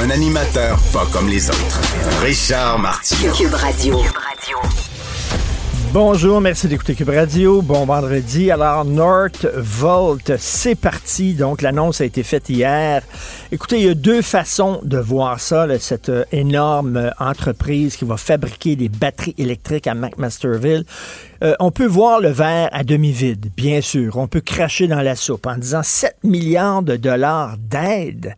Un animateur pas comme les autres. Richard Martineau. Cube Radio. Bonjour, merci d'écouter Cube Radio. Bon vendredi. Alors, Northvolt, c'est parti. Donc, l'annonce a été faite hier. Écoutez, il y a deux façons de voir ça, là, cette euh, énorme euh, entreprise qui va fabriquer des batteries électriques à McMasterville. Euh, on peut voir le verre à demi-vide, bien sûr. On peut cracher dans la soupe en disant 7 milliards de dollars d'aide.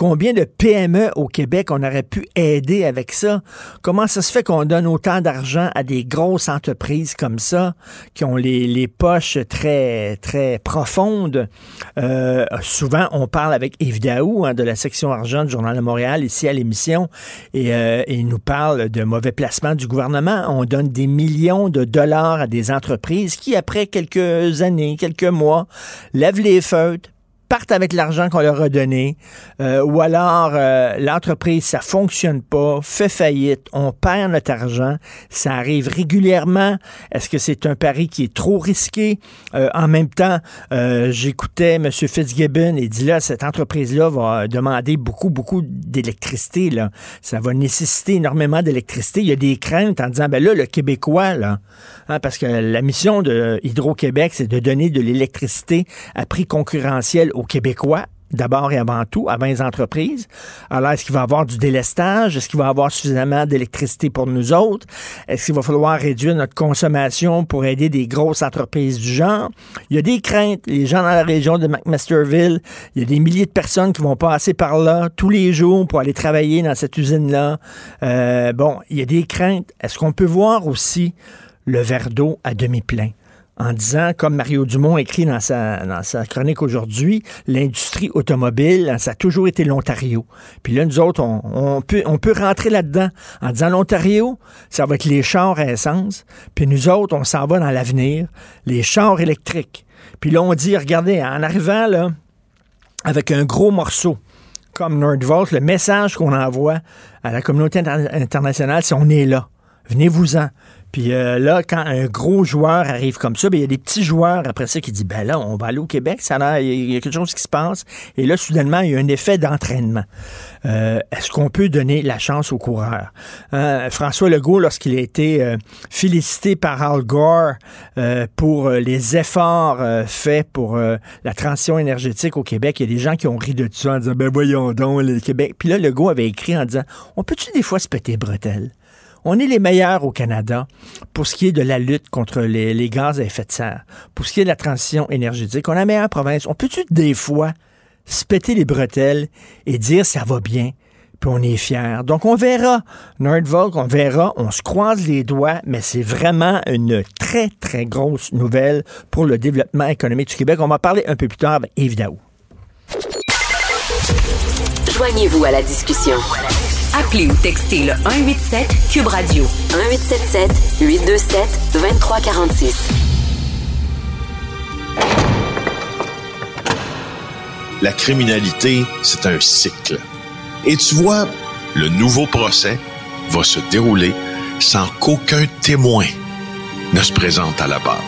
Combien de PME au Québec on aurait pu aider avec ça? Comment ça se fait qu'on donne autant d'argent à des grosses entreprises comme ça, qui ont les, poches très, très profondes? Euh, souvent, on parle avec Yves Daou hein, de la section argent du Journal de Montréal, ici à l'émission, et, euh, il nous parle de mauvais placement du gouvernement. On donne des millions de dollars à des entreprises qui, après quelques années, quelques mois, lèvent les feutres, partent avec l'argent qu'on leur a donné, euh, ou alors euh, l'entreprise, ça fonctionne pas, fait faillite, on perd notre argent, ça arrive régulièrement. Est-ce que c'est un pari qui est trop risqué? Euh, en même temps, j'écoutais M. Fitzgibbon et dit là, cette entreprise-là va demander beaucoup, beaucoup d'électricité. Là. Ça va nécessiter énormément d'électricité. Il y a des craintes en disant, ben là, le Québécois, là, hein, parce que la mission de Hydro-Québec, c'est de donner de l'électricité à prix concurrentiel Québécois d'abord et avant tout, avant les entreprises. Alors, est-ce qu'il va y avoir du délestage? Est-ce qu'il va y avoir suffisamment d'électricité pour nous autres? Est-ce qu'il va falloir réduire notre consommation pour aider des grosses entreprises du genre? Il y a des craintes. Les gens dans la région de McMasterville, il y a des milliers de personnes qui vont passer par là tous les jours pour aller travailler dans cette usine-là. Euh, bon, il y a des craintes. Est-ce qu'on peut voir aussi le verre d'eau à demi plein? En disant, comme Mario Dumont écrit dans sa, chronique aujourd'hui, l'industrie automobile, ça a toujours été l'Ontario. Puis là, nous autres, on, on, peut, on peut rentrer là-dedans en disant l'Ontario, ça va être les chars à essence. Puis nous autres, on s'en va dans l'avenir, les chars électriques. Puis là, on dit, regardez, en arrivant là, avec un gros morceau, comme Nordvolt, le message qu'on envoie à la communauté internationale, c'est on est là. Venez-vous-en. Puis euh, là, quand un gros joueur arrive comme ça, ben, il y a des petits joueurs après ça qui disent ben là, on va aller au Québec, ça a, il y a quelque chose qui se passe. Et là, soudainement, il y a un effet d'entraînement. Euh, Est-ce qu'on peut donner la chance aux coureurs? Euh, François Legault, lorsqu'il a été félicité par Al Gore pour les efforts faits pour la transition énergétique au Québec, il y a des gens qui ont ri de ça en disant ben voyons donc le Québec. Puis là, Legault avait écrit en disant on peut-tu des fois se péter bretelles? On est les meilleurs au Canada pour ce qui est de la lutte contre les, gaz à effet de serre, pour ce qui est de la transition énergétique. On est la meilleure province. On peut-tu des fois se péter les bretelles et dire ça va bien, puis on est fiers. Donc on verra, Nordvolk, on verra, on se croise les doigts, mais c'est vraiment une très, très grosse nouvelle pour le développement économique du Québec. On va parler un peu plus tard avec Yves Daou. Joignez-vous à la discussion. Appelez ou textez le 187 Cube Radio 1877 827 2346. La criminalité, c'est un cycle. Et tu vois, le nouveau procès va se dérouler sans qu'aucun témoin ne se présente à la barre.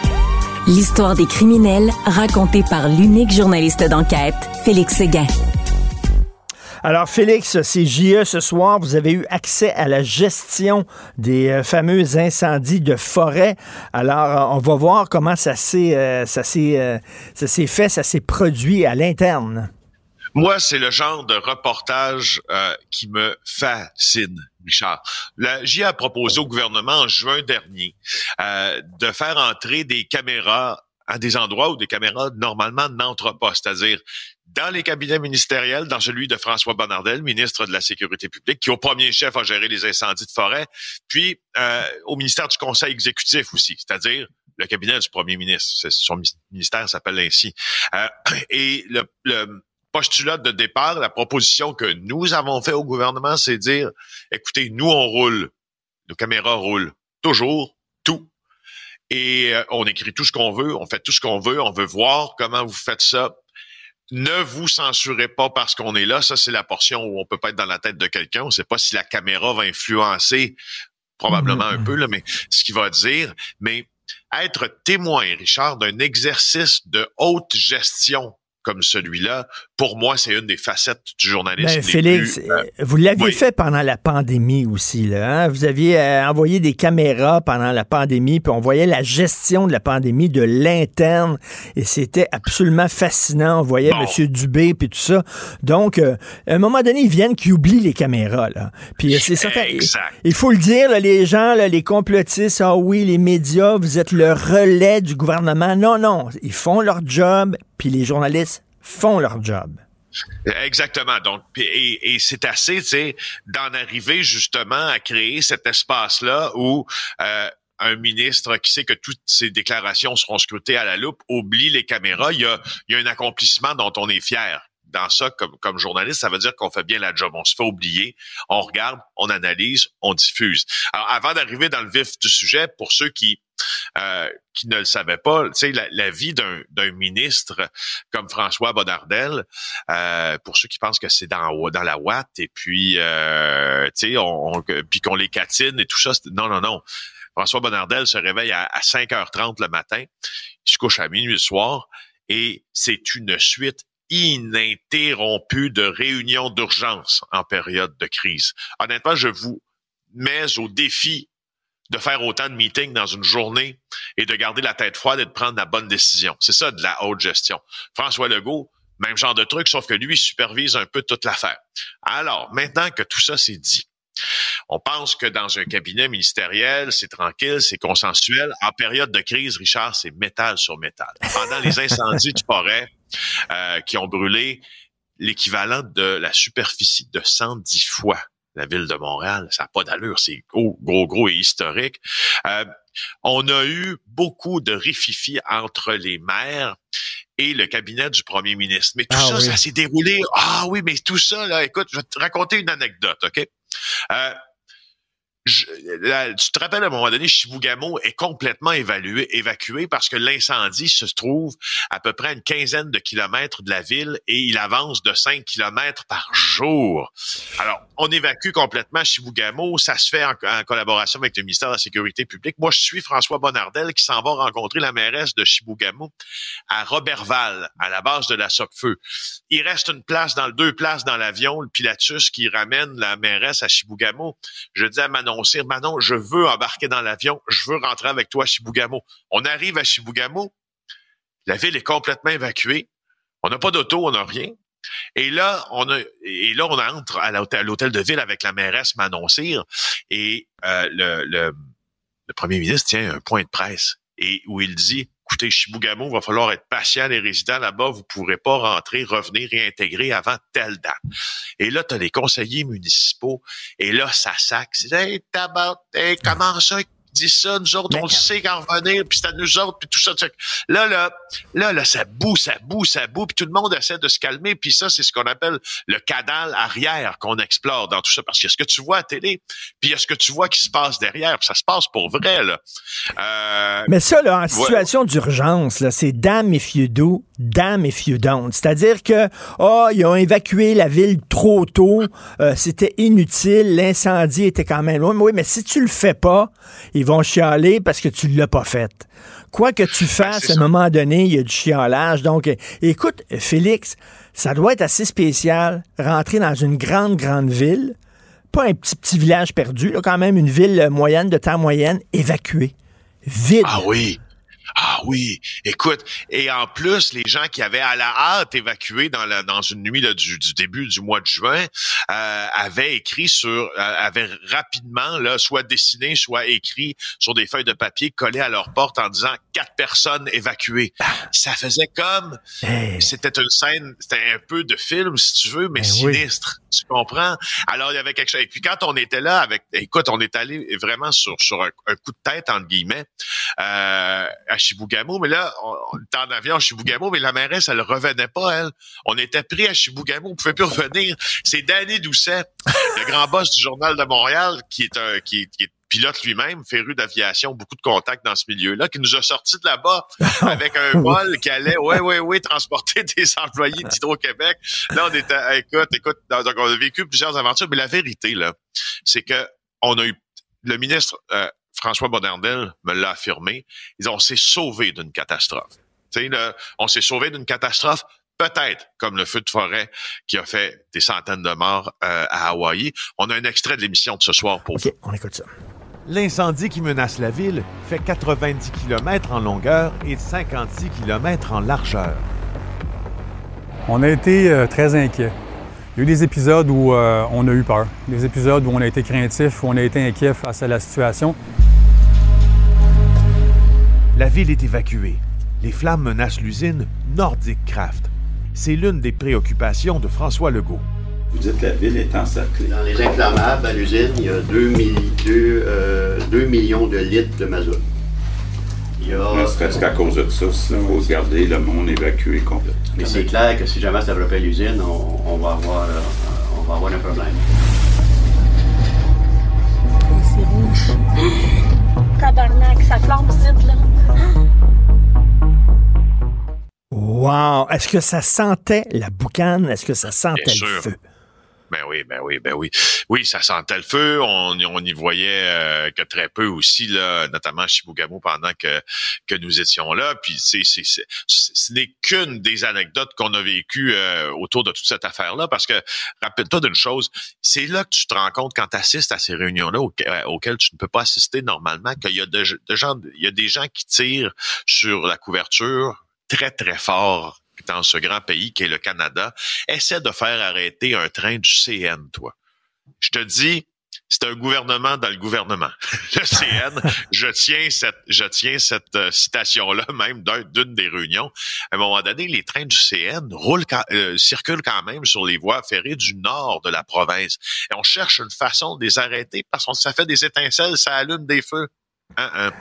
L'histoire des criminels racontée par l'unique journaliste d'enquête, Félix Séguin. Alors, Félix, c'est JE ce soir. Vous avez eu accès à la gestion des euh, fameux incendies de forêt. Alors, euh, on va voir comment ça s'est, euh, s'est fait, ça s'est produit à l'interne. Moi, c'est le genre de reportage qui me fascine. Richard. La JE a proposé au gouvernement en juin dernier de faire entrer des caméras à des endroits où des caméras normalement n'entrent pas, c'est-à-dire dans les cabinets ministériels, dans celui de François Bonnardel, ministre de la Sécurité publique, qui au premier chef a géré les incendies de forêt, puis euh, au ministère du Conseil exécutif aussi, c'est-à-dire le cabinet du premier ministre. Son ministère s'appelle ainsi. Euh, et le, postulat de départ, la proposition que nous avons fait au gouvernement, c'est dire, écoutez, nous, on roule. Nos caméras roulent. Toujours, tout. Et euh, on écrit tout ce qu'on veut, on fait tout ce qu'on veut, on veut voir comment vous faites ça. Ne vous censurez pas parce qu'on est là. Ça, c'est la portion où on peut pas être dans la tête de quelqu'un. On ne sait pas si la caméra va influencer, probablement un peu, là, mais ce qu'il va dire. Mais être témoin, Richard, d'un exercice de haute gestion comme celui-là, pour moi, c'est une des facettes du journalisme. Ben, Félix, euh, vous l'aviez fait pendant la pandémie aussi. Là, hein? Vous aviez euh, envoyé des caméras pendant la pandémie, puis on voyait la gestion de la pandémie de l'interne, et c'était absolument fascinant. On voyait M. Dubé, puis tout ça. Donc, euh, à un moment donné, ils viennent qui oublient les caméras. Là. Puis c'est certain. Il faut le dire, les gens, les complotistes, ah oui, les médias, vous êtes le relais du gouvernement. Non, non, ils font leur job, puis les journalistes font leur job. Exactement. Donc, et, c'est assez, tu sais, d'en arriver justement à créer cet espace-là où euh, un ministre qui sait que toutes ses déclarations seront scrutées à la loupe oublie les caméras. Il y a, il y a un accomplissement dont on est fier dans ça, comme, comme journaliste, ça veut dire qu'on fait bien la job. On se fait oublier, on regarde, on analyse, on diffuse. Alors, avant d'arriver dans le vif du sujet, pour ceux qui euh, qui ne le savaient pas, tu sais, la, vie d'un ministre comme François Bonnardel, euh, pour ceux qui pensent que c'est dans, la Watt et puis, euh, tu sais, on, puis qu'on les catine et tout ça, non, non, non. François Bonnardel se réveille à, à 5h30 le matin, il se couche à minuit le soir, et c'est une suite ininterrompue de réunions d'urgence en période de crise. Honnêtement, je vous mets au défi de faire autant de meetings dans une journée et de garder la tête froide et de prendre la bonne décision. C'est ça de la haute gestion. François Legault, même genre de truc, sauf que lui supervise un peu toute l'affaire. Alors, maintenant que tout ça c'est dit, on pense que dans un cabinet ministériel, c'est tranquille, c'est consensuel. En période de crise, Richard, c'est métal sur métal. Pendant les incendies du forêt euh, qui ont brûlé l'équivalent de la superficie de 110 fois la ville de Montréal, ça n'a pas d'allure, c'est gros, gros, gros et historique. Euh, on a eu beaucoup de rififi entre les maires et le cabinet du premier ministre. Mais tout ah ça, ça s'est déroulé. Ah oui, mais tout ça, là, écoute, je vais te raconter une anecdote, OK? Euh, tu te rappelles à un moment donné, Chibougamau est complètement évalué, évacué parce que l'incendie se trouve à peu près une quinzaine de kilomètres de la ville et il avance de 5 kilomètres par jour. Alors, on évacue complètement Chibougamau. Ça se fait en, collaboration avec le ministère de la Sécurité publique. Moi, je suis François Bonnardel qui s'en va rencontrer la mairesse de Chibougamau à Robertval, à la base de la Sopfeu. Il reste une place dans deux places dans l'avion, le Pilatus qui ramène la mairesse à Chibougamau. Je dis à Manon Manon, je veux embarquer dans l'avion, je veux rentrer avec toi à Chibougamau. On arrive à Chibougamau, la ville est complètement évacuée, on n'a pas d'auto, on n'a rien. Et là, on entre à l'hôtel de ville avec la mairesse Manon Cyr et euh, le premier ministre tient un point de presse et où il dit écoutez, Chibougamau, il va falloir être patient, les résidents là-bas, vous pourrez pas rentrer, revenir, réintégrer avant telle date. Et là, tu as les conseillers municipaux, et là, ça sac. C'est, hey, hey, comment ça, dit ça, nous autres, on le sait qu'en revenir, puis c'est à nous autres, puis tout ça. Là, là, là, là, ça boue, ça boue, ça boue, puis tout le monde essaie de se calmer, puis ça, c'est ce qu'on appelle le canal arrière qu'on explore dans tout ça, parce qu'il y a ce que tu vois à télé, puis il y a ce que tu vois qui se passe derrière, puis ça se passe pour vrai, là. Euh, Mais ça, là, en situation d'urgence, là, c'est damn if you do, damn if you don't. C'est-à-dire que, oh, ils ont évacué la ville trop tôt, euh, c'était inutile, l'incendie était quand même loin. Oui, mais si tu le fais pas, ils vont chialer parce que tu l'as pas fait. Quoi que tu ben, fasses, à un moment donné, il y a du chialage. Donc, écoute, Félix, ça doit être assez spécial, rentrer dans une grande, grande ville, pas un petit, petit village perdu, quand même une ville moyenne, de temps moyenne, évacuée. Vide. Ah oui. Ah oui, écoute, et en plus, les gens qui avaient à la hâte évacué dans la dans une nuit du, début du mois de juin euh, avaient écrit sur, euh, avaient rapidement là, soit dessiné, soit écrit sur des feuilles de papier collées à leur porte en disant quatre personnes évacuées. Ça faisait comme, c'était une scène, c'était un peu de film si tu veux, mais ben sinistre. Tu comprends? Alors, il y avait quelque chose. Et puis, quand on était là avec, écoute, on est allé vraiment sur, sur un, coup de tête, entre guillemets, euh, à Chibougamau. Mais là, on, était en avion à Chibougamau, mais la mairesse, elle revenait pas, elle. On était pris à Chibougamau, on pouvait plus revenir. C'est Danny Doucet, le grand boss du Journal de Montréal, qui est un, qui, qui est pilote lui-même, féru d'aviation, beaucoup de contacts dans ce milieu-là, qui nous a sortis de là-bas avec un vol qui allait, ouais, ouais, ouais, transporter des employés d'Hydro-Québec. Là, on était, écoute, écoute, donc on a vécu plusieurs aventures, mais la vérité, là, c'est que on a eu, le ministre euh, François Bonnardel me l'a affirmé, ils ont s'est sauvé d'une catastrophe. Tu sais, on s'est sauvé d'une catastrophe peut-être comme le feu de forêt qui a fait des centaines de morts euh, à Hawaï. On a un extrait de l'émission de ce soir pour OK, on écoute ça. L'incendie qui menace la ville fait 90 km en longueur et 56 km en largeur. On a été euh, très inquiets. Il y a eu des épisodes où euh, on a eu peur, des épisodes où on a été craintif, où on a été inquiet face à la situation. La ville est évacuée. Les flammes menacent l'usine Nordic Craft. C'est l'une des préoccupations de François Legault. Vous dites que la ville est encerclée. Dans les inflammables, à l'usine, il y a 2, euh, millions de litres de mazout. Ne serait-ce qu'à cause de ça, il faut garder le monde évacué complètement. Mais c'est clair que si jamais ça développait l'usine, on, va avoir, euh, on va avoir un problème. C'est rouge. Tabarnak, ça flambe vite, là. Wow! Est-ce que ça sentait la boucane? Est-ce que ça sentait le feu? Ben oui, ben oui, ben oui. Oui, ça sentait le feu. On, y voyait euh, que très peu aussi, là, notamment à Chibougamau pendant que, que nous étions là. Puis c'est, c'est, ce n'est qu'une des anecdotes qu'on a vécues euh, autour de toute cette affaire-là. Parce que rappelle-toi d'une chose, c'est là que tu te rends compte quand tu assistes à ces réunions-là euh, auxquelles tu ne peux pas assister normalement, qu'il y a de gens, il y a des gens qui tirent sur la couverture très, très fort dans ce grand pays qui est le Canada, essaie de faire arrêter un train du CN, toi. Je te dis, c'est un gouvernement dans le gouvernement. Le CN, je tiens cette, je tiens cette euh, citation-là même d'une des réunions. À un moment donné, les trains du CN roulent, euh, circulent quand même sur les voies ferrées du nord de la province. Et on cherche une façon de les arrêter parce que ça fait des étincelles, ça allume des feux. Hein, hein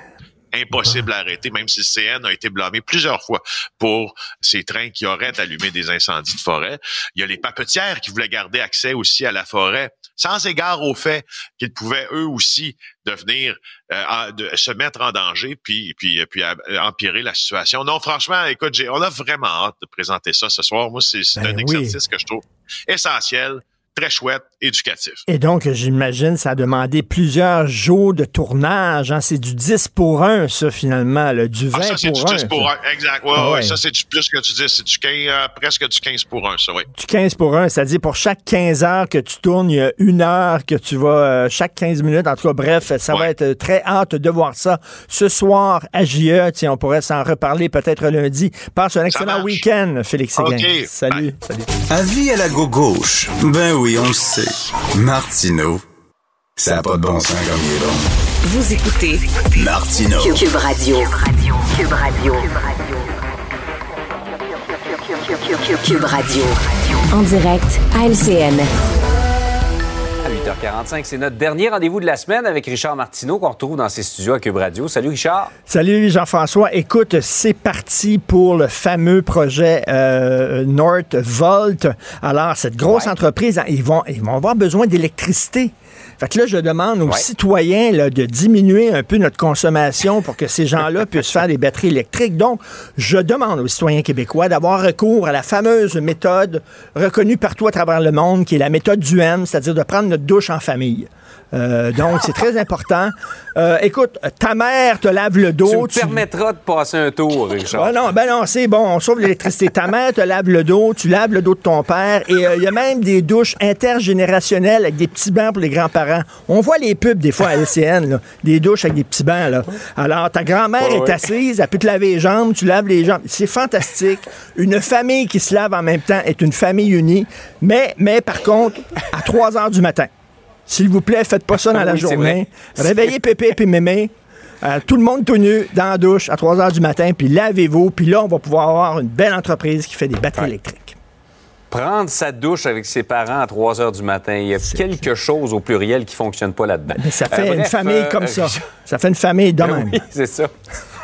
impossible à arrêter, même si le CN a été blâmé plusieurs fois pour ces trains qui auraient allumé des incendies de forêt. Il y a les papetières qui voulaient garder accès aussi à la forêt, sans égard au fait qu'ils pouvaient eux aussi devenir euh, de, se mettre en danger puis puis puis empirer la situation. Non, franchement, écoute, on a vraiment hâte de présenter ça ce soir. Moi, c'est ben un exercice que je trouve essentiel très chouette, éducatif. Et donc, j'imagine, ça a demandé plusieurs jours de tournage. Hein. C'est du 10 pour 1, ça, finalement, là. du 20 ah, ça, c'est du 10 pour 1, exact. Ouais, ah ouais. Ça, c'est du plus que tu dis. C'est du 15, euh, presque du 15 pour 1, ça, oui. Du 15 pour 1, c'est-à-dire pour chaque 15 heures que tu tournes, il y a une heure que tu vas, euh, chaque 15 minutes. En tout cas, bref, ça va être très hâte de voir ça ce soir à JE. Tiens, on pourrait s'en reparler peut-être lundi. Passe un excellent week-end, Félix Séguin. Salut. Salut. Avis à la gauche. Ben oui, on le sait. Martineau, ça n'a pas de bon sens comme il est bon. Vous écoutez Martineau. Cube Radio. Cube Radio. Cube Radio. En direct à LCN. 8h45, c'est notre dernier rendez-vous de la semaine avec Richard Martineau qu'on retrouve dans ses studios à Cube Radio. Salut Richard. Salut Jean-François. Écoute, c'est parti pour le fameux projet euh, Northvolt. Alors, cette grosse entreprise, hein, ils vont, ils vont avoir besoin d'électricité. Fait que là, je demande aux citoyens de diminuer un peu notre consommation pour que ces gens-là puissent faire des batteries électriques. Donc, je demande aux citoyens québécois d'avoir recours à la fameuse méthode reconnue partout à travers le monde, qui est la méthode du M, c'est-à-dire de prendre notre douche en famille. Euh, donc, c'est très important. Euh, écoute, ta mère te lave le dos. Tu me permettras de passer un tour, Richard. Ah non, ben non, c'est bon, on sauve l'électricité. ta mère te lave le dos, tu laves le dos de ton père. Et euh, il y a même des douches intergénérationnelles avec des petits bancs pour les grands-parents. On voit les pubs des fois à LCN, des douches avec des petits bancs. Là. Alors, ta grand-mère est assise, elle peut te laver les jambes, tu laves les jambes. C'est fantastique. Une famille qui se lave en même temps est une famille unie. Mais, mais par contre, à 3 heures du matin. S'il vous plaît, faites pas ça dans la journée. Réveillez Pépé et Mémé. Euh, tout le monde tout nu dans la douche à 3 heures du matin, puis lavez-vous, puis là, on va pouvoir avoir une belle entreprise qui fait des batteries électriques. Prendre sa douche avec ses parents à 3 heures du matin. Il y a quelque chose au pluriel qui fonctionne pas là-dedans. Mais ça fait Euh, une bref, famille euh, comme ça. Ça fait une famille de même. Oui, c'est ça.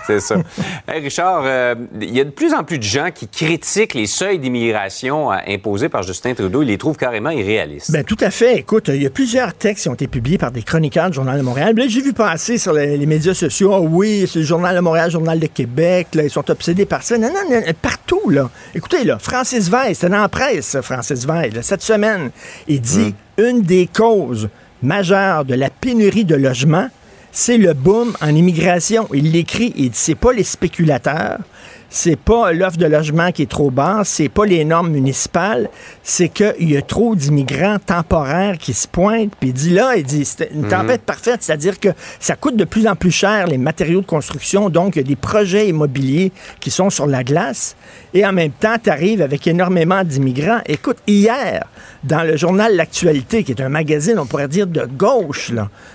C'est ça. Hey, Richard, euh, il y a de plus en plus de gens qui critiquent les seuils d'immigration imposés par Justin Trudeau. Ils les trouvent carrément irréalistes. Ben, tout à fait. Écoute, il y a plusieurs textes qui ont été publiés par des chroniqueurs du Journal de Montréal. Là, j'ai vu passer sur les, les médias sociaux, ah oui, c'est le Journal de Montréal, le Journal de Québec, là, ils sont obsédés par ça. Non, non, non, partout, là. Écoutez, là, Francis Veil, c'était dans la presse, Francis Veil, là, cette semaine, il dit une des causes majeures de la pénurie de logements, c'est le boom en immigration. Il l'écrit, il dit, c'est pas les spéculateurs, c'est pas l'offre de logement qui est trop basse, c'est pas les normes municipales, c'est qu'il y a trop d'immigrants temporaires qui se pointent. Puis il dit là, il dit, c'est une tempête parfaite, c'est-à-dire que ça coûte de plus en plus cher les matériaux de construction, donc il y a des projets immobiliers qui sont sur la glace. Et en même temps, tu arrives avec énormément d'immigrants. Écoute, hier, dans le journal L'Actualité, qui est un magazine, on pourrait dire de gauche,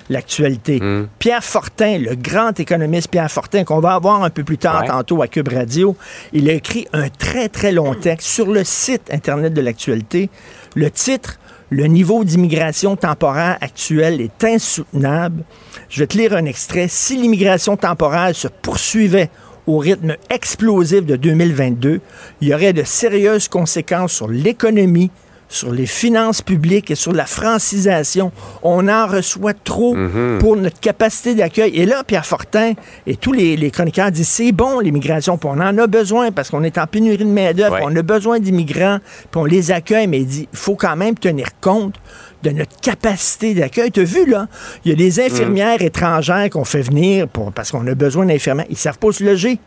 l'Actualité, Pierre Fortin, le grand économiste Pierre Fortin, qu'on va avoir un peu plus tard Ouais. tantôt à Cube Radio, il a écrit un très, très long texte sur le site Internet de l'Actualité. Le titre, Le niveau d'immigration temporaire actuel est insoutenable. Je vais te lire un extrait. Si l'immigration temporaire se poursuivait au rythme explosif de 2022, il y aurait de sérieuses conséquences sur l'économie, sur les finances publiques et sur la francisation. On en reçoit trop pour notre capacité d'accueil. Et là, Pierre Fortin et tous les, les chroniqueurs disent c'est bon l'immigration, puis on en a besoin parce qu'on est en pénurie de main-d'œuvre, Ouais. on a besoin d'immigrants, puis on les accueille, mais il dit il faut quand même tenir compte de notre capacité d'accueil. Tu as vu, là, il y a des infirmières étrangères qu'on fait venir pour, parce qu'on a besoin d'infirmières. Ils ne savent pas se loger.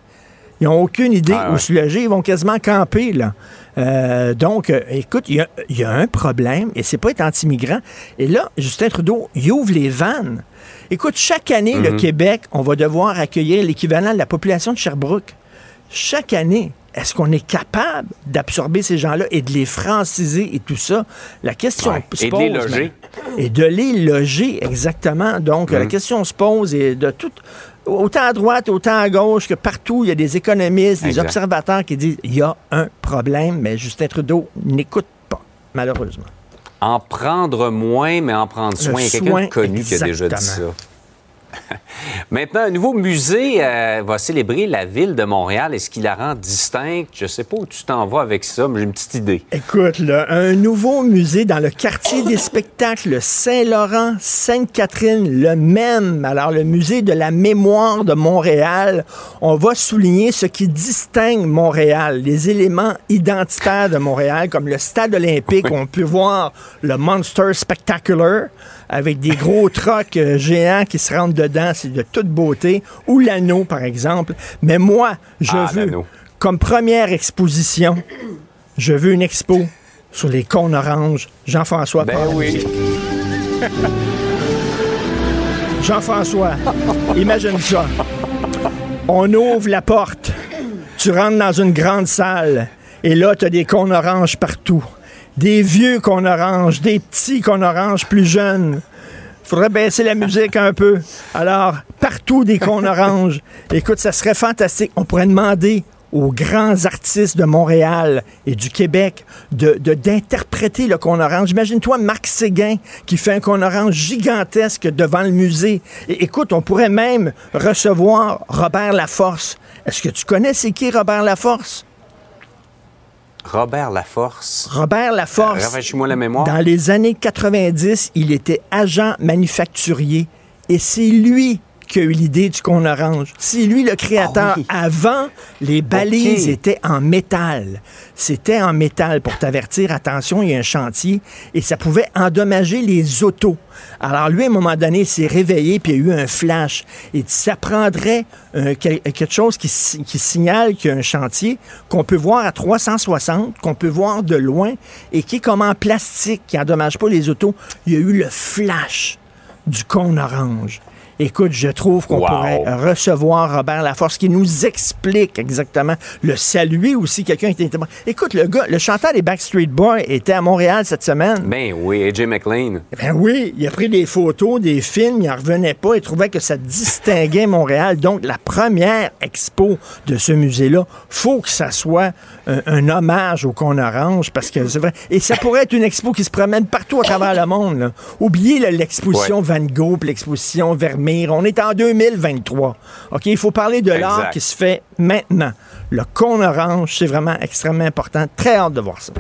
Ils n'ont aucune idée Ah, où ouais. se loger. Ils vont quasiment camper, là. Euh, donc, euh, écoute, il y a, il y a un problème, et c'est pas être anti-migrant. Et là, Justin Trudeau, il ouvre les vannes. Écoute, chaque année, le Québec, on va devoir accueillir l'équivalent de la population de Sherbrooke. Chaque année, est-ce qu'on est capable d'absorber ces gens-là et de les franciser et tout ça? La question Ouais. se Et de pose. les loger. Et de les loger, exactement. Donc, la question se pose et de tout, autant à droite, autant à gauche, que partout, il y a des économistes, des observateurs qui disent il y a un problème, mais Justin Trudeau n'écoute pas, malheureusement. En prendre moins, mais en prendre soin. Il y a quelqu'un de connu qui a déjà dit ça. Maintenant, un nouveau musée euh, va célébrer la ville de Montréal. Est-ce qu'il la rend distincte? Je sais pas où tu t'en vas avec ça, mais j'ai une petite idée. Écoute, là, un nouveau musée dans le quartier des spectacles Saint-Laurent, Sainte-Catherine, le même. Alors, le musée de la mémoire de Montréal, on va souligner ce qui distingue Montréal, les éléments identitaires de Montréal, comme le stade olympique, où on peut voir le Monster Spectacular avec des gros trocs euh, géants qui se rentrent dedans, c'est de toute beauté, ou l'anneau, par exemple. Mais moi, je Ah, veux, comme première exposition, je veux une expo sur les cônes oranges. Jean-François. Ben oui. Jean-François, imagine ça. On ouvre la porte. Tu rentres dans une grande salle. Et là, tu as des cônes oranges partout. Des vieux cônes oranges, des petits cônes oranges plus jeunes. Faudrait baisser la musique un peu. Alors, partout des cônes oranges. Écoute, ça serait fantastique. On pourrait demander aux grands artistes de Montréal et du Québec d'interpréter le cône orange. Imagine-toi Marc Séguin qui fait un cône orange gigantesque devant le musée. Écoute, on pourrait même recevoir Robert Laforce. Est-ce que tu connais c'est qui Robert Laforce? Robert Laforce. Robert Laforce. Euh, Rafraîchis-moi la mémoire. Dans les années 90, il était agent manufacturier et c'est lui qui a eu l'idée du cône orange. C'est lui le créateur. Ah oui. Avant, les balises étaient en métal. C'était en métal pour t'avertir, attention, il y a un chantier et ça pouvait endommager les autos. Alors lui, à un moment donné, il s'est réveillé puis il y a eu un flash. Et ça prendrait euh, quel- quelque chose qui, si- qui signale qu'il y a un chantier qu'on peut voir à 360, qu'on peut voir de loin et qui est comme en plastique, qui n'endommage pas les autos. Il y a eu le flash du cône orange. Écoute, je trouve qu'on Wow. pourrait recevoir Robert Laforce qui nous explique exactement, le saluer aussi, quelqu'un qui était... Écoute, le gars, le chanteur des Backstreet Boys était à Montréal cette semaine. Ben oui, AJ McLean. Ben oui, il a pris des photos, des films, il n'en revenait pas, il trouvait que ça distinguait Montréal. Donc, la première expo de ce musée-là, faut que ça soit un, un hommage au Con Orange, parce que c'est vrai. Et ça pourrait être une expo qui se promène partout à travers le monde. là. Oubliez l'exposition Van Gogh, l'exposition Vermeer. On est en 2023. OK, il faut parler de l'art qui se fait maintenant. Le Con Orange, c'est vraiment extrêmement important. Très hâte de voir ça.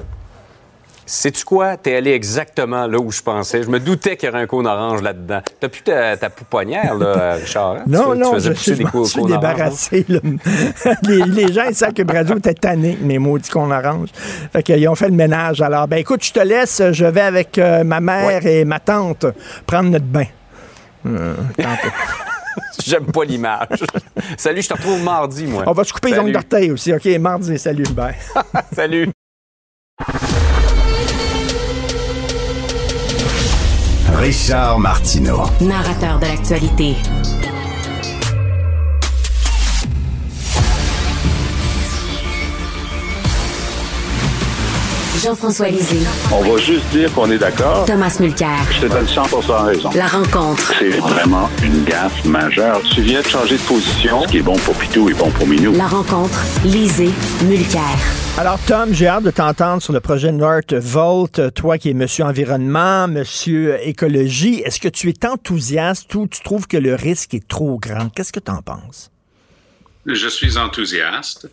Sais-tu quoi? T'es allé exactement là où je pensais. Je me doutais qu'il y aurait un cône orange là-dedans. T'as plus ta, ta pouponnière, là, Richard? hein? Non, Tu- non, tu je, je des suis cônes débarrassé. là. les, les gens, ils savent que Bradio était tanné, mes maudits qu'on arrange. Fait qu'ils ont fait le ménage. Alors, ben écoute, je te laisse. Je vais avec euh, ma mère et ma tante prendre notre bain. Euh. J'aime pas l'image. Salut, je te retrouve mardi, moi. On va se couper les ongles d'orteil aussi. OK, mardi, salut, bye. Salut. Richard Martineau. Narrateur de l'actualité. Jean-François Lisée. On va juste dire qu'on est d'accord. Thomas Mulcair. Je te donne 100 raison. La rencontre. C'est vraiment une gaffe majeure. Tu viens de changer de position. Ce qui est bon pour Pitou est bon pour Minou. La rencontre. Lisée. Mulcair. Alors, Tom, j'ai hâte de t'entendre sur le projet Northvolt. Toi qui es monsieur environnement, monsieur écologie, est-ce que tu es enthousiaste ou tu trouves que le risque est trop grand? Qu'est-ce que tu en penses? Je suis enthousiaste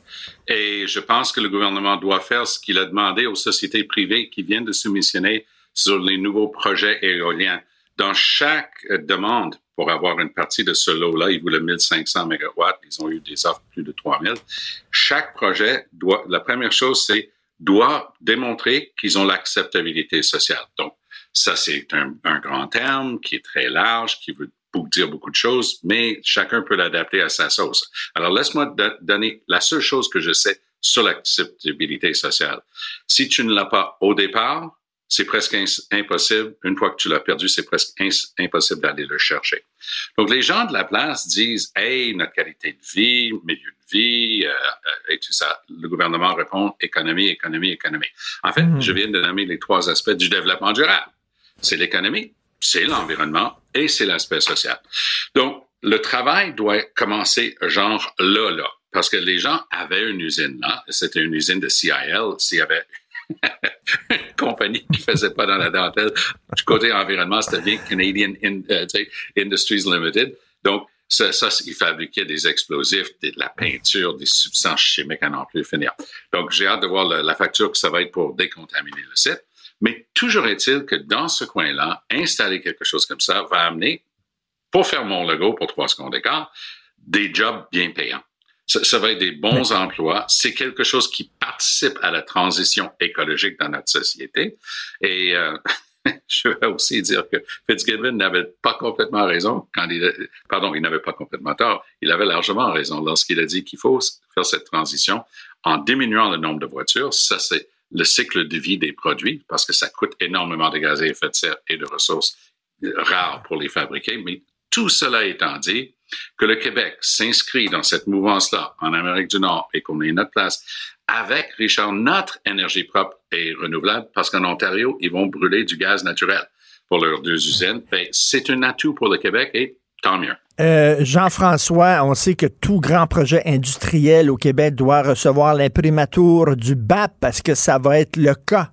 et je pense que le gouvernement doit faire ce qu'il a demandé aux sociétés privées qui viennent de soumissionner sur les nouveaux projets éoliens. Dans chaque euh, demande pour avoir une partie de ce lot-là, ils voulaient 1500 mégawatts, ils ont eu des offres plus de 3000. Chaque projet doit, la première chose, c'est doit démontrer qu'ils ont l'acceptabilité sociale. Donc, ça, c'est un, un grand terme qui est très large, qui veut pour dire beaucoup de choses, mais chacun peut l'adapter à sa sauce. Alors, laisse-moi do- donner la seule chose que je sais sur l'acceptabilité sociale. Si tu ne l'as pas au départ, c'est presque impossible. Une fois que tu l'as perdu, c'est presque impossible d'aller le chercher. Donc, les gens de la place disent, hey, notre qualité de vie, milieu de vie, euh, euh, et tout ça. Le gouvernement répond, économie, économie, économie. En fait, je viens de nommer les trois aspects du développement durable. C'est l'économie, c'est l'environnement et c'est l'aspect social. Donc, le travail doit commencer genre là, là. Parce que les gens avaient une usine là. C'était une usine de CIL. S'il y avait une compagnie qui faisait pas dans la dentelle, du côté environnement, c'était bien Canadian euh, Industries Limited. Donc, ça, ça, ils fabriquaient des explosifs, de la peinture, des substances chimiques à n'en plus finir. Donc, j'ai hâte de voir la facture que ça va être pour décontaminer le site. Mais toujours est-il que dans ce coin-là, installer quelque chose comme ça va amener, pour faire mon logo pour trois secondes d'écart, des jobs bien payants. Ça, ça va être des bons emplois. C'est quelque chose qui participe à la transition écologique dans notre société. Et euh, je vais aussi dire que Fitzgibbon n'avait pas complètement raison quand il, a- pardon, il n'avait pas complètement tort. Il avait largement raison lorsqu'il a dit qu'il faut faire cette transition en diminuant le nombre de voitures. Ça, c'est le cycle de vie des produits parce que ça coûte énormément de gaz à effet de serre et de ressources euh, rares pour les fabriquer. Mais tout cela étant dit, que le Québec s'inscrit dans cette mouvance-là en Amérique du Nord et qu'on ait notre place avec, Richard, notre énergie propre et renouvelable, parce qu'en Ontario, ils vont brûler du gaz naturel pour leurs deux usines. Ben, c'est un atout pour le Québec et tant mieux. Euh, Jean-François, on sait que tout grand projet industriel au Québec doit recevoir l'imprimatur du BAP parce que ça va être le cas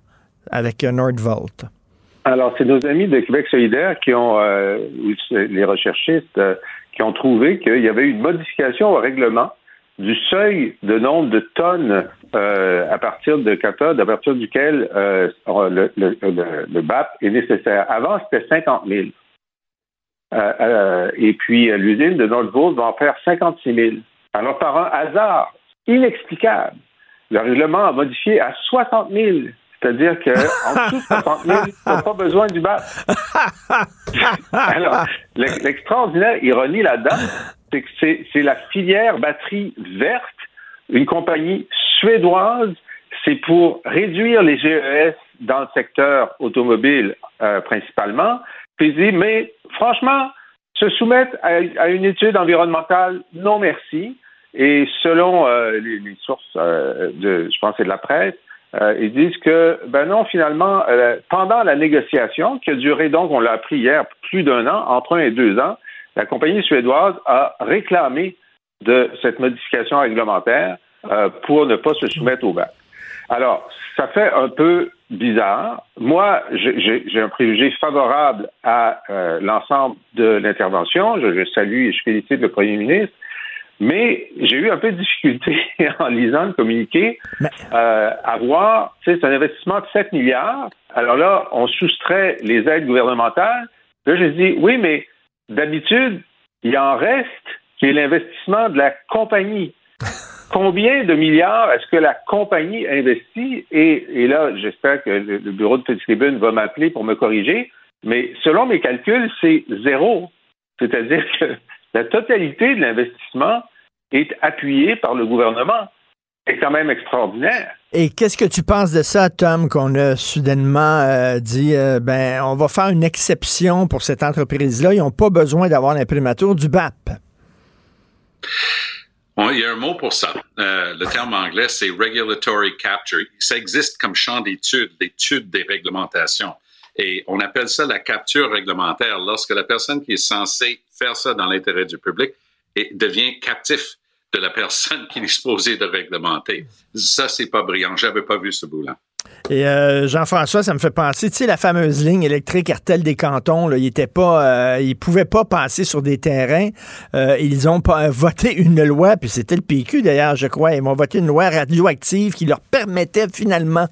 avec Nordvolt. Alors, c'est nos amis de Québec solidaire qui ont, euh, les recherchistes, euh, qui ont trouvé qu'il y avait eu une modification au règlement du seuil de nombre de tonnes euh, à partir de cathode, à partir duquel euh, le, le, le, le, BAP est nécessaire. Avant, c'était 50 000. Euh, euh, et puis, l'usine de Nordvolt va en faire 56 000. Alors, par un hasard inexplicable, le règlement a modifié à 60 000. C'est-à-dire qu'en dessous de 60 000, tu n'as pas besoin du BAP. Alors, l'extraordinaire ironie là-dedans, c'est que c'est la filière batterie verte, une compagnie suédoise. C'est pour réduire les GES dans le secteur automobile euh, principalement. Mais franchement, Se soumettre à, une étude environnementale, non merci. Et selon euh, les, sources euh, de, je pense, c'est de la presse, euh, ils disent que, ben non, finalement, pendant la négociation, qui a duré donc, on l'a appris hier, plus d'un an, entre un et deux ans, la compagnie suédoise a réclamé de cette modification réglementaire pour ne pas se soumettre au BAC. Alors, ça fait un peu bizarre. Moi, j'ai un préjugé favorable à l'ensemble de l'intervention. Je, je, salue et je félicite le premier ministre. Mais j'ai eu un peu de difficulté en lisant le communiqué euh, à voir, c'est un investissement de 7 milliards. Alors là, on soustrait les aides gouvernementales. Là, j'ai dit, oui, mais d'habitude, il en reste qui est l'investissement de la compagnie. Combien de milliards est-ce que la compagnie investit? Et, là, j'espère que le, bureau de Petite Tribune va m'appeler pour me corriger. Mais selon mes calculs, c'est zéro. C'est-à-dire que la totalité de l'investissement est appuyée par le gouvernement. C'est quand même extraordinaire. Et qu'est-ce que tu penses de ça, Tom, qu'on a soudainement euh, dit, euh, ben, on va faire une exception pour cette entreprise-là. Ils n'ont pas besoin d'avoir l'imprimatur du BAP. Il y a un mot pour ça. Euh, le terme anglais, c'est regulatory capture. Ça existe comme champ d'étude, d'étude des réglementations. Et on appelle ça la capture réglementaire lorsque la personne qui est censée faire ça dans l'intérêt du public devient captif de la personne qui est disposée de réglementer. Ça, c'est pas brillant. J'avais pas vu ce bout-là. Et euh, Jean-François, ça me fait penser, tu sais, la fameuse ligne électrique Artel des cantons, ils étaient pas, euh, pouvaient pas passer sur des terrains. Euh, ils ont voté une loi, puis c'était le PQ d'ailleurs, je crois. Ils ont voté une loi radioactive qui leur permettait finalement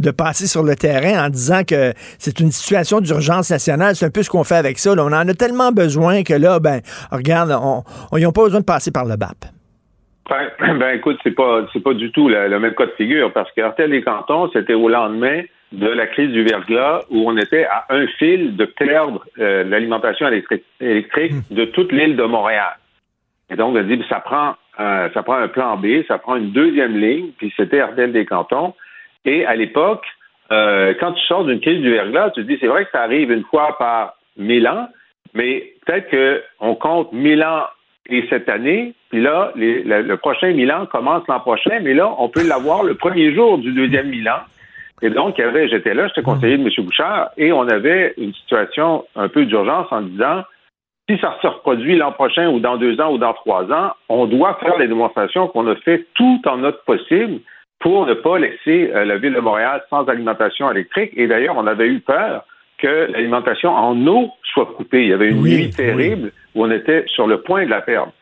de passer sur le terrain en disant que c'est une situation d'urgence nationale. C'est un peu ce qu'on fait avec ça. On en a tellement besoin que là, ben, regarde, on, ils n'ont pas besoin de passer par le BAP. Ben, ben, écoute, c'est pas c'est pas du tout le même cas de figure parce qu'Artel des Cantons, c'était au lendemain de la crise du verglas où on était à un fil de perdre euh, l'alimentation électrique, hmm. de toute l'île de Montréal. Et donc, on dit, ça prend ça prend un plan B, ça prend une deuxième ligne, puis c'était Artel des Cantons. Et à l'époque, euh, quand tu sors d'une crise du verglas, tu te dis, c'est vrai que ça arrive une fois par mille ans, mais peut-être qu'on compte mille ans et cette année, puis là, le, prochain Milan commence l'an prochain, mais là, on peut l'avoir le premier jour du deuxième Milan. Et donc, avait, j'étais là, j'étais conseiller de M. Bouchard, et on avait une situation un peu d'urgence en disant, si ça se reproduit l'an prochain ou dans deux ans ou dans trois ans, on doit faire les démonstrations qu'on a fait tout en notre possible pour ne pas laisser euh, la ville de Montréal sans alimentation électrique. Et d'ailleurs, on avait eu peur que l'alimentation en eau soit coupée. Il y avait une nuit terrible où on était sur le point de la perdre.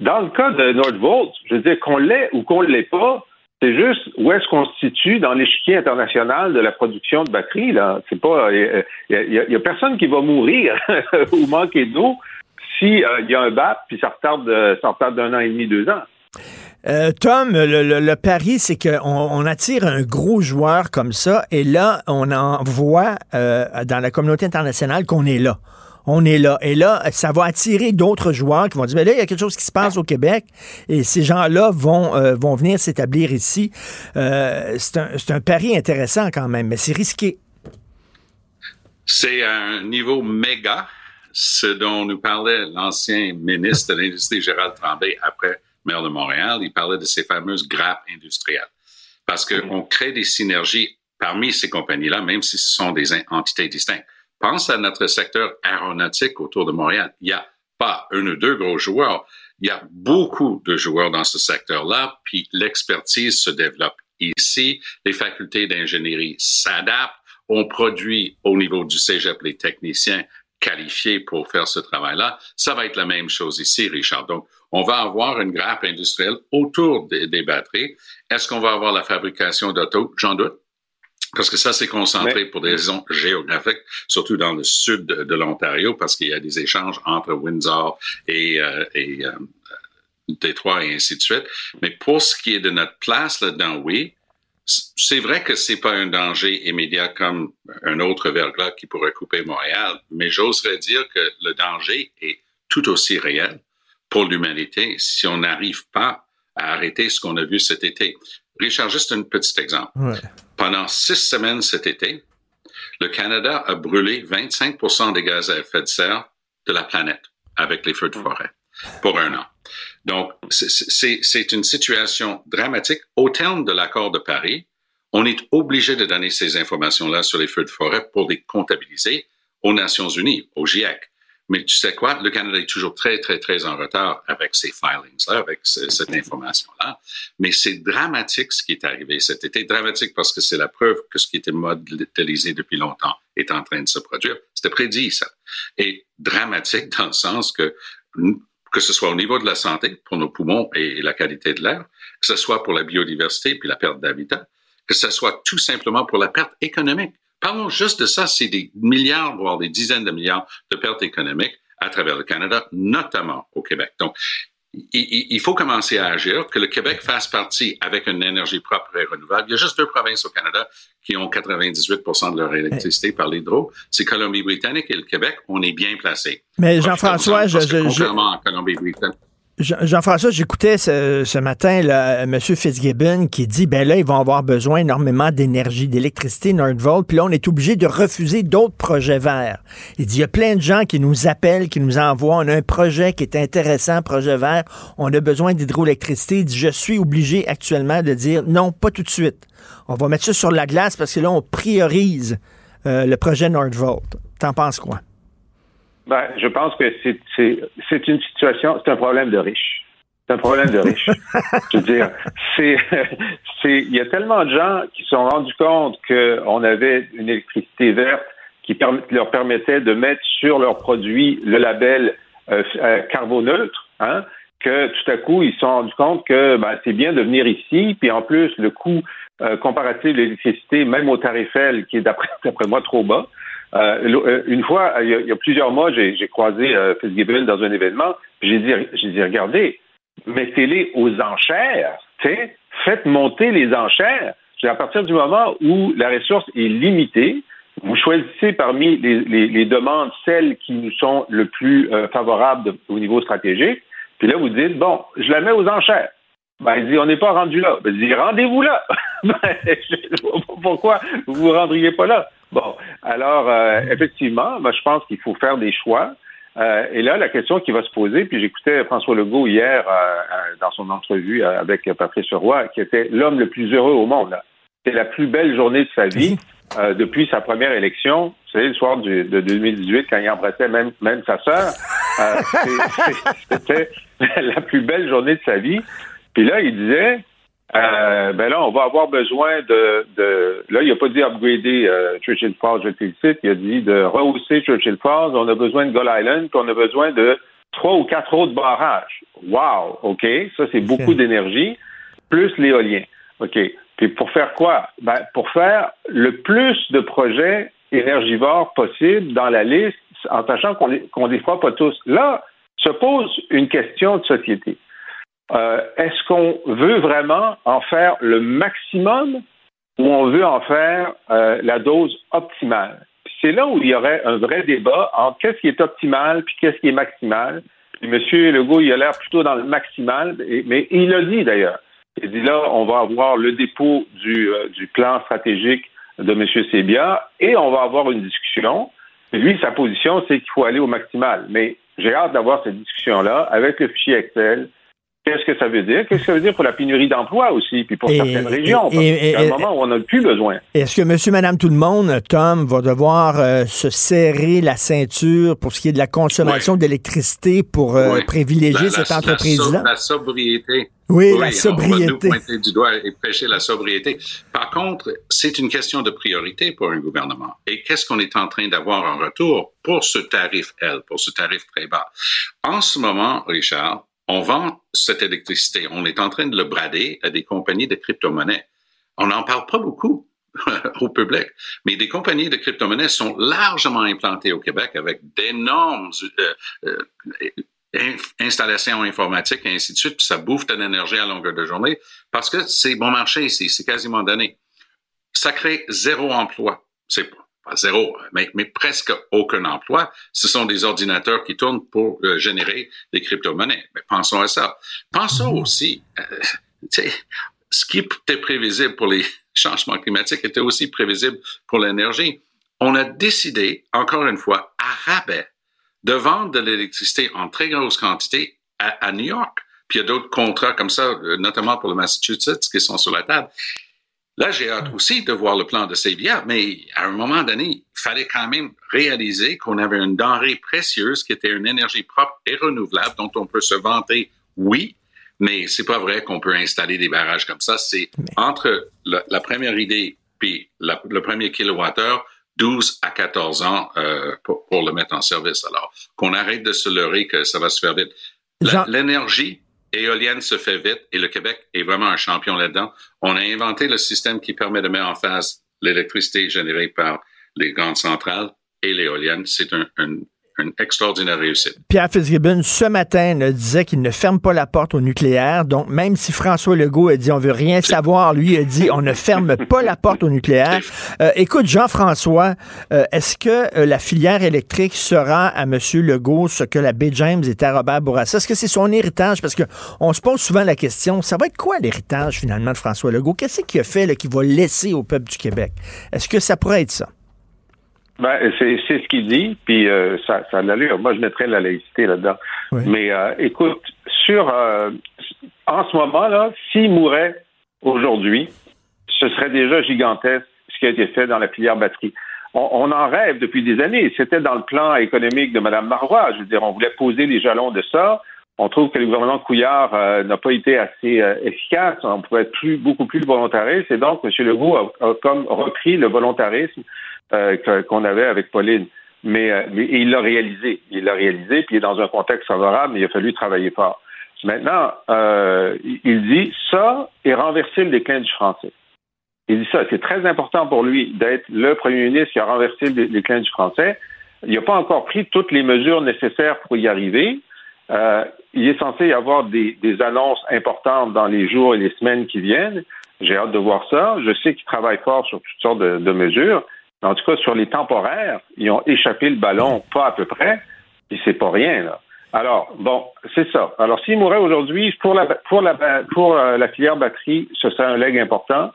Dans le cas de Nordvolt, je veux dire qu'on l'ait ou qu'on ne l'ait pas, c'est juste où est-ce qu'on se situe dans l'échiquier international de la production de batteries. Là, c'est pas, il y, a personne qui va mourir ou manquer d'eau si euh, il y a un BAP puis ça retarde, ça retarde d'un an et demi, deux ans. Euh, Tom, le, pari, c'est qu'on on attire un gros joueur comme ça, et là, on en voit euh, dans la communauté internationale qu'on est là. On est là. Et là, ça va attirer d'autres joueurs qui vont dire, mais là, il y a quelque chose qui se passe au Québec, et ces gens-là vont, euh, vont venir s'établir ici. c'est un, un pari intéressant quand même, mais c'est risqué. C'est un niveau méga, ce dont nous parlait l'ancien ministre de l'Industrie, Gérald Tremblay, après maire de Montréal, il parlait de ces fameuses grappes industrielles. Parce qu'on crée des synergies parmi ces compagnies-là, même si ce sont des entités distinctes. Pense à notre secteur aéronautique autour de Montréal. Il n'y a pas un ou deux gros joueurs. Il y a beaucoup de joueurs dans ce secteur-là, puis l'expertise se développe ici. Les facultés d'ingénierie s'adaptent. On produit au niveau du cégep les techniciens qualifiés pour faire ce travail-là. Ça va être la même chose ici, Richard. Donc, on va avoir une grappe industrielle autour des, batteries. Est-ce qu'on va avoir la fabrication d'auto? J'en doute. Parce que ça, c'est concentré pour des raisons géographiques, surtout dans le sud de, l'Ontario, parce qu'il y a des échanges entre Windsor et, euh, et euh, Détroit et ainsi de suite. Mais pour ce qui est de notre place là-dedans, oui, c'est vrai que c'est pas un danger immédiat comme un autre verglas qui pourrait couper Montréal, mais j'oserais dire que le danger est tout aussi réel pour l'humanité si on n'arrive pas à arrêter ce qu'on a vu cet été. Richard, juste un petit exemple. Pendant six semaines cet été, le Canada a brûlé 25% des gaz à effet de serre de la planète avec les feux de forêt pour un an. Donc, c'est une situation dramatique. Au terme de l'accord de Paris, on est obligé de donner ces informations-là sur les feux de forêt pour les comptabiliser aux Nations Unies, au GIEC. Mais tu sais quoi? Le Canada est toujours très, très, très en retard avec ces filings-là, avec cette information-là. Mais c'est dramatique ce qui est arrivé cet été. Dramatique parce que c'est la preuve que ce qui était modélisé depuis longtemps est en train de se produire. C'était prédit, ça. Et dramatique dans le sens que, que ce soit au niveau de la santé, pour nos poumons et la qualité de l'air, que ce soit pour la biodiversité puis la perte d'habitat, que ce soit tout simplement pour la perte économique. Parlons juste de ça, c'est des milliards, voire des dizaines de milliards de pertes économiques à travers le Canada, notamment au Québec. Donc, il faut commencer à agir, que le Québec fasse partie avec une énergie propre et renouvelable. Il y a juste deux provinces au Canada qui ont 98% de leur électricité par l'hydro. C'est Colombie-Britannique et le Québec. On est bien placés. Mais Jean-François, je, je, contrairement à Colombie-Britannique, Jean-François, j'écoutais ce, matin là, M. Fitzgibbon qui dit ben là, ils vont avoir besoin énormément d'énergie, d'électricité, Nordvolt, puis là, on est obligé de refuser d'autres projets verts. Il dit il y a plein de gens qui nous appellent, qui nous envoient. On a un projet qui est intéressant, projet vert. On a besoin d'hydroélectricité. Il dit je suis obligé actuellement de dire non, pas tout de suite. On va mettre ça sur la glace parce que là, on priorise euh, le projet Nordvolt. T'en penses quoi? Ben, je pense que c'est une situation, c'est un problème de riches. C'est un problème de riches. je veux dire, c'est, il y a tellement de gens qui se sont rendus compte qu'on avait une électricité verte qui leur permettait de mettre sur leurs produits le label euh, euh, carboneutre, hein, que tout à coup, ils se sont rendus compte que ben, c'est bien de venir ici, puis en plus, le coût euh, comparatif de l'électricité, même au tarif L, qui est d'après moi trop bas, euh, euh, une fois, il y, a, plusieurs mois, j'ai croisé euh, Fitzgibbon dans un événement. J'ai dit, j'ai dit, regardez, mettez-les aux enchères. Faites monter les enchères. À partir du moment où la ressource est limitée, vous choisissez parmi les, demandes celles qui nous sont le plus favorables au niveau stratégique. Puis là, vous dites, bon, je la mets aux enchères. Ben, il dit, on n'est pas rendu là. Ben, il dit, rendez-vous là. Ben, pourquoi vous vous rendriez pas là? Bon, alors, euh, effectivement, moi, je pense qu'il faut faire des choix. Euh, et là, la question qui va se poser, puis j'écoutais François Legault hier euh, dans son entrevue avec Patrice Roy, qui était l'homme le plus heureux au monde. C'est la plus belle journée de sa vie depuis sa première élection. Vous savez, le soir de 2018, quand il embrassait même, même sa sœur. C'était la plus belle journée de sa vie. Puis là, il disait, euh, ben là, on va avoir besoin de, de là, il n'a pas dit upgrader euh, Churchill Falls, je félicite, il a dit de rehausser Churchill Falls, on a besoin de Gull Island, puis on a besoin de trois ou quatre autres barrages. Wow, OK, ça c'est beaucoup d'énergie, plus l'éolien. OK. Puis pour faire quoi? Ben, pour faire le plus de projets énergivores possible dans la liste, en sachant qu'on ne les fera pas tous. Là, se pose une question de société. Euh, est-ce qu'on veut vraiment en faire le maximum ou on veut en faire euh, la dose optimale? C'est là où il y aurait un vrai débat entre qu'est-ce qui est optimal puis qu'est-ce qui est maximal. Puis M. Legault, il a l'air plutôt dans le maximal, mais il l'a dit d'ailleurs. Il dit là, on va avoir le dépôt du, euh, du plan stratégique de M. Sébia et on va avoir une discussion. lui, sa position, c'est qu'il faut aller au maximal. Mais j'ai hâte d'avoir cette discussion-là avec le fichier Excel, Qu'est-ce que ça veut dire? Qu'est-ce que ça veut dire pour la pénurie d'emploi aussi, puis pour certaines régions? Et, un moment où on n'a plus besoin. Est-ce que monsieur, madame, tout le monde, Tom, va devoir euh, se serrer la ceinture pour ce qui est de la consommation d'électricité pour euh, privilégier cette entreprise-là? La, sobriété. Oui, la sobriété. On va nous pointer du doigt et pêcher la sobriété. Par contre, c'est une question de priorité pour un gouvernement. Et qu'est-ce qu'on est en train d'avoir en retour pour ce tarif L, pour ce tarif très bas? En ce moment, Richard, on vend cette électricité, on est en train de le brader à des compagnies de crypto-monnaies. On n'en parle pas beaucoup au public, mais des compagnies de crypto-monnaies sont largement implantées au Québec avec d'énormes euh, euh, installations informatiques et ainsi de suite, ça bouffe de l'énergie à longueur de journée parce que c'est bon marché ici, c'est quasiment donné. Ça crée zéro emploi. C'est zéro, mais, mais, presque aucun emploi. Ce sont des ordinateurs qui tournent pour euh, générer des crypto-monnaies. Mais pensons à ça. Pensons mhm. aussi, euh, ce qui était prévisible pour les changements climatiques était aussi prévisible pour l'énergie. On a décidé, encore une fois, à rabais, de vendre de l'électricité en très grosse quantité à, New York. Puis il y a d'autres contrats comme ça, euh, notamment pour le Massachusetts, qui sont sur la table. Là, j'ai hâte aussi de voir le plan de CBA, mais à un moment donné, il fallait quand même réaliser qu'on avait une denrée précieuse qui était une énergie propre et renouvelable dont on peut se vanter, oui, mais c'est pas vrai qu'on peut installer des barrages comme ça. C'est entre la, première idée puis le premier kilowattheure, 12 à 14 ans euh, pour, le mettre en service. Alors, qu'on arrête de se leurrer que ça va se faire vite. L'énergie éolienne se fait vite et le Québec est vraiment un champion là-dedans. On a inventé le système qui permet de mettre en phase l'électricité générée par les grandes centrales et l'éolienne. C'est un, une extraordinaire réussite. Pierre Fitzgibbon, ce matin, disait qu'il ne ferme pas la porte au nucléaire. Donc, même si François Legault a dit on veut rien savoir, lui a dit on ne ferme pas la porte au nucléaire. Euh, écoute, Jean-François, euh, est-ce que euh, la filière électrique sera à M. Legault ce que la B. James était à Robert Bourassa? Est-ce que c'est son héritage? Parce que on se pose souvent la question, ça va être quoi l'héritage finalement de François Legault? Qu'est-ce qu'il a fait qu'il va laisser au peuple du Québec? Est-ce que ça pourrait être ça? Ben, c'est, c'est ce qu'il dit, puis euh, ça, ça a l'allure. Moi, je mettrais la laïcité là-dedans. Mais euh, écoute, sur euh, en ce moment là, s'il mourait aujourd'hui, ce serait déjà gigantesque ce qui a été fait dans la filière batterie. On, on en rêve depuis des années. C'était dans le plan économique de Mme Marois. Je veux dire, on voulait poser les jalons de ça. On trouve que le gouvernement Couillard n'a pas été assez efficace. On pourrait être plus, beaucoup plus volontariste. Et donc, M. Legault a, a comme repris le volontarisme euh, qu'on avait avec Pauline. Mais, euh, mais il l'a réalisé. Il l'a réalisé, puis il est dans un contexte favorable, mais il a fallu travailler fort. Maintenant, euh, il dit ça et renverser le déclin du français. Il dit ça. C'est très important pour lui d'être le premier ministre qui a renversé le déclin du français. Il n'a pas encore pris toutes les mesures nécessaires pour y arriver. Euh, il est censé y avoir des, des, annonces importantes dans les jours et les semaines qui viennent. J'ai hâte de voir ça. Je sais qu'il travaille fort sur toutes sortes de, de mesures. En tout cas, sur les temporaires, ils ont échappé le ballon, pas à peu près, et c'est pas rien, là. Alors, bon, c'est ça. Alors, s'il mourait aujourd'hui, pour la, pour, la, pour euh, la filière batterie, ce serait un leg important.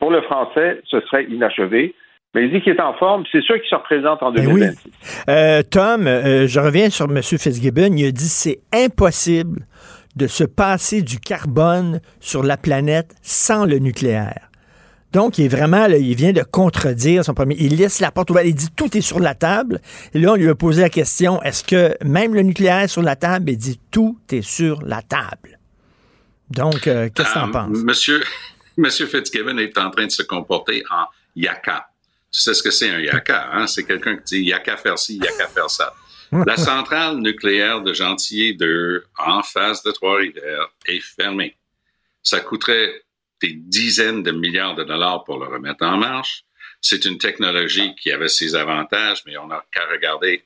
Pour le français, ce serait inachevé. Mais il dit qu'il est en forme. C'est sûr qu'il se représente en 2026. Ben oui. Euh, Tom, euh, je reviens sur M. Fitzgibbon. Il a dit c'est impossible de se passer du carbone sur la planète sans le nucléaire. Donc, il est vraiment, il vient de contredire son premier. Il laisse la porte ouverte. Il dit tout est sur la table. Et là, on lui a posé la question est-ce que même le nucléaire est sur la table? Il dit tout est sur la table. Donc, euh, qu'est-ce que tu en euh, penses? Monsieur, Monsieur Fitzgibbon est en train de se comporter en yaka. Tu sais ce que c'est un yaka hein? C'est quelqu'un qui dit yaka faire ci, yaka faire ça. La centrale nucléaire de Gentilly 2, en face de Trois-Rivières, est fermée. Ça coûterait des dizaines de milliards de dollars pour le remettre en marche. C'est une technologie qui avait ses avantages, mais on n'a qu'à regarder,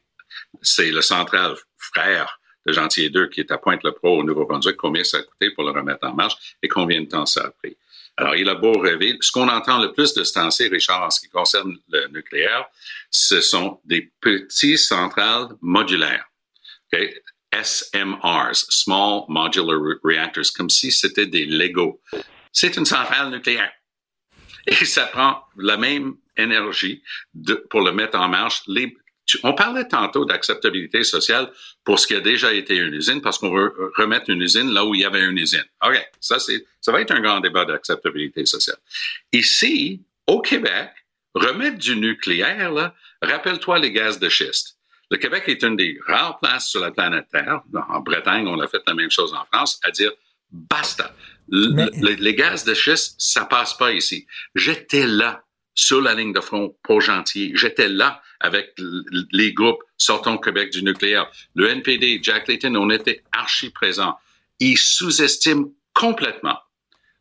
c'est le central frère de Gentilly 2 qui est à Pointe-le-Pro au Nouveau-Brunswick, combien ça a coûté pour le remettre en marche et combien de temps ça a pris. Alors, il a beau rêver. Ce qu'on entend le plus de ce temps Richard, en ce qui concerne le nucléaire, ce sont des petits centrales modulaires. SMRs, Small Modular Reactors, comme si c'était des Lego c'est une centrale nucléaire. Et ça prend la même énergie pour le mettre en marche. On parlait tantôt d'acceptabilité sociale pour ce qui a déjà été une usine, parce qu'on veut remettre une usine là où il y avait une usine. OK, ça, ça va être un grand débat d'acceptabilité sociale. Ici, au Québec, remettre du nucléaire, rappelle-toi les gaz de schiste. Le Québec est une des rares places sur la planète Terre, en Bretagne, on a fait la même chose en France, à dire basta les gaz de schiste, ça passe pas ici. J'étais là, sur la ligne de front pour Gentil. J'étais là avec les groupes Sortons Québec du nucléaire. Le NPD, Jack Layton, on était archi présents. Ils sous-estiment complètement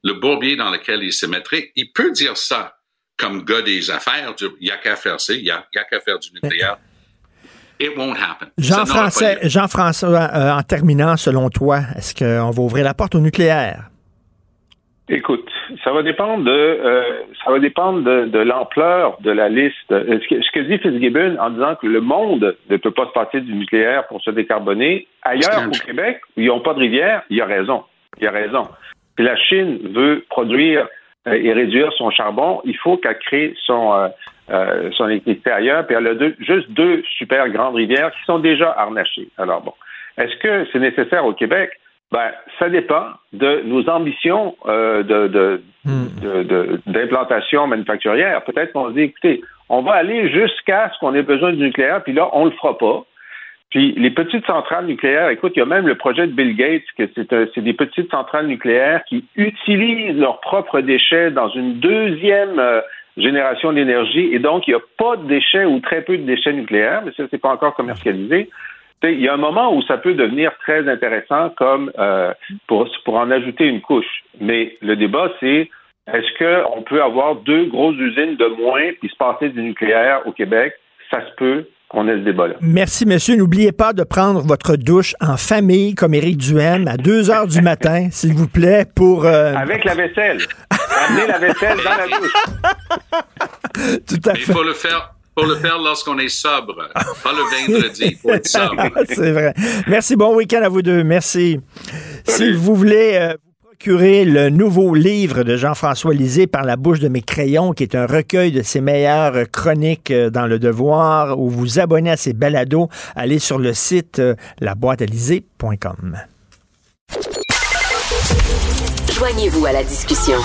le bourbier dans lequel il se mettrait. Il peut dire ça comme gars des affaires, il n'y a qu'à faire ça, il n'y a, qu'à faire du nucléaire. It won't happen. Jean-François, Jean euh, en terminant, selon toi, est-ce qu'on va ouvrir la porte au nucléaire? Écoute, ça va dépendre de euh, ça va dépendre de, de l'ampleur de la liste. Euh, ce que, ce que, dit Fitzgibbon en disant que le monde ne peut pas se passer du nucléaire pour se décarboner, ailleurs au Québec, où ils n'ont pas de rivière, il a raison. Il a raison. Si la Chine veut produire euh, et réduire son charbon, il faut qu'elle crée son euh, son électricité ailleurs, puis elle a deux, juste deux super grandes rivières qui sont déjà harnachées. Alors bon, est-ce que c'est nécessaire au Québec? Ben, ça dépend de nos ambitions euh, de, d'implantation manufacturière. Peut-être qu'on se dit, écoutez, on va aller jusqu'à ce qu'on ait besoin du nucléaire, puis là, on le fera pas. Puis les petites centrales nucléaires, écoute, il y a même le projet de Bill Gates, que c'est des petites centrales nucléaires qui utilisent leurs propres déchets dans une deuxième euh, génération d'énergie, et donc il n'y a pas de déchets ou très peu de déchets nucléaires, mais ça, c'est pas encore commercialisé. Il y a un moment où ça peut devenir très intéressant comme euh, pour, pour en ajouter une couche. Mais le débat, c'est est-ce qu'on peut avoir deux grosses usines de moins puis se passer du nucléaire au Québec? Ça se peut qu'on ait ce débat-là. Merci, monsieur. N'oubliez pas de prendre votre douche en famille, comme Éric Duhem, à 2 heures du matin, s'il vous plaît, pour... Euh, Avec la vaisselle. Amener la vaisselle dans la douche. Tout à fait. Il faut le faire faut le faire lorsqu'on est sobre, pas le vendredi. Il faut être sobre. C'est vrai. Merci. Bon week-end à vous deux. Merci. Si vous voulez euh, vous procurer le nouveau livre de Jean-François Lisée par la bouche de mes crayons, qui est un recueil de ses meilleures chroniques euh, dans le devoir, ou vous abonner à ses balados, allez sur le site euh, laboîtealisée.com. Joignez-vous à la discussion.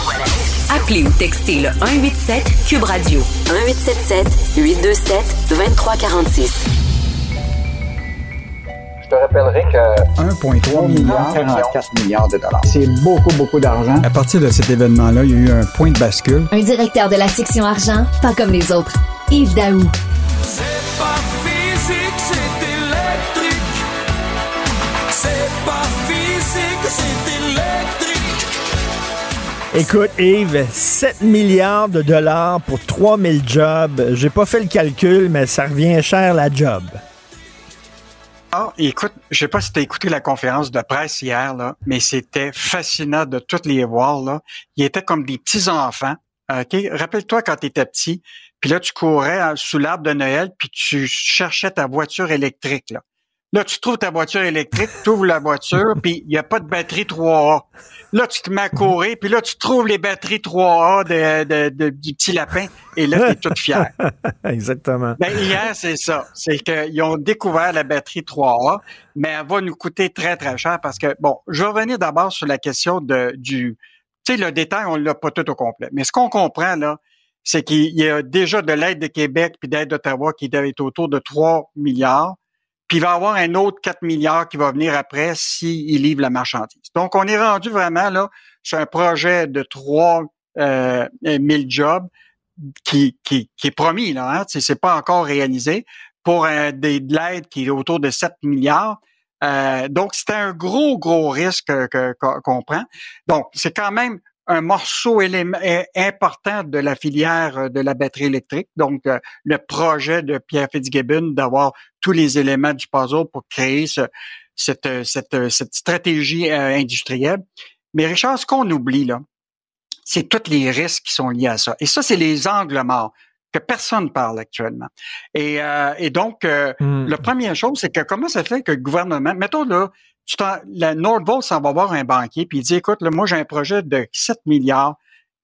Appelez ou textez le 187 Cube Radio 1877 827 2346. Je te rappellerai que 1,3 milliard, 44 milliards de dollars. C'est beaucoup, beaucoup d'argent. À partir de cet événement-là, il y a eu un point de bascule. Un directeur de la section argent, pas comme les autres. Yves Daou. C'est pas Écoute, Yves, 7 milliards de dollars pour 3000 jobs. J'ai pas fait le calcul, mais ça revient cher la job. Ah, écoute, je sais pas si tu as écouté la conférence de presse hier, là, mais c'était fascinant de toutes les voir. Là. Ils étaient comme des petits-enfants. OK? Rappelle-toi quand tu étais petit, puis là, tu courais hein, sous l'arbre de Noël, puis tu cherchais ta voiture électrique. Là. Là, tu trouves ta voiture électrique, tu ouvres la voiture, puis il n'y a pas de batterie 3A. Là, tu te mets à courir, puis là, tu trouves les batteries 3A de, de, du petit lapin, et là, tu es toute fière. Exactement. Ben, hier, c'est ça. C'est qu'ils ont découvert la batterie 3A, mais elle va nous coûter très, très cher parce que, bon, je vais revenir d'abord sur la question de, du... Tu sais, le détail, on l'a pas tout au complet. Mais ce qu'on comprend, là, c'est qu'il y a déjà de l'aide de Québec puis d'aide d'Ottawa qui doit être autour de 3 milliards. Il va y avoir un autre 4 milliards qui va venir après s'il livre la marchandise. Donc, on est rendu vraiment là sur un projet de 3 euh, 000 jobs qui, qui, qui est promis, là. Hein? C'est pas encore réalisé pour euh, des, de l'aide qui est autour de 7 milliards. Euh, donc, c'est un gros, gros risque qu'on prend. Donc, c'est quand même un morceau élément, important de la filière de la batterie électrique. Donc, euh, le projet de Pierre Fitzgibbon d'avoir tous les éléments du puzzle pour créer ce, cette, cette, cette stratégie euh, industrielle. Mais Richard, ce qu'on oublie, là, c'est tous les risques qui sont liés à ça. Et ça, c'est les angles morts que personne parle actuellement. Et, euh, et donc, mmh. la première chose, c'est que comment ça fait que le gouvernement, mettons là, tu la Nordvolt s'en va voir un banquier puis il dit écoute là, moi j'ai un projet de 7 milliards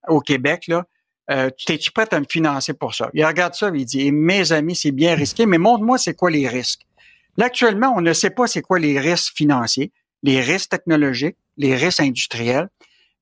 au Québec là euh, es-tu prêt à me financer pour ça? Il regarde ça il dit mes amis c'est bien risqué mais montre-moi c'est quoi les risques. Là actuellement on ne sait pas c'est quoi les risques financiers, les risques technologiques, les risques industriels.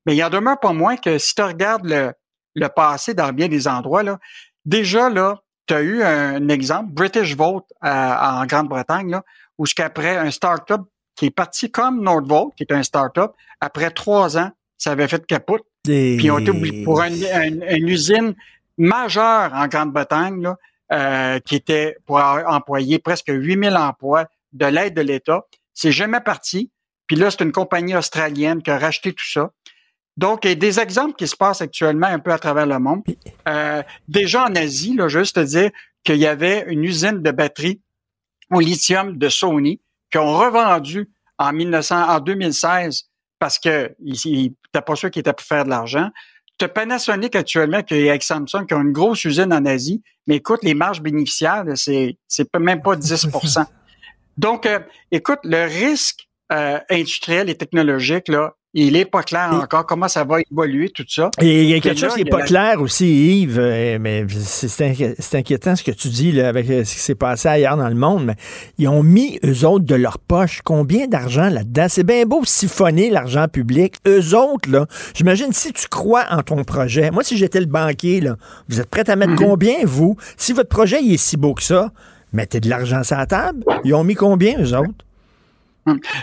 Mais il en demeure pas moins que si tu regardes le, le passé dans bien des endroits là, déjà là tu as eu un exemple British Vote euh, en Grande-Bretagne là où ce qu'après un start-up qui est parti comme Nordvolt, qui est un start-up. Après trois ans, ça avait fait capote. Puis ont été pour une, usine majeure en Grande-Bretagne, euh, qui était pour employer presque 8000 emplois de l'aide de l'État. C'est jamais parti. Puis là, c'est une compagnie australienne qui a racheté tout ça. Donc, il y a des exemples qui se passent actuellement un peu à travers le monde. Euh, déjà en Asie, là, juste te dire qu'il y avait une usine de batterie au lithium de Sony qui ont revendu en 1900, en 2016 parce que t'as pas sûr qu'ils étaient pour faire de l'argent. Tu as Panasonic actuellement qui est avec Samsung qui ont une grosse usine en Asie, mais écoute, les marges bénéficiaires, c'est c'est même pas 10% Donc, euh, écoute, le risque euh, industriel et technologique là Il est pas clair encore comment ça va évoluer, tout ça. Et il y a quelque chose qui n'est pas la- clair aussi, Yves, euh, mais c'est c'est inqui- c'est inquiétant ce que tu dis là, avec euh, ce qui s'est passé ailleurs dans le monde. Mais ils ont mis, eux autres, de leur poche, combien d'argent là-dedans? C'est bien beau siphonner l'argent public. Eux autres, là, j'imagine si tu crois en ton projet. Moi, si j'étais le banquier, là, vous êtes prêt à mettre Mhm. combien, vous? Si votre projet il est si beau que ça, mettez de l'argent sur la table. Ils ont mis combien, eux autres?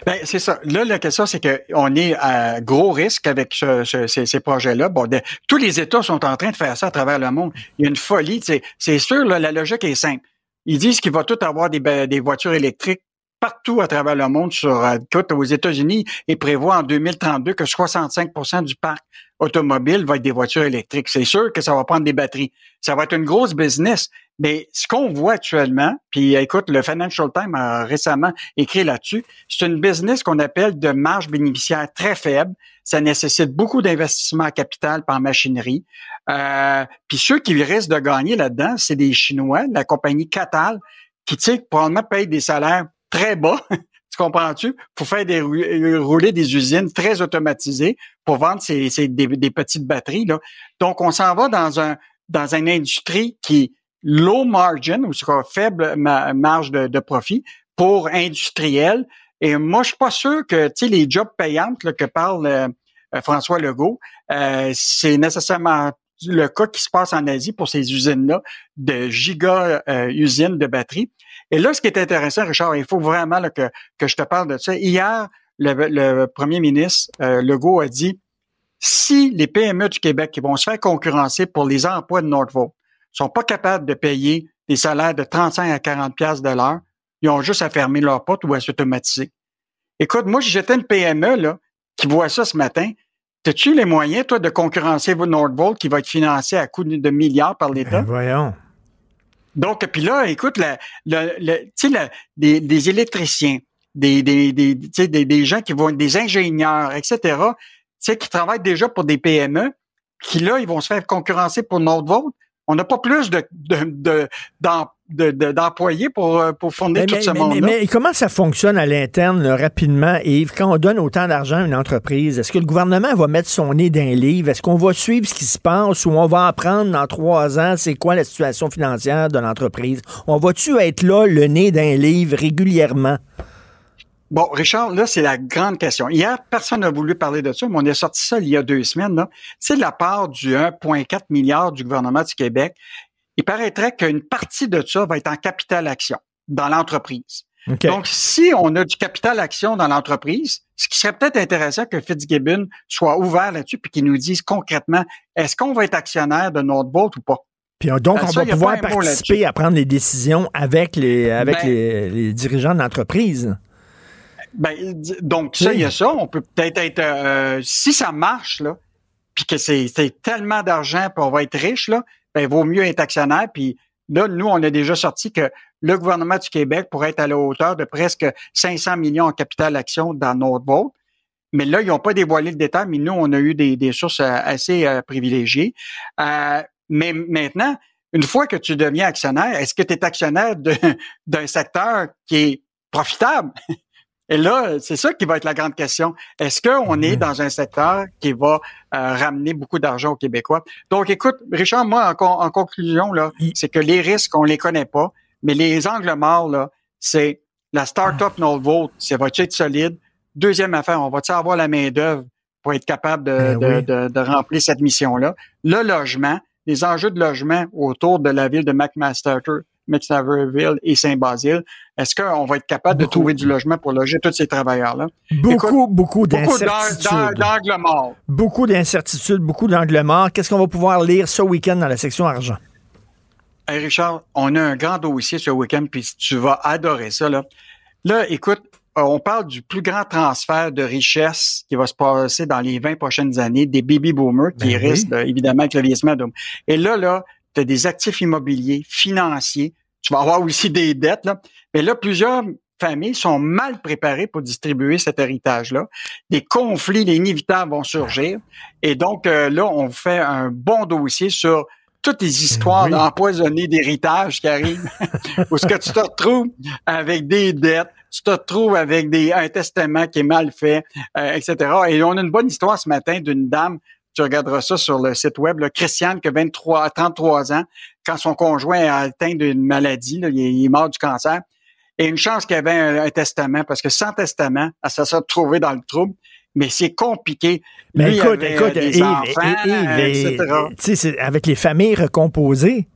Ben, c'est ça. Là, la question, c'est qu'on est à gros risque avec ce- ce- ces, ces projets-là. Bon, tous les États sont en train de faire ça à travers le monde. Il y a une folie. C'est, sûr, là, la logique est simple. Ils disent qu'il va tout avoir des, ba- des voitures électriques partout à travers le monde. Sur, euh, écoute, aux États-Unis, ils prévoient en 2032 que 65% du parc automobile va être des voitures électriques. C'est sûr que ça va prendre des batteries. Ça va être une grosse business. Mais ce qu'on voit actuellement, puis écoute, le Financial Times a récemment écrit là-dessus, c'est une business qu'on appelle de marge bénéficiaire très faible. Ça nécessite beaucoup d'investissement en capital par machinerie. Euh, puis ceux qui risquent de gagner là-dedans, c'est des Chinois, la compagnie Catal, qui, tu sais, probablement paye des salaires très bas. Tu comprends-tu? Pour faire des, euh, rouler des usines très automatisées pour vendre ces, ces- des, des petites batteries. Là. Donc, on s'en va dans un dans une industrie qui low margin, ou quoi, faible ma- marge de, de profit pour industriel. Et moi, je suis pas sûr que les jobs payantes là, que parle euh, François Legault, euh, c'est nécessairement le cas qui se passe en Asie pour ces usines-là, de giga euh, usines de batteries. Et là, ce qui est intéressant, Richard, il faut vraiment là, que, que je te parle de ça. Hier, le, le premier ministre euh, Legault a dit si les PME du Québec vont se faire concurrencer pour les emplois de Northvolt sont pas capables de payer des salaires de 35 à 40 pièces de l'heure, ils ont juste à fermer leur porte ou à s'automatiser. Écoute, moi, j'étais une PME là, qui voit ça ce matin, as-tu les moyens, toi, de concurrencer Nordvolt qui va être financé à coût de milliards par l'État? Ben, voyons. Donc, puis là, écoute, la- tu sais, la- des, des électriciens, des, des, des, des, des gens qui vont être des ingénieurs, etc., tu sais, qui travaillent déjà pour des PME, qui là, ils vont se faire concurrencer pour Nordvolt. On n'a pas plus de, de, de, d'em- de- de- d'employés pour, euh, pour fournir Mais, tout mais- ce mais- monde-là. mais- comment ça fonctionne à l'interne, là, rapidement, Yves? Quand on donne autant d'argent à une entreprise, est-ce que le gouvernement va mettre son nez dans livre? Est-ce qu'on va suivre ce qui se passe ou on va apprendre dans trois ans c'est quoi la situation financière de l'entreprise? On va-tu être là, le nez d'un livre, régulièrement? Bon, Richard, là, c'est la grande question. Hier, personne n'a voulu parler de ça, mais on a sorti ça il y a deux semaines. C'est la part du 1,4 milliard du gouvernement du Québec. Il paraîtrait qu'une partie de ça va être en capital action dans l'entreprise. Donc, si on a du capital action dans l'entreprise, ce qui serait peut-être intéressant que Fitzgibbon soit ouvert là-dessus puis qu'il nous dise concrètement, est-ce qu'on va être actionnaire de Nordvolt ou pas? Puis on- donc, Ah, on ça, va pouvoir participer à prendre les décisions avec les, avec Ben- les, les dirigeants de l'entreprise. Ben, donc ça, il y a ça. On peut peut-être être, euh, si ça marche là, puis que c'est tellement d'argent, puis on va être riche là, ben il vaut mieux être actionnaire. Puis là, nous, on a déjà sorti que le gouvernement du Québec pourrait être à la hauteur de presque 500 millions en capital action dans notre vote. Mais là, ils n'ont pas dévoilé le détail, mais nous, on a eu des, des sources euh, assez euh, privilégiées. Euh, mais maintenant, une fois que tu deviens actionnaire, est-ce que tu es actionnaire d'un secteur qui est profitable? Et là, c'est ça qui va être la grande question. Est-ce qu'on est dans un secteur qui va euh, ramener beaucoup d'argent aux Québécois? Donc, écoute, Richard, moi, en, en conclusion, là, c'est que les risques, on les connaît pas, mais les angles morts, là, c'est la start-up Vote, ça va être solide? Deuxième affaire, on va-tu avoir la main-d'œuvre pour être capable de, Ben de- oui. de- de remplir cette mission-là? Le logement, les enjeux de logement autour de la ville de McMaster, McMasterville et Saint-Basile. Est-ce qu'on va être capable de trouver du logement pour loger tous ces travailleurs-là? Beaucoup, Écoute, beaucoup beaucoup d'incertitudes. d'angles morts. Beaucoup d'incertitudes, beaucoup d'angles morts. Qu'est-ce qu'on va pouvoir lire ce week-end dans la section argent? Hey Richard, on a un grand dossier ce week-end, puis tu vas adorer ça. Là, là écoute, euh, on parle du plus grand transfert de richesse qui va se passer dans les 20 prochaines années, des baby boomers qui Ben risquent, là, évidemment, avec le vieillissement. Et là, là, tu as des actifs immobiliers, financiers, tu vas avoir aussi des dettes. Là. Mais là, plusieurs familles sont mal préparées pour distribuer cet héritage-là. Des conflits inévitables vont surgir. Et donc, euh, là, on fait un bon dossier sur toutes les histoires empoisonnées d'héritage qui arrivent, où ce que tu te retrouves avec des dettes, tu te retrouves avec des, un testament qui est mal fait, euh, etc. Et on a une bonne histoire ce matin d'une dame, tu regarderas ça sur le site web, là, Christiane, qui a 23, 33 ans, quand son conjoint est atteint d'une maladie, là, il, est, il, est, mort du cancer, et une chance qu'il y avait un, un, testament, parce que sans testament, elle se serait retrouvée dans le trouble mais c'est compliqué. Mais Lui écoute, écoute, des Yves, enfants, Yves, etc. avec les familles recomposées,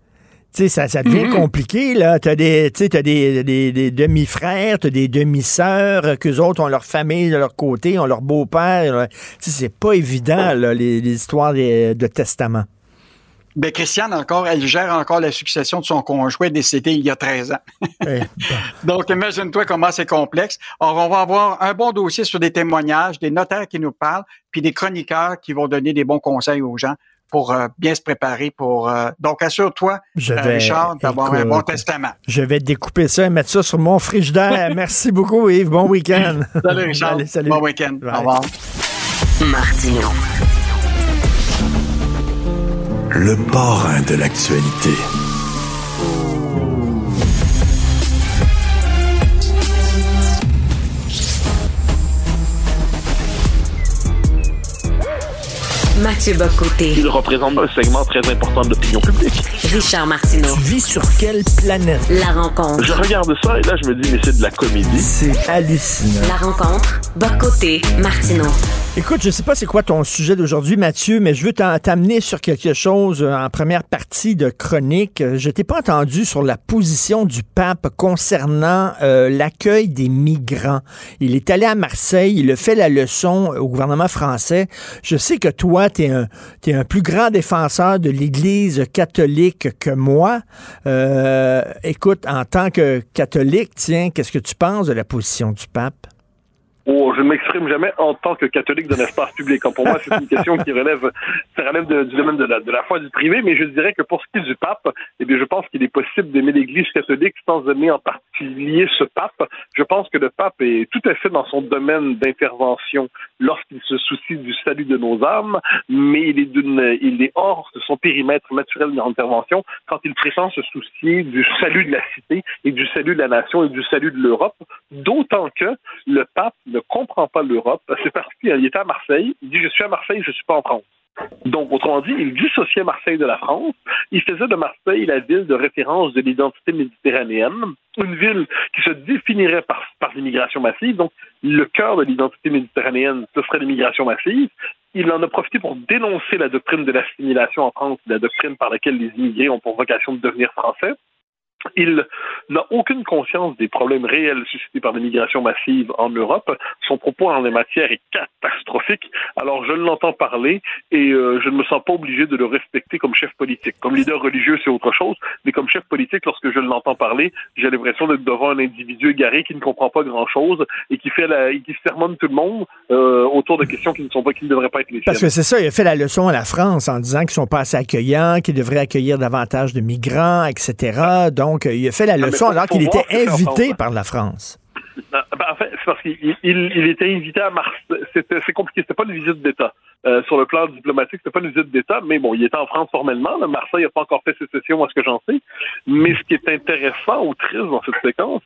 sais, ça, ça devient mm -hmm. compliqué, là. T'as des, as des, des, des demi-frères, t'as des demi-sœurs, qu'eux autres ont leur famille de leur côté, ont leur beau-père. C'est pas évident, là, les, les histoires de, de testament. Ben, Christiane, encore, elle gère encore la succession de son conjoint décédé il y a 13 ans. Eh, Donc, imagine-toi comment c'est complexe. Alors, on va avoir un bon dossier sur des témoignages, des notaires qui nous parlent, puis des chroniqueurs qui vont donner des bons conseils aux gens pour euh, bien se préparer pour. Euh, donc, assure-toi, euh, Richard, d'avoir un bon testament. Je vais découper ça et mettre ça sur mon frigidaire. Merci beaucoup, Yves. Bon week-end. Salut, Richard. Allez, salut. Bon week-end. Au revoir. Martino. Le parrain de l'actualité. Mathieu Bocoté. Il représente un segment très important de l'opinion publique. Richard Martineau. Tu vis sur quelle planète? La rencontre. Je regarde ça et là, je me dis, mais c'est de la comédie. C'est hallucinant. La rencontre. Bocoté. Martineau. Écoute, je sais pas c'est quoi ton sujet d'aujourd'hui, Mathieu, mais je veux t'amener sur quelque chose en première partie de chronique. Je t'ai pas entendu sur la position du pape concernant euh, l'accueil des migrants. Il est allé à Marseille, il a fait la leçon au gouvernement français. Je sais que toi, tu es un, plus grand défenseur de l'Église catholique que moi. Euh, écoute, en tant que catholique, tiens, qu'est-ce que tu penses de la position du pape? Oh, je ne m'exprime jamais en tant que catholique d'un espace public. Pour moi, c'est une question qui relève, ça relève de, du domaine de la, de la foi du privé, mais je dirais que pour ce qui est du pape, eh bien, je pense qu'il est possible d'aimer l'Église catholique sans aimer en particulier ce pape. Je pense que le pape est tout à fait dans son domaine d'intervention lorsqu'il se soucie du salut de nos âmes, mais il est d'une, il est hors de son périmètre naturel d'intervention quand il prétend se soucier du salut de la cité et du salut de la nation et du salut de l'Europe, d'autant que le pape ne comprend pas l'Europe. C'est parti, il était à Marseille, il dit je suis à Marseille, je suis pas en France. Donc, autrement dit, il dissociait Marseille de la France. Il faisait de Marseille la ville de référence de l'identité méditerranéenne, une ville qui se définirait par, par l'immigration massive. Donc, le cœur de l'identité méditerranéenne, ce serait l'immigration massive. Il en a profité pour dénoncer la doctrine de l'assimilation en France, la doctrine par laquelle les immigrés ont pour vocation de devenir français. Il n'a aucune conscience des problèmes réels suscités par l'immigration massive en Europe. Son propos en la matière est catastrophique. Alors je l'entends parler et euh, je ne me sens pas obligé de le respecter comme chef politique. Comme leader religieux, c'est autre chose, mais comme chef politique, lorsque je l'entends parler, j'ai l'impression d'être devant un individu égaré qui ne comprend pas grand-chose et qui fait la, et qui sermonne tout le monde euh, autour de questions qui ne sont pas, qui ne devraient pas être les. Parce que c'est ça, il a fait la leçon à la France en disant qu'ils sont pas assez accueillants, qu'ils devraient accueillir davantage de migrants, etc. Donc donc, il a fait la leçon alors qu'il était invité par la France. Ben, en fait, c'est parce qu'il il, il était invité à Marseille. C'est compliqué. C'était pas une visite d'État. Euh, sur le plan diplomatique, c'était pas une visite d'État, mais bon, il était en France formellement. Là. Marseille n'a pas encore fait sécession, à ce que j'en sais. Mais ce qui est intéressant ou triste dans cette séquence,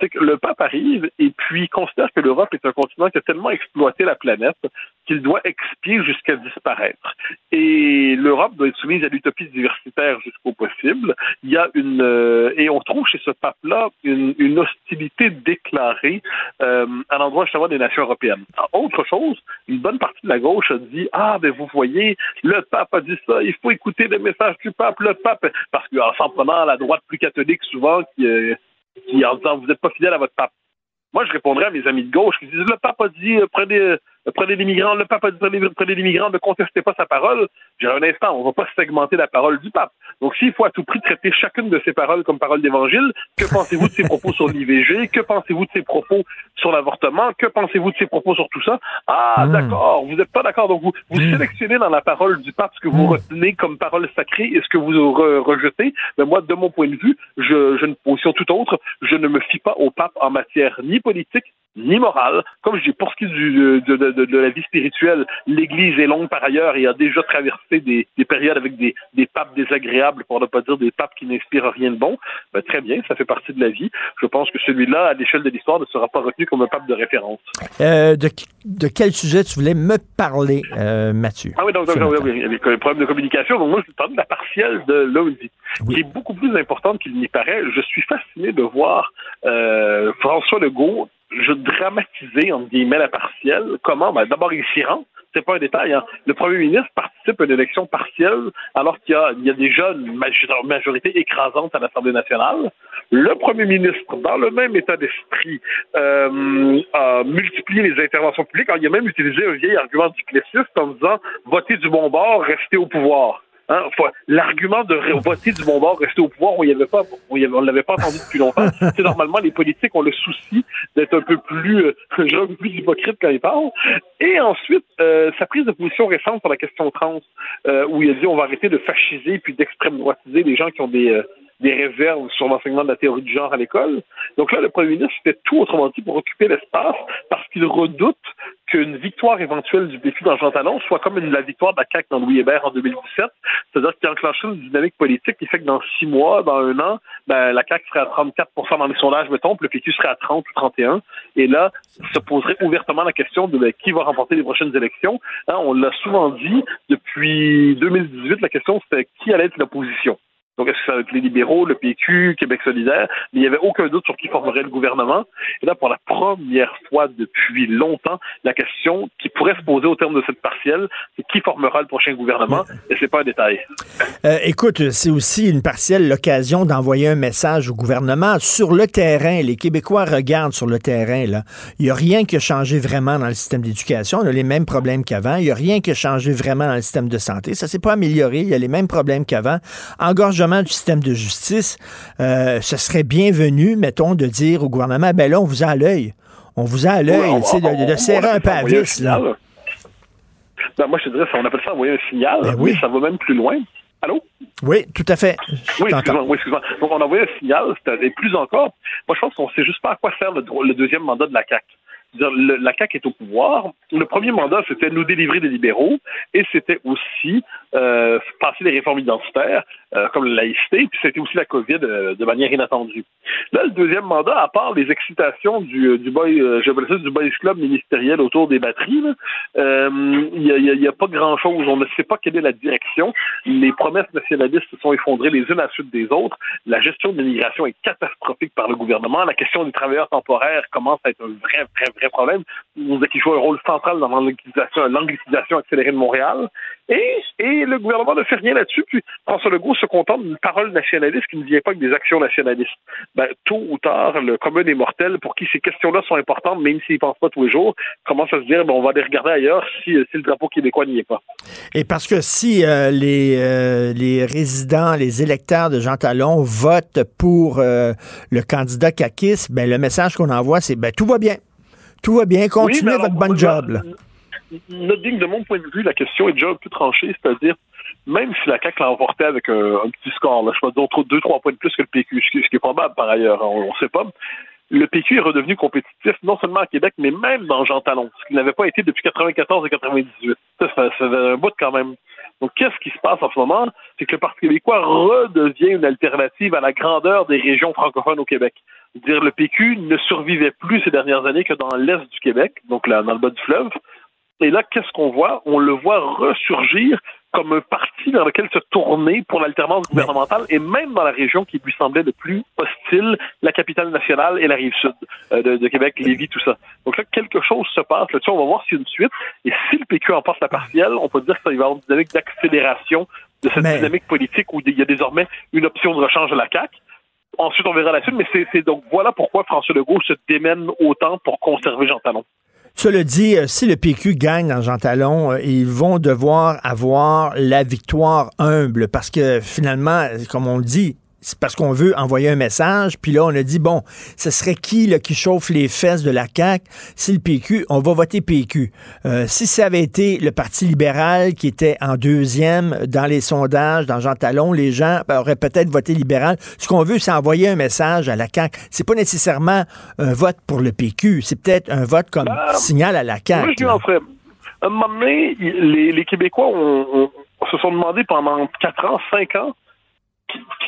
c'est que le pape arrive et puis considère que l'Europe est un continent qui a tellement exploité la planète qu'il doit expier jusqu'à disparaître. Et l'Europe doit être soumise à l'utopie diversitaire jusqu'au possible. Il y a une euh, et on trouve chez ce pape-là une, une, hostilité déclarée euh, à l'endroit justement des nations européennes. Autre chose, une bonne partie de la gauche a dit ah ben vous voyez le pape a dit ça, il faut écouter les messages du pape, le pape parce qu'en s'en prenant à la droite plus catholique souvent qui euh, qui en disant vous n'êtes pas fidèle à votre pape. Moi, je répondrais à mes amis de gauche qui disent le pape a dit euh, prenez, euh, prenez les migrants, le pape a dit prenez, prenez les migrants, ne contestez pas sa parole. J'ai un instant, on ne va pas segmenter la parole du pape. Donc, s'il faut à tout prix traiter chacune de ses paroles comme parole d'évangile, que pensez-vous de ses propos sur l'IVG? Que pensez-vous de ses propos sur l'avortement? Que pensez-vous de ses propos sur tout ça? Ah, mmh. d'accord, vous n'êtes pas d'accord. Donc, vous, vous mmh. sélectionnez dans la parole du pape ce que vous mmh. retenez comme parole sacrée et ce que vous re rejetez. Mais moi, de mon point de vue, je, je une position tout autre. Je ne me fie pas au pape en matière ni politique, ni morale. Comme je dis, pour ce qui est du, de, de, de, de la vie spirituelle, l'Église est longue par ailleurs et a déjà traversé des, des périodes avec des, des papes désagréables, pour ne pas dire des papes qui n'inspirent rien de bon. Ben, très bien, ça fait partie de la vie. Je pense que celui-là, à l'échelle de l'histoire, ne sera pas retenu comme un pape de référence. Euh, de, quel sujet tu voulais me parler, euh, Mathieu? Ah oui, donc, donc, oui, il y a des problèmes de communication. Donc moi, je parle de la partielle de lundi, qui est beaucoup plus importante qu'il n'y paraît. Je suis fasciné de voir euh, François Legault je dramatisais, entre guillemets, la partielle. Comment? Ben, D'abord, il s'y rend. C'est pas un détail. Hein. Le premier ministre participe à une élection partielle alors qu'il y y a déjà une major- majorité écrasante à l'Assemblée nationale. Le premier ministre, dans le même état d'esprit, euh, a multiplié les interventions publiques. Il a même utilisé un vieil argument du en disant « votez du bon bord, restez au pouvoir ». Hein, L'argument de voter du bon bord, rester au pouvoir, on on l'avait pas entendu depuis longtemps. C'est normalement les politiques ont le souci d'être un peu plus, euh, genre, un peu plus hypocrite quand ils parlent. Et ensuite, euh, sa prise de position récente sur la question trans, euh, où il a dit on va arrêter de fasciser puis d'extrême droitiser les gens qui ont des euh, des réserves sur l'enseignement de la théorie du genre à l'école. Donc là, le premier ministre fait tout autrement dit pour occuper l'espace parce qu'il redoute qu'une victoire éventuelle du PQ dans Jean Talon soit comme la victoire de la CAQ dans Louis Hébert en 2017, c'est-à-dire qu'il enclenche une dynamique politique qui fait que dans six mois, dans un an, ben, la CAQ serait à 34 dans les sondages, mettons, puis le PQ serait à 30 ou 31. Et là, se poserait ouvertement la question de ben, qui va remporter les prochaines élections. Hein, on l'a souvent dit, depuis 2018, la question c'était qui allait être l'opposition. Donc, est-ce que ça va être les libéraux, le PQ, Québec solidaire? Mais il n'y avait aucun doute sur qui formerait le gouvernement. Et là, pour la première fois depuis longtemps, la question qui pourrait se poser au terme de cette partielle, c'est qui formera le prochain gouvernement? Et c'est pas un détail. Euh, écoute, c'est aussi une partielle l'occasion d'envoyer un message au gouvernement. Sur le terrain, les Québécois regardent sur le terrain. Là. Il n'y a rien qui a changé vraiment dans le système d'éducation. On a les mêmes problèmes qu'avant. Il n'y a rien qui a changé vraiment dans le système de santé. Ça s'est pas amélioré. Il y a les mêmes problèmes qu'avant. Engorgement du système de justice. Euh, ce serait bienvenu, mettons, de dire au gouvernement, ben là, on vous a à l'œil. On vous a à l'œil, sais, de, serrer on- un peu à vis, là. Ben, moi, je te dirais, on appelle ça envoyer un signal, Ben mais ça va même plus loin. Allô? Oui, tout à fait. Je Oui, excuse-moi, oui. Donc, on a envoyé un signal, et plus encore, moi, je pense qu'on sait juste pas à quoi sert le, deuxième mandat de la CAQ. Le- la CAQ est au pouvoir. Le premier mandat, c'était nous délivrer des libéraux, et c'était aussi euh, passer des réformes identitaires, euh, comme la laïcité, puis c'était aussi la COVID euh, de manière inattendue. Là, le deuxième mandat, à part les excitations du, euh, du boy, euh, ça du boys club ministériel autour des batteries, euh, il n'y a, il y a- a pas grand-chose. On ne sait pas quelle est la direction. Les promesses nationalistes se sont effondrées les unes à la suite des autres. La gestion de l'immigration est catastrophique par le gouvernement. La question des travailleurs temporaires commence à être un vrai, vrai, vrai problème. On dit qu'il joue un rôle central dans l'anglicisation accélérée de Montréal. Et, et le gouvernement ne fait rien là-dessus. Puis François Legault se contente d'une parole nationaliste qui ne vient pas avec des actions nationalistes. Ben, tôt ou tard, le commun des mortels, pour qui ces questions-là sont importantes, même s'ils ne pensent pas tous les jours, commence à se dire, ben, on va les regarder ailleurs si, si le drapeau québécois n'y est pas. Et parce que si euh, les, euh, les résidents, les électeurs de Jean Talon votent pour euh, le candidat Kakis, ben, le message qu'on envoie, c'est ben, tout va bien. Tout va bien. Continuez Oui, votre bon job. là. Notre digne, de mon point de vue, la question est déjà un peu tranchée, c'est-à-dire, même si la CAQ l'a emporté avec un, petit score, là, je pas, d'autres deux, trois points de plus que le PQ, ce qui, est probable par ailleurs, on ne sait pas, le PQ est redevenu compétitif non seulement à Québec, mais même dans Jean Talon, ce qu'il n'avait pas été depuis 94 et 98. Ça, ça, un bout quand même. Donc, qu'est-ce qui se passe en ce moment? C'est que le Parti québécois redevient une alternative à la grandeur des régions francophones au Québec. Dire le PQ ne survivait plus ces dernières années que dans l'est du Québec, donc là, dans le bas du fleuve. Et là, qu'est-ce qu'on voit? On le voit ressurgir comme un parti vers lequel se tourner pour l'alternance gouvernementale et même dans la région qui lui semblait le plus hostile, la capitale nationale et la rive sud euh, de, de Québec, Lévis, tout ça. Donc là, quelque chose se passe là-dessus. On va voir s'il y a une suite. Et si le PQ emporte la partielle, on peut dire que ça va y avoir une dynamique d'accélération de cette Mais- dynamique politique où il y a désormais une option de rechange de la CAQ. Ensuite, on verra la suite, mais c'est c'est donc voilà pourquoi François Legault se démène autant pour conserver Jean Talon. Cela dit, euh, si le PQ gagne dans Jean Talon, euh, ils vont devoir avoir la victoire humble parce que finalement, comme on le dit, c'est parce qu'on veut envoyer un message. Puis là, on a dit, bon, ce serait qui là, qui chauffe les fesses de la CAQ? C'est le PQ. On va voter PQ. Euh, si ça avait été le Parti libéral qui était en deuxième dans les sondages, dans Jean Talon, les gens auraient peut-être voté libéral. Ce qu'on veut, c'est envoyer un message à la CAQ. C'est pas nécessairement un vote pour le PQ. C'est peut-être un vote comme Ah, signal à la CAQ. Moi, je dis en ferais. À un moment donné, les, les Québécois ont- ont- se sont demandé pendant 4 ans, 5 ans,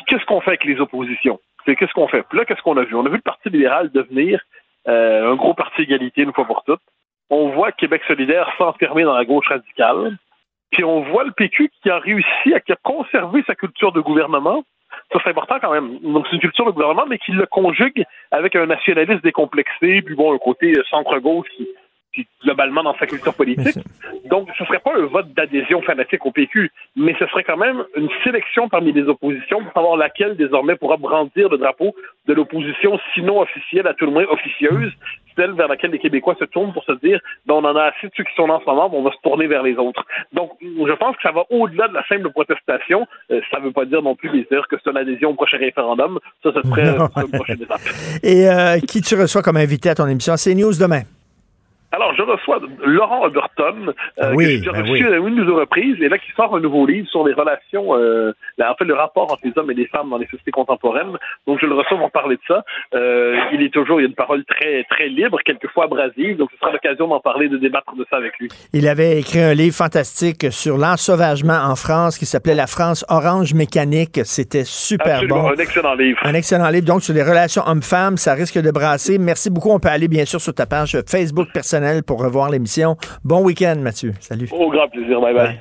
qu'est-ce qu'on fait avec les oppositions? C'est Qu'est-ce qu'on fait? Puis là, qu'est-ce qu'on a vu? On a vu le Parti libéral devenir euh, un gros parti égalité une fois pour toutes. On voit Québec solidaire s'enfermer dans la gauche radicale. Puis on voit le PQ qui a réussi à, conservé sa culture de gouvernement. Ça, c'est important quand même. Donc, c'est une culture de gouvernement, mais qui le conjugue avec un nationalisme décomplexé, puis bon, un côté euh, centre-gauche qui, qui, globalement, dans sa culture politique. Donc, ce serait pas un vote d'adhésion fanatique au PQ, mais ce serait quand même une sélection parmi les oppositions pour savoir laquelle, désormais, pourra brandir le drapeau de l'opposition, sinon officielle, à tout le moins officieuse, celle vers laquelle les Québécois se tournent pour se dire, ben, on en a assez de ceux qui sont dans ce moment, on va se tourner vers les autres. Donc, je pense que ça va au-delà de la simple protestation. Euh, ça ne veut pas dire non plus, bien sûr, que c'est une adhésion au prochain référendum. Ça, ce serait une prochaine étape. Et euh, qui tu reçois comme invité à ton émission? C'est News demain. Alors, je reçois Laurent Oberton, euh, Oui, que j'ai ben reçu oui. à une ou deux reprises, et là, qui sort un nouveau livre sur les relations, euh, là, en fait, le rapport entre les hommes et les femmes dans les sociétés contemporaines. Donc, je le reçois pour parler de ça. Euh, il est toujours, il y a une parole très, très libre, quelquefois abrasive, donc ce sera l'occasion d'en parler, de débattre de ça avec lui. Il avait écrit un livre fantastique sur l'ensauvagement en France qui s'appelait La France orange mécanique. C'était super Absolument, bon. un excellent livre. Un excellent livre. Donc, sur les relations hommes-femmes, ça risque de brasser. Merci beaucoup. On peut aller, bien sûr, sur ta page Facebook personnelle pour revoir l'émission. Bon week-end, Mathieu. Salut. Au grand plaisir. Bye bye.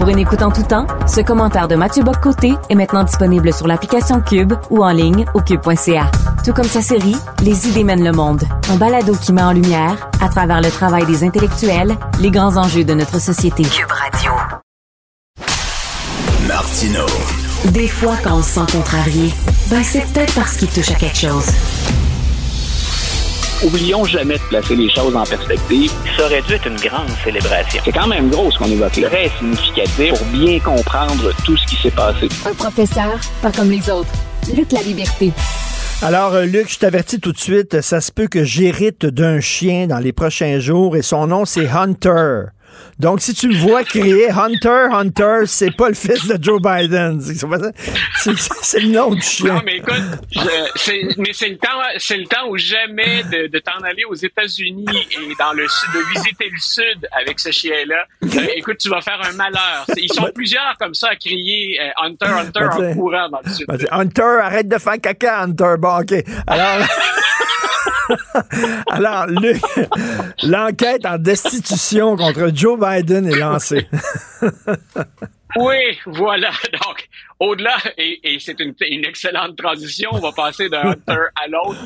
Pour une écoute en tout temps, ce commentaire de Mathieu Boccoté est maintenant disponible sur l'application Cube ou en ligne au cube.ca. Tout comme sa série Les idées mènent le monde, un balado qui met en lumière, à travers le travail des intellectuels, les grands enjeux de notre société. Cube Radio. Martino. Des fois, quand on se sent contrarié, ben c'est peut-être parce qu'il touche à quelque chose. Oublions jamais de placer les choses en perspective. Ça aurait dû être une grande célébration. C'est quand même gros ce qu'on évoque là. Très significatif pour bien comprendre tout ce qui s'est passé. Un professeur, pas comme les autres. Luc la liberté. Alors, euh, Luc, je t'avertis tout de suite, ça se peut que j'hérite d'un chien dans les prochains jours et son nom, c'est Hunter. Donc, si tu le vois crier Hunter, Hunter, c'est pas le fils de Joe Biden. C'est- le nom du chien. Non, mais écoute, je- c'est, mais c'est le temps, c'est le temps ou jamais de, de t'en aller aux États-Unis et dans le sud, de visiter le sud avec ce chien-là. Euh, écoute, tu vas faire un malheur. Ils sont plusieurs comme ça à crier euh, Hunter, Hunter Ben, en courant dans le sud. Ben, Hunter, arrête de faire caca, Hunter. Bon, OK. Alors, alors l'enquête en destitution contre Joe Biden est lancée. Oui, voilà. Donc, au-delà, et, c'est une, excellente transition, on va passer d'un Hunter à l'autre.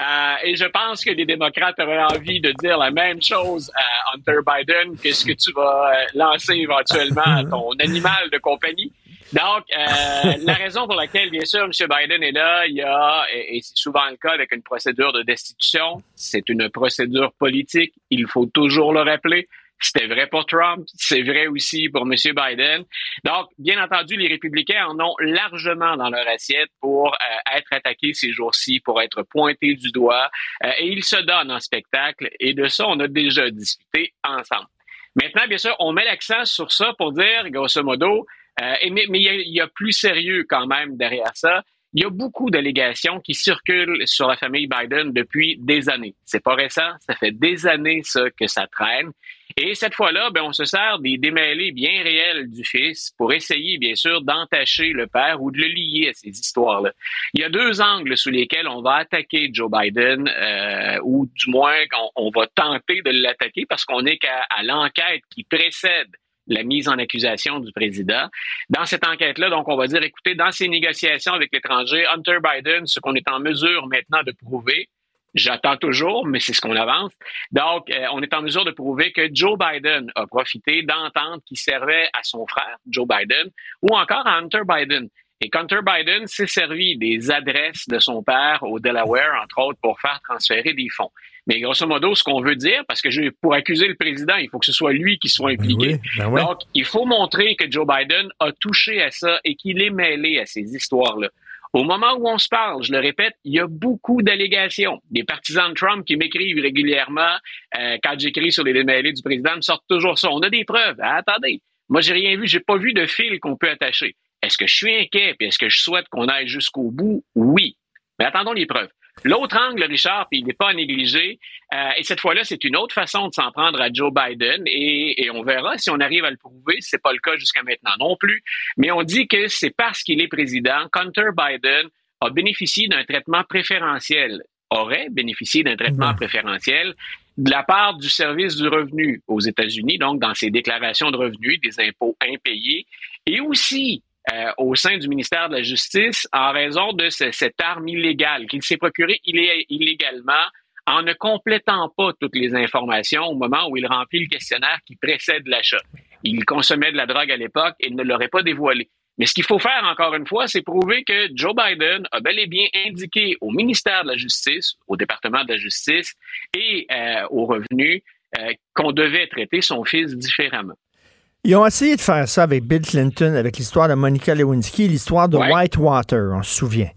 Euh, et je pense que les démocrates auraient envie de dire la même chose à Hunter Biden que ce que tu vas euh, lancer éventuellement à ton animal de compagnie? Donc, euh, la raison pour laquelle, bien sûr, M. Biden est là, il y a, et, et c'est souvent le cas avec une procédure de destitution, c'est une procédure politique, il faut toujours le rappeler. C'était vrai pour Trump, c'est vrai aussi pour M. Biden. Donc, bien entendu, les républicains en ont largement dans leur assiette pour euh, être attaqués ces jours-ci, pour être pointés du doigt, euh, et ils se donnent en spectacle, et de ça, on a déjà discuté ensemble. Maintenant, bien sûr, on met l'accent sur ça pour dire, grosso modo, euh, mais il y, a- plus sérieux quand même derrière ça. Il y a beaucoup d'allégations qui circulent sur la famille Biden depuis des années. C'est pas récent, ça fait des années ça que ça traîne. Et cette fois-là, ben, on se sert des démêlés bien réels du fils pour essayer, bien sûr, d'entacher le père ou de le lier à ces histoires-là. Il y a deux angles sous lesquels on va attaquer Joe Biden, euh, ou du moins on, on va tenter de l'attaquer parce qu'on est qu'à l'enquête qui précède la mise en accusation du président. Dans cette enquête-là, donc, on va dire, écoutez, dans ces négociations avec l'étranger, Hunter Biden, ce qu'on est en mesure maintenant de prouver, J'attends toujours, mais c'est ce qu'on avance. Donc, euh, on est en mesure de prouver que Joe Biden a profité d'ententes qui servaient à son frère, Joe Biden, ou encore à Hunter Biden. Et Hunter Biden s'est servi des adresses de son père au Delaware, entre autres, pour faire transférer des fonds. Mais grosso modo, ce qu'on veut dire, parce que pour accuser le président, il faut que ce soit lui qui soit impliqué. oui, ben ouais. Donc, il faut montrer que Joe Biden a touché à ça et qu'il est mêlé à ces histoires-là. Au moment où on se parle, je le répète, il y a beaucoup d'allégations. Des partisans de Trump qui m'écrivent régulièrement euh, quand j'écris sur les démêlés du président me sortent toujours ça. On a des preuves. Ah, attendez, moi j'ai rien vu, j'ai pas vu de fil qu'on peut attacher. Est-ce que je suis inquiet? Puis est-ce que je souhaite qu'on aille jusqu'au bout? Oui. Mais attendons les preuves. L'autre angle, Richard, puis il n'est pas à négliger, euh, et cette fois-là, c'est une autre façon de s'en prendre à Joe Biden, et, et on verra si on arrive à le prouver. C'est pas le cas jusqu'à maintenant non plus. Mais on dit que c'est parce qu'il est président qu'Hunter Biden a bénéficié d'un traitement préférentiel, aurait bénéficié d'un traitement préférentiel de la part du service du revenu aux États-Unis, donc dans ses déclarations de revenus, des impôts impayés, et aussi euh, au sein du ministère de la Justice en raison de ce- cette arme illégale qu'il s'est procurée illé- illégalement en ne complétant pas toutes les informations au moment où il remplit le questionnaire qui précède l'achat. Il consommait de la drogue à l'époque et ne l'aurait pas dévoilé. Mais ce qu'il faut faire, encore une fois, c'est prouver que Joe Biden a bel et bien indiqué au ministère de la Justice, au département de la Justice et euh, au revenu euh, qu'on devait traiter son fils différemment. Ils ont essayé de faire ça avec Bill Clinton, avec l'histoire de Monica Lewinsky, l'histoire de Whitewater, on se souvient.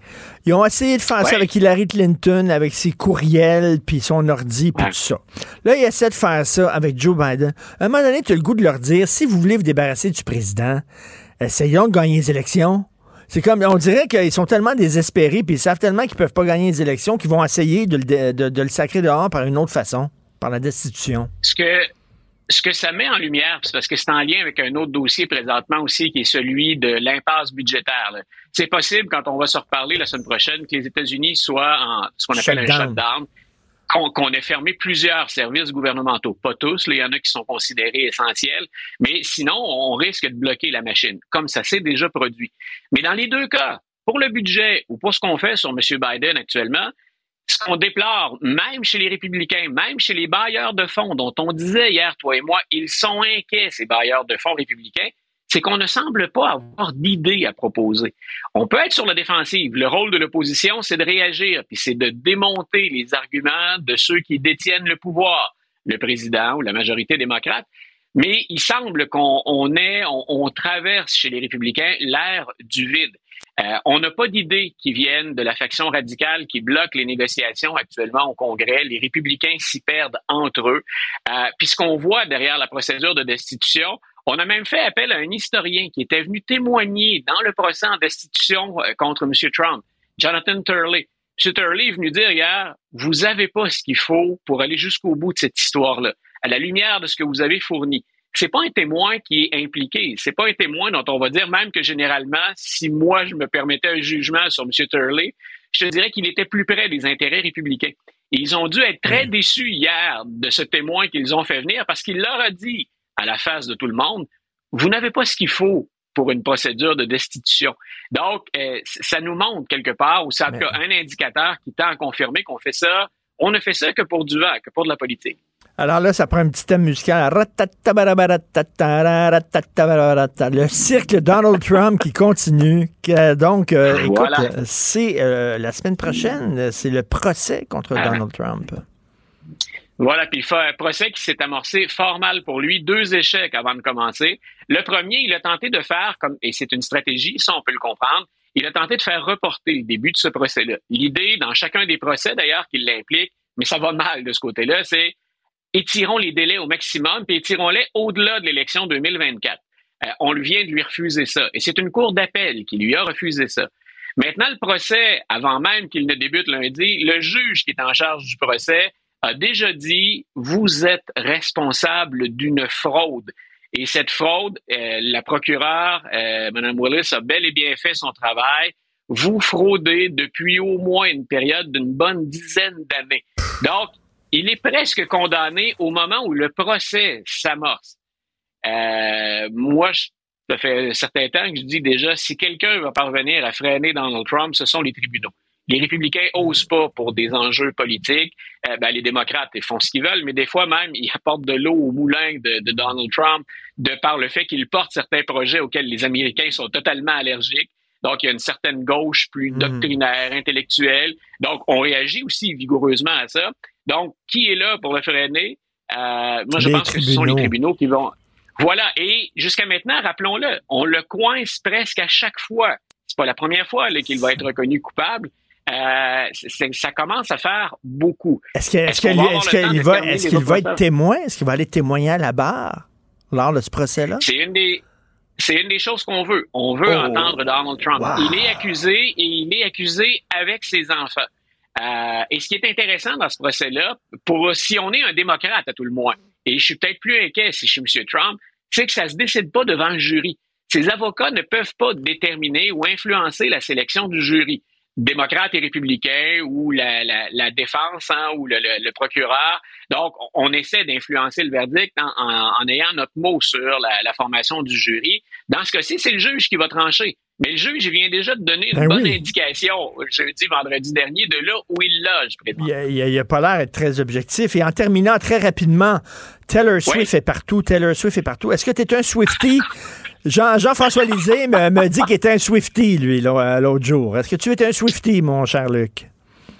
Ils ont essayé de faire ça avec Hillary Clinton, avec ses courriels, puis son ordi, puis tout ça. Là, ils essaient de faire ça avec Joe Biden. À un moment donné, tu as le goût de leur dire, si vous voulez vous débarrasser du président, essayons de gagner les élections. C'est comme, on dirait qu'ils sont tellement désespérés, puis ils savent tellement qu'ils peuvent pas gagner les élections, qu'ils vont essayer de le, de- de- de le sacrer dehors par une autre façon, par la destitution. Ce que, ce que ça met en lumière, c'est parce que c'est en lien avec un autre dossier présentement aussi, qui est celui de l'impasse budgétaire. C'est possible, quand on va se reparler la semaine prochaine, que les États-Unis soient en ce qu'on appelle un Shutdown. shutdown, qu'on ait fermé plusieurs services gouvernementaux. Pas tous, là, il y en a qui sont considérés essentiels, mais sinon, on risque de bloquer la machine, comme ça s'est déjà produit. Mais dans les deux cas, pour le budget ou pour ce qu'on fait sur M. Biden actuellement, ce qu'on déplore, même chez les républicains, même chez les bailleurs de fonds, dont on disait hier, toi et moi, ils sont inquiets, ces bailleurs de fonds républicains, c'est qu'on ne semble pas avoir d'idées à proposer. On peut être sur la défensive. Le rôle de l'opposition, c'est de réagir, puis c'est de démonter les arguments de ceux qui détiennent le pouvoir, le président ou la majorité démocrate. Mais il semble qu'on on, on traverse chez les républicains l'ère du vide. Euh, on n'a pas d'idées qui viennent de la faction radicale qui bloque les négociations actuellement au Congrès. Les républicains s'y perdent entre eux. Euh, Puis ce qu'on voit derrière la procédure de destitution, on a même fait appel à un historien qui était venu témoigner dans le procès en destitution euh, contre M. Trump, Jonathan Turley. M. Turley est venu dire hier, vous n'avez pas ce qu'il faut pour aller jusqu'au bout de cette histoire-là, à la lumière de ce que vous avez fourni. C'est pas un témoin qui est impliqué. C'est pas un témoin dont on va dire même que généralement, si moi je me permettais un jugement sur M. Turley, je te dirais qu'il était plus près des intérêts républicains. Et ils ont dû être très déçus hier de ce témoin qu'ils ont fait venir parce qu'il leur a dit à la face de tout le monde, vous n'avez pas ce qu'il faut pour une procédure de destitution. Donc, euh, ça nous montre quelque part, ou tout cas un indicateur qui tend à confirmer qu'on fait ça, on ne fait ça que pour du vent, que pour de la politique. Alors là, ça prend un petit thème musical. Le cirque Donald Trump qui continue. Donc, euh, écoute, Voilà. euh, c'est euh, la semaine prochaine, c'est le procès contre Ah. Donald Trump. Voilà, puis il fait un procès qui s'est amorcé fort mal pour lui, deux échecs avant de commencer. Le premier, il a tenté de faire, comme, et c'est une stratégie, ça on peut le comprendre, il a tenté de faire reporter le début de ce procès-là. L'idée, dans chacun des procès d'ailleurs, qui l'implique, mais ça va mal de ce côté-là, c'est étirons les délais au maximum, puis étirons-les au-delà de l'élection 2024. Euh, on vient de lui refuser ça. Et c'est une cour d'appel qui lui a refusé ça. Maintenant, le procès, avant même qu'il ne débute lundi, le juge qui est en charge du procès a déjà dit vous êtes responsable d'une fraude. Et cette fraude, euh, la procureure, euh, Mme Willis, a bel et bien fait son travail. Vous fraudez depuis au moins une période d'une bonne dizaine d'années. Donc, il est presque condamné au moment où le procès s'amorce. Euh, moi, je- ça fait un certain temps que je dis déjà, si quelqu'un va parvenir à freiner Donald Trump, ce sont les tribunaux. Les républicains osent pas pour des enjeux politiques. Euh, ben, les démocrates ils font ce qu'ils veulent, mais des fois même, ils apportent de l'eau au moulin de, de Donald Trump de par le fait qu'il porte certains projets auxquels les Américains sont totalement allergiques. Donc, il y a une certaine gauche plus doctrinaire, intellectuelle. Donc, on réagit aussi vigoureusement à ça. Donc, qui est là pour le freiner? Euh, moi, je Les pense que ce sont les tribunaux. qui vont. Voilà. Et jusqu'à maintenant, rappelons-le, on le coince presque à chaque fois. C'est pas la première fois qu'il va être reconnu coupable. Euh, ça commence à faire beaucoup. Est-ce qu'il va qu'il va, être témoin? Est-ce qu'il va aller témoigner à la barre lors de ce procès-là? C'est une des. C'est une des choses qu'on veut. On veut Oh. entendre Donald Trump. Wow. Il est accusé et il est accusé avec ses enfants. Euh, et ce qui est intéressant dans ce procès-là, pour si on est un démocrate à tout le moins, et je suis peut-être plus inquiet si je suis M. Trump, c'est que ça se décide pas devant le jury. Ces avocats ne peuvent pas déterminer ou influencer la sélection du jury. Démocrates et républicains ou la, la, la défense hein, ou le, le- le procureur. Donc, on, essaie d'influencer le verdict en, en- en ayant notre mot sur la, la formation du jury. Dans ce cas-ci, c'est le juge qui va trancher. Mais le juge vient déjà de donner une Ben bonne oui. indication, jeudi, vendredi dernier, de là où il loge. Il n'a pas l'air d'être très objectif. Et en terminant très rapidement, Taylor Swift est partout. Taylor Swift est partout. Est-ce que tu es un Swifty? Jean- Jean-François Lisée me, me dit qu'il était un Swifty, lui, là, l'autre jour. Est-ce que tu es un Swifty, mon cher Luc?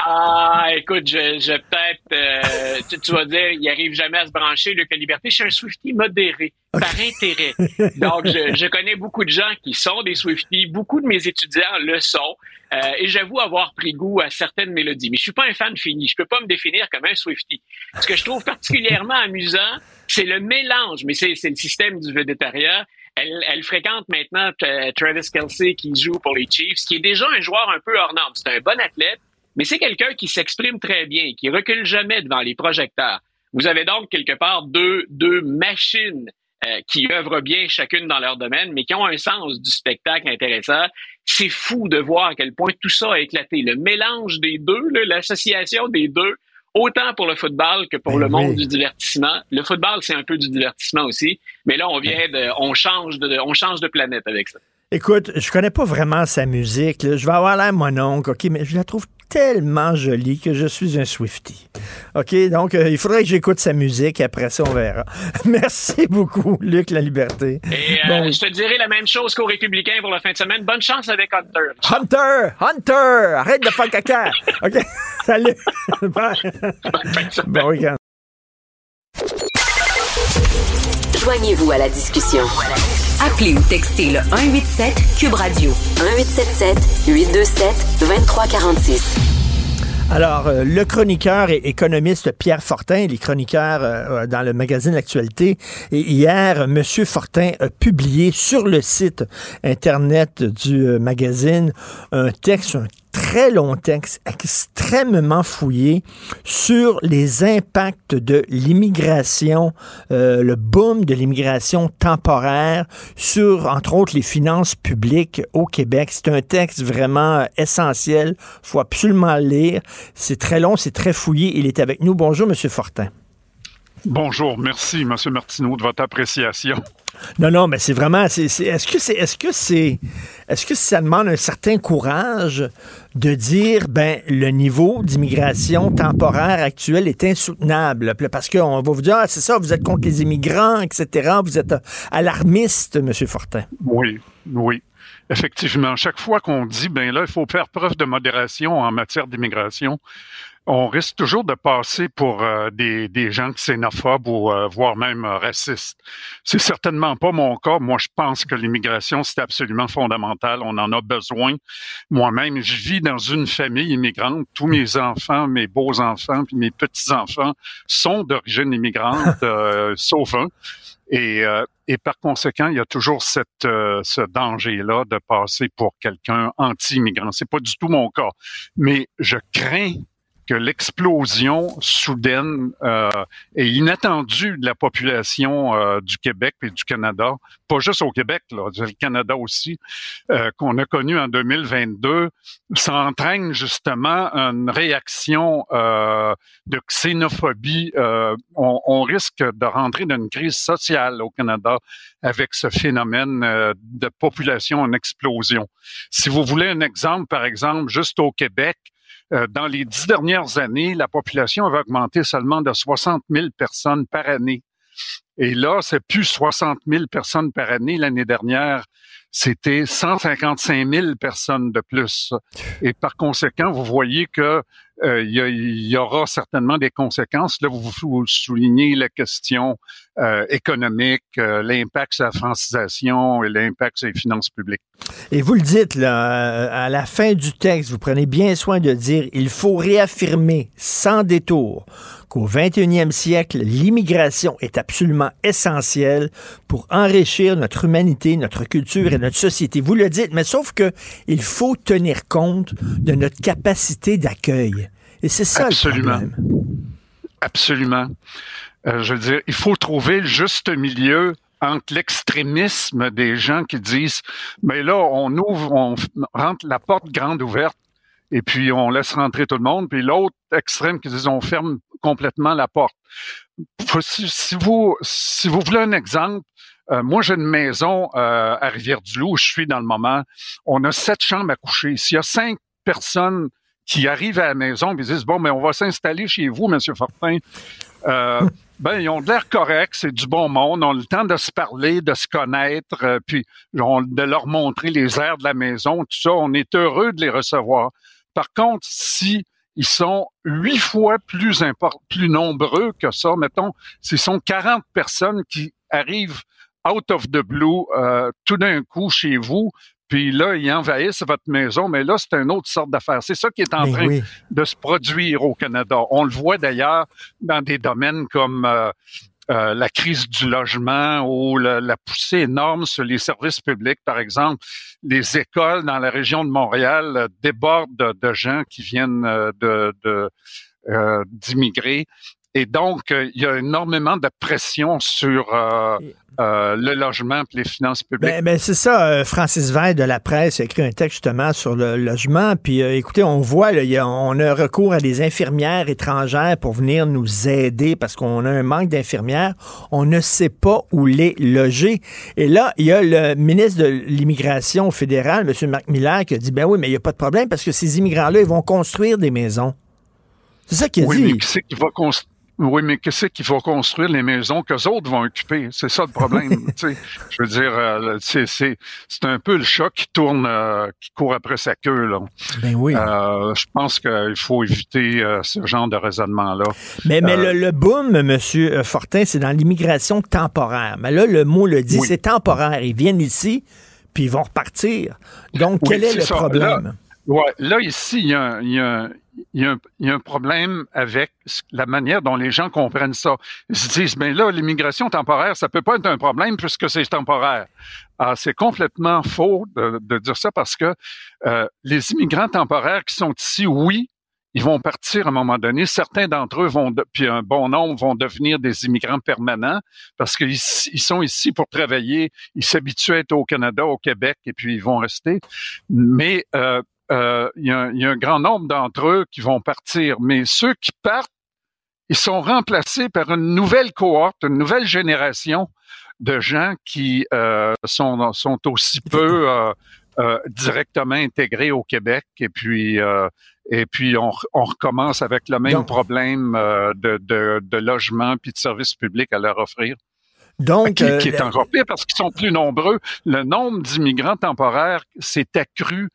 Ah, écoute, je, je peut-être, euh, tu, tu vas dire, il arrive jamais à se brancher, Luc La Liberté. Je suis un Swifty modéré, par intérêt. Donc, je, je connais beaucoup de gens qui sont des Swifties. Beaucoup de mes étudiants le sont. Euh, et j'avoue avoir pris goût à certaines mélodies. Mais je suis pas un fan fini. Je peux pas me définir comme un Swifty. Ce que je trouve particulièrement amusant, c'est le mélange. Mais c'est c'est le système du végétarien. Elle, fréquente maintenant euh, Travis Kelsey qui joue pour les Chiefs, qui est déjà un joueur un peu hors norme. C'est un bon athlète, mais c'est quelqu'un qui s'exprime très bien, qui recule jamais devant les projecteurs. Vous avez donc quelque part deux, deux machines euh, qui œuvrent bien chacune dans leur domaine, mais qui ont un sens du spectacle intéressant. C'est fou de voir à quel point tout ça a éclaté. Le mélange des deux, l'association des deux, autant pour le football que pour Ben le monde oui. du divertissement. Le football, c'est un peu du divertissement aussi, mais là, on vient de, on change de, on change de planète avec ça. Écoute, je connais pas vraiment sa musique. là. Je vais avoir l'air mon oncle, OK, mais je la trouve tellement jolie que je suis un Swifty. OK, donc euh, il faudrait que j'écoute sa musique. Après ça, on verra. Merci beaucoup, Luc La Liberté. Et euh, Bon. je te dirai la même chose qu'aux Républicains pour la fin de semaine. Bonne chance avec Hunter. Hunter! Hunter! Arrête de faire caca! OK, salut! Bye. bon week-end. Joignez-vous à la discussion. Appelez ou textez le 187 Cube Radio 1877 827 2346. Alors, euh, le chroniqueur et économiste Pierre Fortin, il est chroniqueur euh, dans le magazine L'Actualité. Et hier, M. Fortin a publié sur le site Internet du euh, magazine un texte, un très long texte, extrêmement fouillé sur les impacts de l'immigration, euh, le boom de l'immigration temporaire sur, entre autres, les finances publiques au Québec. C'est un texte vraiment euh, essentiel. faut absolument le lire. C'est très long, c'est très fouillé. Il est avec nous. Bonjour, M. Fortin. Bonjour, merci, M. Martineau, de votre appréciation. Non, non, mais c'est vraiment. Est-ce que c'est, est-ce que c'est, est-ce que ça demande un certain courage de dire, ben, le niveau d'immigration temporaire actuel est insoutenable, parce qu'on va vous dire, ah, c'est ça, vous êtes contre les immigrants, etc. Vous êtes alarmiste, M. Fortin. Oui, oui. Effectivement, chaque fois qu'on dit, ben là, il faut faire preuve de modération en matière d'immigration, on risque toujours de passer pour euh, des, des gens xénophobes ou euh, voire même euh, racistes. C'est certainement pas mon cas. Moi, je pense que l'immigration, c'est absolument fondamental. On en a besoin. Moi-même, je vis dans une famille immigrante. Tous mes enfants, mes beaux-enfants, puis mes petits-enfants sont d'origine immigrante, euh, sauf un. Et, euh, et par conséquent, il y a toujours cette, euh, ce danger-là de passer pour quelqu'un anti-immigrant. C'est pas du tout mon cas. Mais je crains l'explosion soudaine euh, et inattendue de la population euh, du Québec et du Canada, pas juste au Québec, là, le Canada aussi, euh, qu'on a connu en 2022, ça entraîne justement une réaction euh, de xénophobie. Euh, on, on risque de rentrer dans une crise sociale au Canada avec ce phénomène euh, de population en explosion. Si vous voulez un exemple, par exemple, juste au Québec, euh, dans les dix dernières années, la population avait augmenté seulement de 60 000 personnes par année. Et là, c'est plus 60 000 personnes par année l'année dernière. c'était 155 000 personnes de plus. Et par conséquent, vous voyez que euh, il, y aura certainement des conséquences. Là, vous, soulignez la question euh, économique, euh, l'impact sur la francisation et l'impact sur les finances publiques. Et vous le dites, là, à la fin du texte, vous prenez bien soin de dire il faut réaffirmer sans détour qu'au 21e siècle, l'immigration est absolument essentielle pour enrichir notre humanité, notre culture et notre société. Vous le dites, mais sauf que il faut tenir compte de notre capacité d'accueil. Et c'est ça Absolument. le problème. Absolument. Euh, je veux dire, il faut trouver le juste milieu entre l'extrémisme des gens qui disent, mais là, on ouvre, on rentre la porte grande ouverte et puis on laisse rentrer tout le monde, puis l'autre extrême qui dit, on ferme complètement la porte. Si, vous, si vous voulez un exemple, euh, moi, j'ai une maison euh, à Rivière-du-Loup où je suis dans le moment. On a sept chambres à coucher. S'il y a cinq personnes qui arrivent à la maison et disent, bon, mais on va s'installer chez vous, Monsieur Fortin, euh, ben, ils ont de l'air correct, c'est du bon monde, on a le temps de se parler, de se connaître, euh, puis de leur montrer les airs de la maison, tout ça. On est heureux de les recevoir. Par contre, si ils sont huit fois plus plus nombreux que ça, mettons, ce sont 40 personnes qui arrivent out of the blue euh, tout d'un coup chez vous, puis là, ils envahissent votre maison, mais là, c'est une autre sorte d'affaire. C'est ça qui est en train de se produire au Canada. On le voit d'ailleurs dans des domaines comme euh, euh, la crise du logement ou la, poussée énorme sur les services publics, par exemple. Les écoles dans la région de Montréal euh, débordent de, gens qui viennent de, d'immigrer. Et donc, euh, il y a énormément de pression sur euh, euh, le logement et les finances publiques. Ben, ben c'est ça. Francis Veil de la presse a écrit un texte justement sur le logement. Puis écoutez, on voit, là, y a, on a recours à des infirmières étrangères pour venir nous aider parce qu'on a un manque d'infirmières. On ne sait pas où les loger. Et là, il y a le ministre de l'Immigration fédérale, M. Marc Miller, qui a dit, ben oui, mais il n'y a pas de problème parce que ces immigrants-là, ils vont construire des maisons. C'est ça qu'il a oui, dit. Mais qui c'est qui va construire? Oui, mais qu'est-ce qu'il faut construire? Les maisons qu'eux autres vont occuper? C'est ça le problème. je veux dire, euh, c'est, un peu le chat qui tourne, euh, qui court après sa queue. Là. Ben oui. Euh, je pense qu'il faut éviter ce genre de raisonnement-là. Mais, mais le, boom, Monsieur Fortin, c'est dans l'immigration temporaire. Mais là, le mot le dit, c'est temporaire. Ils viennent ici, puis ils vont repartir. Donc, quel est, le problème? Là, ouais, là, ici, il y a, y a il y, a un, problème avec la manière dont les gens comprennent ça. Ils se disent, mais là, l'immigration temporaire, ça peut pas être un problème puisque c'est temporaire. Ah, c'est complètement faux de, dire ça parce que euh, les immigrants temporaires qui sont ici, oui, ils vont partir à un moment donné. Certains d'entre eux vont, puis un bon nombre vont devenir des immigrants permanents parce qu'ils sont ici pour travailler. Ils s'habituent au Canada, au Québec, et puis ils vont rester. Mais euh, euh, il y, a un grand nombre d'entre eux qui vont partir, mais ceux qui partent, ils sont remplacés par une nouvelle cohorte, une nouvelle génération de gens qui euh, sont, sont aussi peu euh, directement intégrés au Québec. Et puis, et puis on, recommence avec le même problème de, de, logement puis de services publics à leur offrir. Donc, qui, qui est encore pire parce qu'ils sont plus nombreux. Le nombre d'immigrants temporaires s'est accru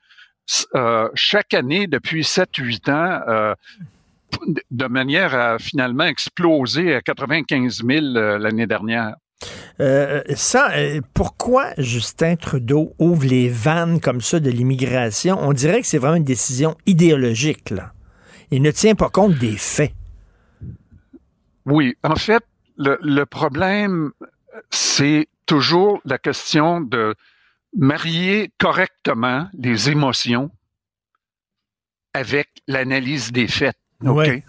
euh, chaque année depuis 7-8 ans euh, de manière à finalement exploser à 95 000 euh, l'année dernière. ça, pourquoi Justin Trudeau ouvre les vannes comme ça de l'immigration? On dirait que c'est vraiment une décision idéologique. Là. Il ne tient pas compte des faits. Oui, en fait, le problème, c'est toujours la question de marier correctement les émotions avec l'analyse des faits. OK?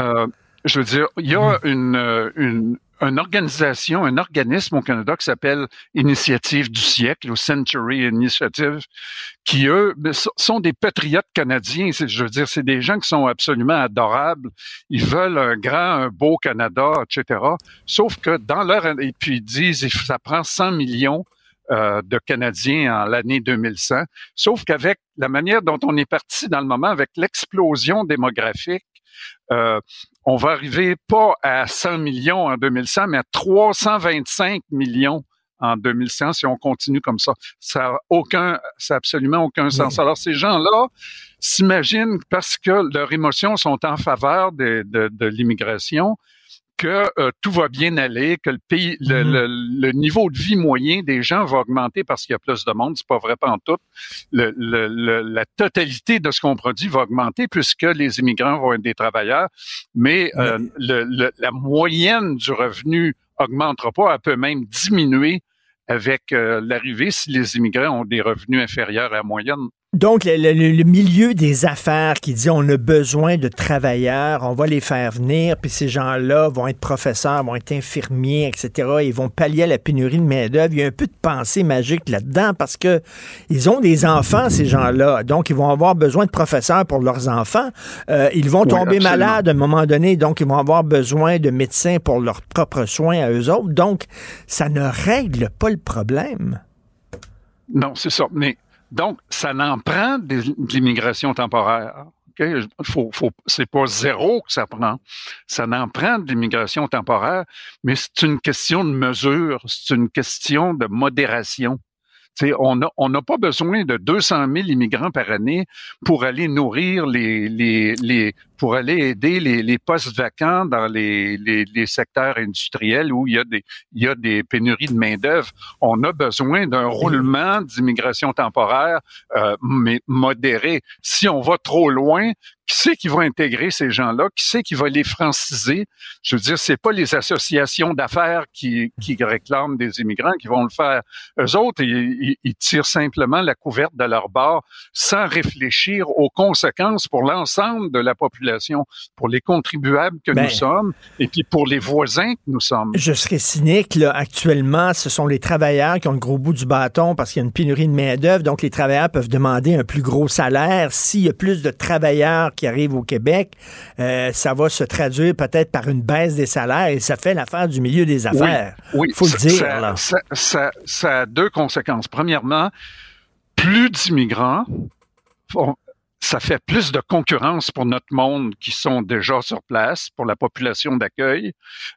Euh, je veux dire, il y a mm-hmm. une, euh, une, une, organisation, un organisme au Canada qui s'appelle Initiative du siècle, ou Century Initiative, qui, eux, sont des patriotes canadiens. Je veux dire, c'est des gens qui sont absolument adorables. Ils veulent un grand, un beau Canada, etc. Sauf que dans leur... Et puis ils disent, ça prend 100 millions euh, de Canadiens en l'année 2100. Sauf qu'avec la manière dont on est parti dans le moment, avec l'explosion démographique, euh, on va arriver pas à 100 millions en 2100, mais à 325 millions en 2100 si on continue comme ça. Ça a aucun, ça a absolument aucun sens. Alors, ces gens-là s'imaginent parce que leurs émotions sont en faveur de, de, de l'immigration, que euh, tout va bien aller, que le pays, le, Mhm. le- le niveau de vie moyen des gens va augmenter parce qu'il y a plus de monde. C'est pas vrai pas en tout. Le, le- le- la totalité de ce qu'on produit va augmenter puisque les immigrants vont être des travailleurs, mais euh, le- le- la moyenne du revenu augmentera pas, elle peut même diminuer avec euh, l'arrivée si les immigrants ont des revenus inférieurs à la moyenne. Donc, le, le- le milieu des affaires qui dit on a besoin de travailleurs, on va les faire venir, puis ces gens-là vont être professeurs, vont être infirmiers, etc. Ils vont pallier à la pénurie de main-d'œuvre. Il y a un peu de pensée magique là-dedans parce que ils ont des enfants, ces gens-là. Donc, ils vont avoir besoin de professeurs pour leurs enfants. Euh, ils vont Oui, tomber absolument. malades à un moment donné, donc ils vont avoir besoin de médecins pour leurs propres soins à eux autres. Donc, ça ne règle pas le problème. Non, c'est ça. Mais donc, ça n'en prend de l'immigration temporaire. OK? Faut, faut, c'est pas zéro que ça prend. Ça n'en prend de l'immigration temporaire, mais c'est une question de mesure, c'est une question de modération. Tu sais, on n'a on n'a pas besoin de 200 000 immigrants par année pour aller nourrir les, les, les pour aller aider les, les postes vacants dans les, les, les secteurs industriels où il y a des il y a des pénuries de main d'œuvre. On a besoin d'un roulement d'immigration temporaire, euh, mais modéré. Si on va trop loin, qui c'est qui va intégrer ces gens-là? Qui c'est qui va les franciser? Je veux dire, c'est pas les associations d'affaires qui, qui réclament des immigrants qui vont le faire. Eux autres, ils, ils- ils tirent simplement la couverte de leur bord sans réfléchir aux conséquences pour l'ensemble de la population, pour les contribuables que Ben. nous sommes et puis pour les voisins que nous sommes. Je serais cynique, là. Actuellement, ce sont les travailleurs qui ont le gros bout du bâton parce qu'il y a une pénurie de main-d'œuvre. Donc, les travailleurs peuvent demander un plus gros salaire. S'il y a plus de travailleurs qui arrivent au Québec, euh, ça va se traduire peut-être par une baisse des salaires et ça fait l'affaire du milieu des affaires. Oui, faut le ça- dire. ça- là. Ça, ça- ça a deux conséquences. Premièrement, plus d'immigrants, font- ça fait plus de concurrence pour notre monde qui sont déjà sur place, pour la population d'accueil,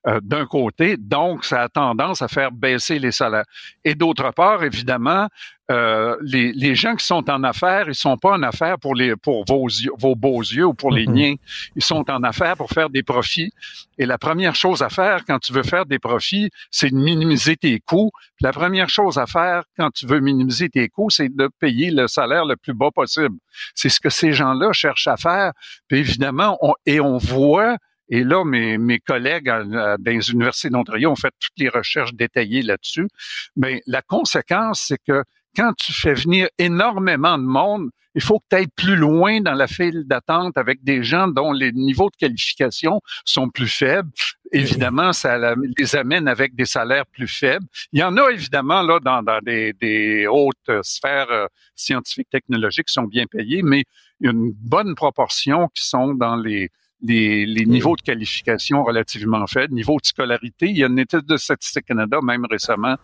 euh, d'un côté. Donc, ça a tendance à faire baisser les salaires. Et d'autre part, évidemment, euh, les, les gens qui sont en affaires, ils sont pas en affaires pour les pour vos yeux, vos beaux yeux ou pour les Mhm. miens. Ils sont en affaires pour faire des profits. Et la première chose à faire quand tu veux faire des profits, c'est de minimiser tes coûts. Puis la première chose à faire quand tu veux minimiser tes coûts, c'est de payer le salaire le plus bas possible. C'est ce que ces gens-là cherchent à faire. Puis évidemment, on, et on voit et là, mes, mes collègues à- à- dans les universités d'Ontario ont fait toutes les recherches détaillées là-dessus. Mais la conséquence, c'est que quand tu fais venir énormément de monde, il faut que tu ailles plus loin dans la file d'attente avec des gens dont les niveaux de qualification sont plus faibles. Évidemment, ça les amène avec des salaires plus faibles. Il y en a évidemment là dans, des, hautes sphères euh, scientifiques, technologiques qui sont bien payées, mais une bonne proportion qui sont dans les les, les niveaux de qualification relativement faibles, niveau de scolarité. Il y a une étude de Statistique Canada, même récemment,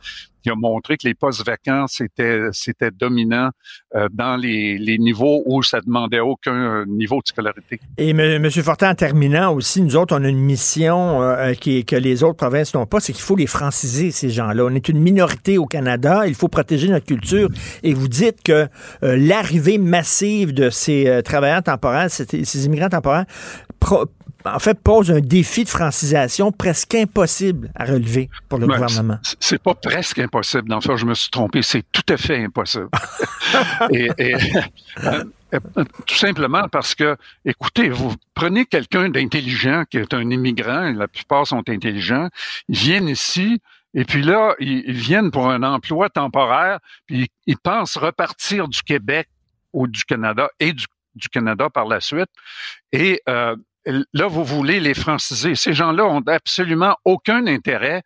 qui a montré que les postes vacants, c'était, c'était dominant euh, dans les, les niveaux où ça demandait aucun euh, niveau de scolarité. Et M. M. Fortin, en terminant aussi, nous autres, on a une mission euh, qui, que les autres provinces n'ont pas, c'est qu'il faut les franciser, ces gens-là. On est une minorité au Canada, il faut protéger notre culture. Et vous dites que euh, l'arrivée massive de ces euh, travailleurs temporaires, ces, ces immigrants temporaires, pro- en fait, pose un défi de francisation presque impossible à relever pour le Ben, gouvernement. c'est- pas presque impossible. Faire, je me suis trompé. C'est tout à fait impossible. et, et, euh, euh, tout simplement parce que, écoutez, vous prenez quelqu'un d'intelligent qui est un immigrant, et la plupart sont intelligents, ils viennent ici, et puis là, ils, ils viennent pour un emploi temporaire, puis ils pensent repartir du Québec ou du Canada et du, du Canada par la suite. Et euh, là, vous voulez les franciser. Ces gens-là ont absolument aucun intérêt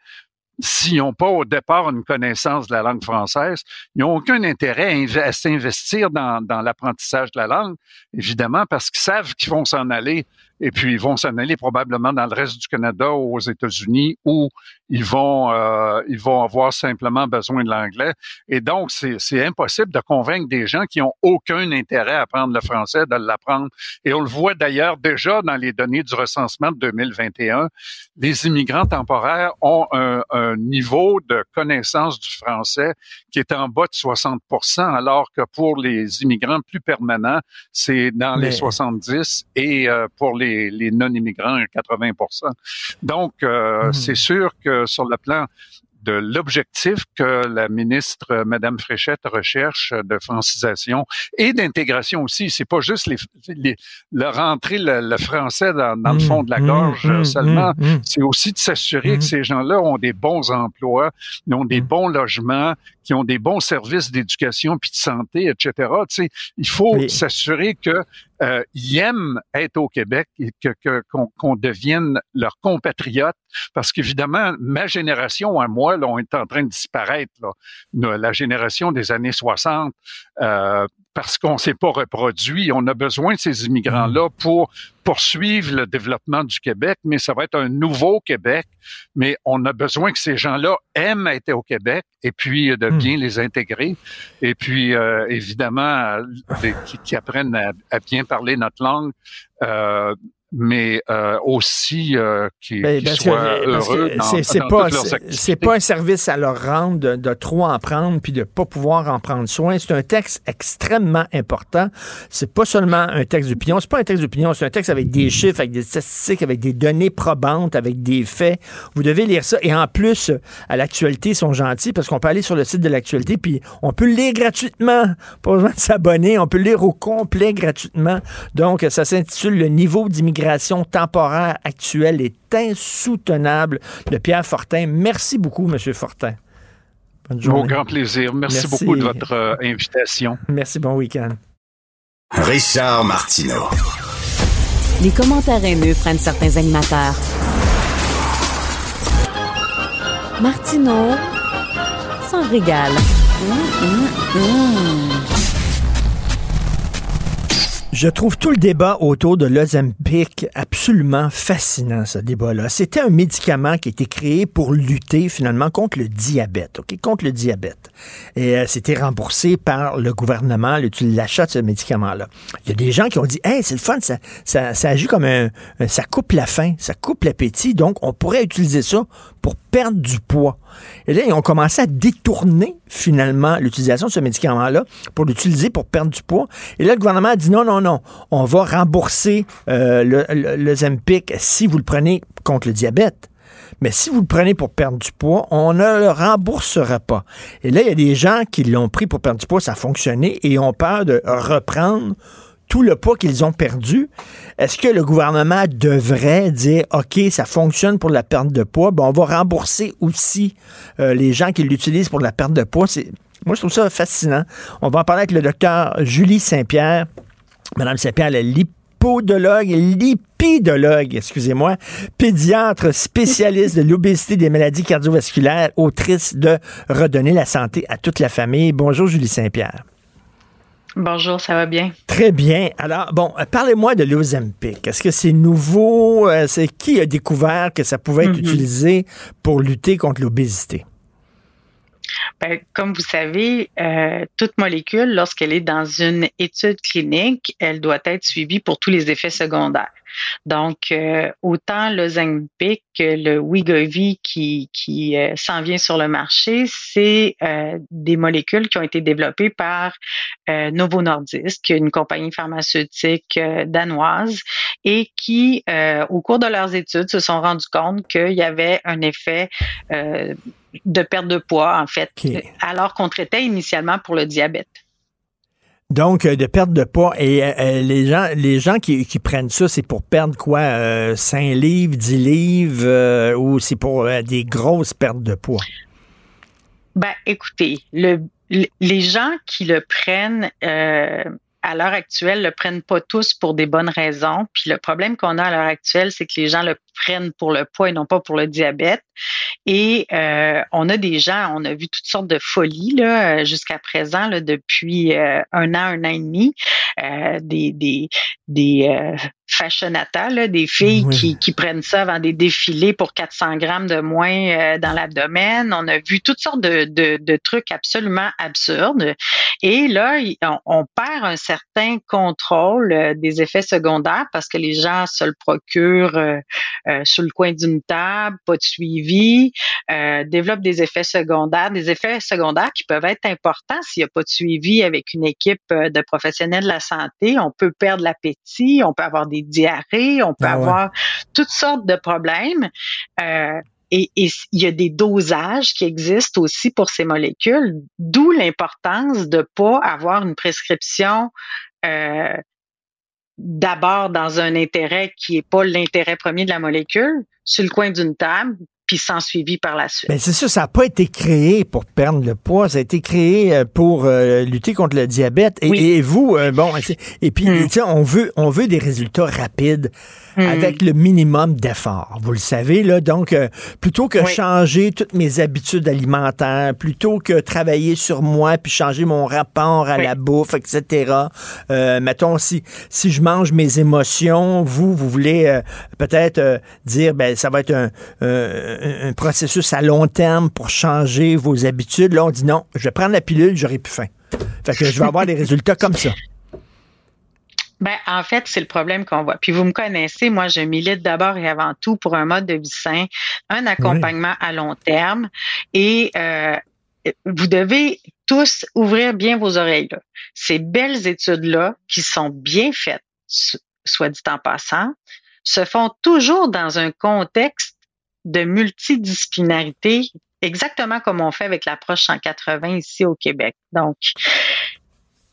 s'ils n'ont pas au départ une connaissance de la langue française, ils n'ont aucun intérêt à, inv- à s'investir dans l'apprentissage de la langue, évidemment, parce qu'ils savent qu'ils vont s'en aller et puis ils vont s'en aller probablement dans le reste du Canada ou aux États-Unis où ils vont euh, ils vont avoir simplement besoin de l'anglais. Et donc, c'est impossible de convaincre des gens qui ont aucun intérêt à apprendre le français de l'apprendre. Et on le voit d'ailleurs déjà dans les données du recensement de 2021. Les immigrants temporaires ont un, un niveau de connaissance du français qui est en bas de 60% alors que pour les immigrants plus permanents, c'est dans les 70 et euh, pour les, les non-immigrants, 80% Donc, euh, hmm. c'est sûr que sur le plan de l'objectif que la ministre euh, Madame Fréchette recherche de francisation et d'intégration aussi. C'est pas juste les, les le rentrer le, français dans, dans, le fond de la mmh, gorge mmh, seulement. Mmh, c'est aussi de s'assurer que ces gens-là ont des bons emplois, ils ont des bons logements, qui ont des bons services d'éducation puis de santé, etc. Tu sais, il faut s'assurer que euh, ils aiment être au Québec et que qu'on devienne leurs compatriotes, parce qu'évidemment, ma génération à moi, là, on est en train de disparaître. Là. La génération des années 60, euh, parce qu'on s'est pas reproduit. On a besoin de ces immigrants-là mmh. pour poursuivre le développement du Québec, mais ça va être un nouveau Québec. Mais on a besoin que ces gens-là aiment être au Québec et puis de mmh. bien les intégrer. Et puis, euh, évidemment, qui, apprennent à, bien parler notre langue. Euh, mais euh, aussi euh, qu'ils ben, soient heureux c'est pas c'est pas un service à leur rendre de, de, trop en prendre puis de pas pouvoir en prendre soin. C'est un texte extrêmement important. C'est pas seulement un texte d'opinion, c'est pas un texte d'opinion, c'est un texte avec des chiffres, avec des statistiques, avec des données probantes, avec des faits. Vous devez lire ça et en plus à l'actualité ils sont gentils parce qu'on peut aller sur le site de l'actualité puis on peut le lire gratuitement, pas besoin de s'abonner, on peut le lire au complet gratuitement. Donc ça s'intitule le niveau d'immigration l'immigration temporaire actuelle est insoutenable de Pierre Fortin. Merci beaucoup, M. Fortin. Bonne journée. Au grand plaisir. Merci, beaucoup de votre euh, invitation. Merci, bon week-end. Richard Martineau. Les commentaires haineux prennent certains animateurs. Martineau s'en régale. Mmh, je trouve tout le débat autour de l'Ozempic absolument fascinant, ce débat-là. C'était un médicament qui a été créé pour lutter finalement contre le diabète, OK? Contre le diabète. Et euh, c'était remboursé par le gouvernement, l'achat de ce médicament-là. Il y a des gens qui ont dit, hey, c'est le fun, ça, ça, ça agit comme un, ça coupe la faim, ça coupe l'appétit, donc on pourrait utiliser ça pour perdre du poids. Et là, ils ont commencé à détourner finalement l'utilisation de ce médicament-là pour l'utiliser pour perdre du poids. Et là, le gouvernement a dit non, non, non, on va rembourser euh, le, le, Zempic si vous le prenez contre le diabète. Mais si vous le prenez pour perdre du poids, on ne le remboursera pas. Et là, il y a des gens qui l'ont pris pour perdre du poids, ça a fonctionné, et ont peur de reprendre tout le poids qu'ils ont perdu, est-ce que le gouvernement devrait dire, OK, ça fonctionne pour la perte de poids, ben, on va rembourser aussi euh, les gens qui l'utilisent pour la perte de poids? Moi, je trouve ça fascinant. On va en parler avec le docteur Julie Saint-Pierre. Madame Saint-Pierre, elle est lipodologue, lipidologue, excusez-moi, pédiatre spécialiste de l'obésité des maladies cardiovasculaires, autrice de Redonner la santé à toute la famille. Bonjour, Julie Saint-Pierre. Bonjour, ça va bien? Très bien. Alors, bon, euh, parlez-moi de l'Ozempic. Est-ce que c'est nouveau? Euh, c'est qui a découvert que ça pouvait être mm-hmm. utilisé pour lutter contre l'obésité? Ben, comme vous savez, euh, toute molécule, lorsqu'elle est dans une étude clinique, elle doit être suivie pour tous les effets secondaires. Donc, euh, autant le Ozempic que le Wegovy qui, qui euh, s'en vient sur le marché, c'est des molécules qui ont été développées par Novo Nordisk, une compagnie pharmaceutique danoise, et qui, au cours de leurs études, se sont rendus compte qu'il y avait un effet de perte de poids, en fait, alors qu'on traitait initialement pour le diabète. Donc, euh, de perte de poids. Et euh, euh, les gens, les gens qui, prennent ça, c'est pour perdre quoi? 5 livres, 10 livres, ou c'est pour des grosses pertes de poids? Ben, écoutez, le, les gens qui le prennent à l'heure actuelle le prennent pas tous pour des bonnes raisons. Puis le problème qu'on a à l'heure actuelle, c'est que les gens le prennent pour le poids et non pas pour le diabète. Et euh, on a des gens, on a vu toutes sortes de folies là jusqu'à présent là, depuis euh, un an, un an et demi, euh, des des des fashionata, là, des filles qui, qui prennent ça avant des défilés pour 400 grammes de moins dans l'abdomen. On a vu toutes sortes de, de, de, trucs absolument absurdes. Et là, on, on perd un certain contrôle des effets secondaires parce que les gens se le procurent sur le coin d'une table, pas de suivi, euh, développent des effets secondaires, des effets secondaires qui peuvent être importants s'il n'y a pas de suivi avec une équipe euh, de professionnels de la santé. On peut perdre l'appétit, on peut avoir des diarrhées, on peut Ah ouais. avoir toutes sortes de problèmes. Euh, et et il y a des dosages qui existent aussi pour ces molécules, d'où l'importance de pas avoir une prescription euh, d'abord dans un intérêt qui est pas l'intérêt premier de la molécule, sur le coin d'une table, puis sans suivi par la suite. Ben c'est sûr, ça n'a pas été créé pour perdre le poids, ça a été créé euh, pour euh, lutter contre le diabète. Et, et vous, euh, bon, et puis, Hmm. tu sais, on veut, on veut des résultats rapides avec le minimum d'efforts. Vous le savez, là. Donc, euh, plutôt que changer toutes mes habitudes alimentaires, plutôt que travailler sur moi puis changer mon rapport à Oui. la bouffe, etc. Euh, mettons, si, si je mange mes émotions, vous, vous voulez euh, peut-être euh, dire, ben, ça va être un, un- un processus à long terme pour changer vos habitudes. Là, on dit non, je vais prendre la pilule, j'aurai plus faim. Fait que je vais avoir des résultats comme ça. Ben, en fait, c'est le problème qu'on voit. Puis vous me connaissez, moi, je milite d'abord et avant tout pour un mode de vie sain, un accompagnement à long terme. Et euh, vous devez tous ouvrir bien vos oreilles. Là. Ces belles études-là, qui sont bien faites, so- soit dit en passant, se font toujours dans un contexte de multidisciplinarité, exactement comme on fait avec l'approche 180 ici au Québec. Donc,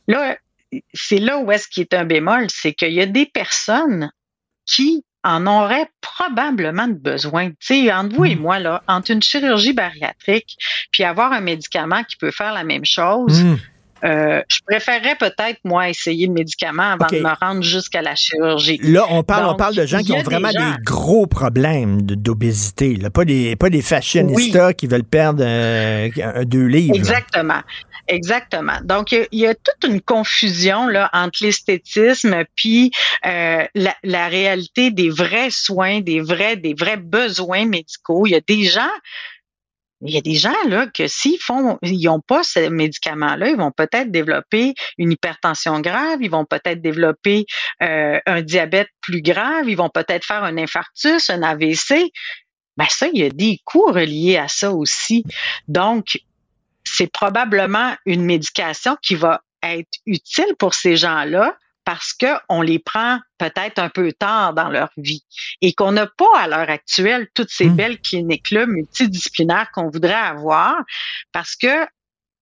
là, c'est là où est-ce qu'il est un bémol, c'est qu'il y a des personnes qui en auraient probablement besoin. Tu sais, entre vous et moi, là, entre une chirurgie bariatrique puis avoir un médicament qui peut faire la même chose, Hmm. Euh, je préférerais peut-être, moi, essayer le médicament avant de me rendre jusqu'à la chirurgie. Là, on parle, on parle de gens qui ont vraiment des, gens- gros problèmes d'obésité, là. pas des, pas des fashionistas qui veulent perdre euh, deux livres. Exactement. Exactement. Donc, il y y, a toute une confusion là, entre l'esthétisme puis euh, la, la réalité des vrais soins, des vrais, des vrais besoins médicaux. Il y a des gens, il y a des gens là que s'ils font, ils n'ont pas ce médicament-là, ils vont peut-être développer une hypertension grave, ils vont peut-être développer euh, un diabète plus grave, ils vont peut-être faire un infarctus, un AVC. Ben ça, il y a des coûts reliés à ça aussi. Donc, c'est probablement une médication qui va être utile pour ces gens-là parce qu'on les prend peut-être un peu tard dans leur vie et qu'on n'a pas à l'heure actuelle toutes ces belles cliniques-là multidisciplinaires qu'on voudrait avoir parce que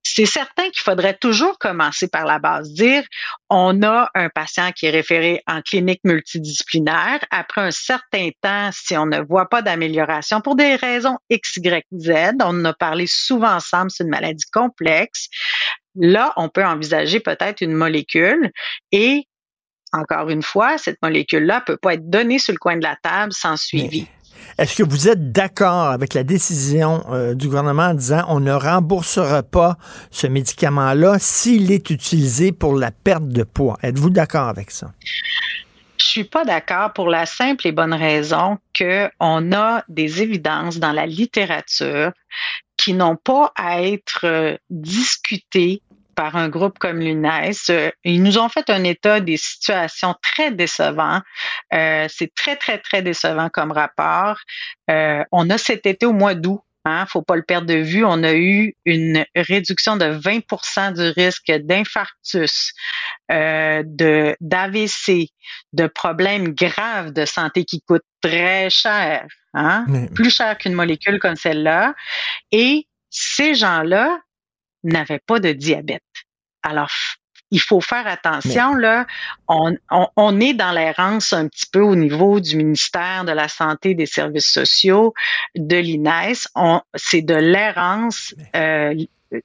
c'est certain qu'il faudrait toujours commencer par la base, dire on a un patient qui est référé en clinique multidisciplinaire. Après un certain temps, si on ne voit pas d'amélioration pour des raisons X, Y, Z, on en a parlé souvent ensemble, c'est une maladie complexe. Là, on peut envisager peut-être une molécule et encore une fois, cette molécule-là peut pas être donnée sur le coin de la table sans suivi. Est-ce que vous êtes d'accord avec la décision euh, du gouvernement en disant on ne remboursera pas ce médicament-là s'il est utilisé pour la perte de poids? Êtes-vous d'accord avec ça? Je suis pas d'accord pour la simple et bonne raison que on a des évidences dans la littérature qui n'ont pas à être euh, discutées par un groupe comme l'UNES. Euh, Ils nous ont fait un état des situations très décevants. Euh, c'est très, très, très décevant comme rapport. Euh, on a cet été au mois d'août Hein, faut pas le perdre de vue. On a eu une réduction de 20 du risque d'infarctus, euh, de d'AVC, de problèmes graves de santé qui coûtent très cher, hein, Mais- plus cher qu'une molécule comme celle-là. Et ces gens-là n'avaient pas de diabète. Alors, il faut faire attention, là. On, on, on est dans l'errance un petit peu au niveau du ministère de la Santé et des Services sociaux, de l'INES. C'est de l'errance euh,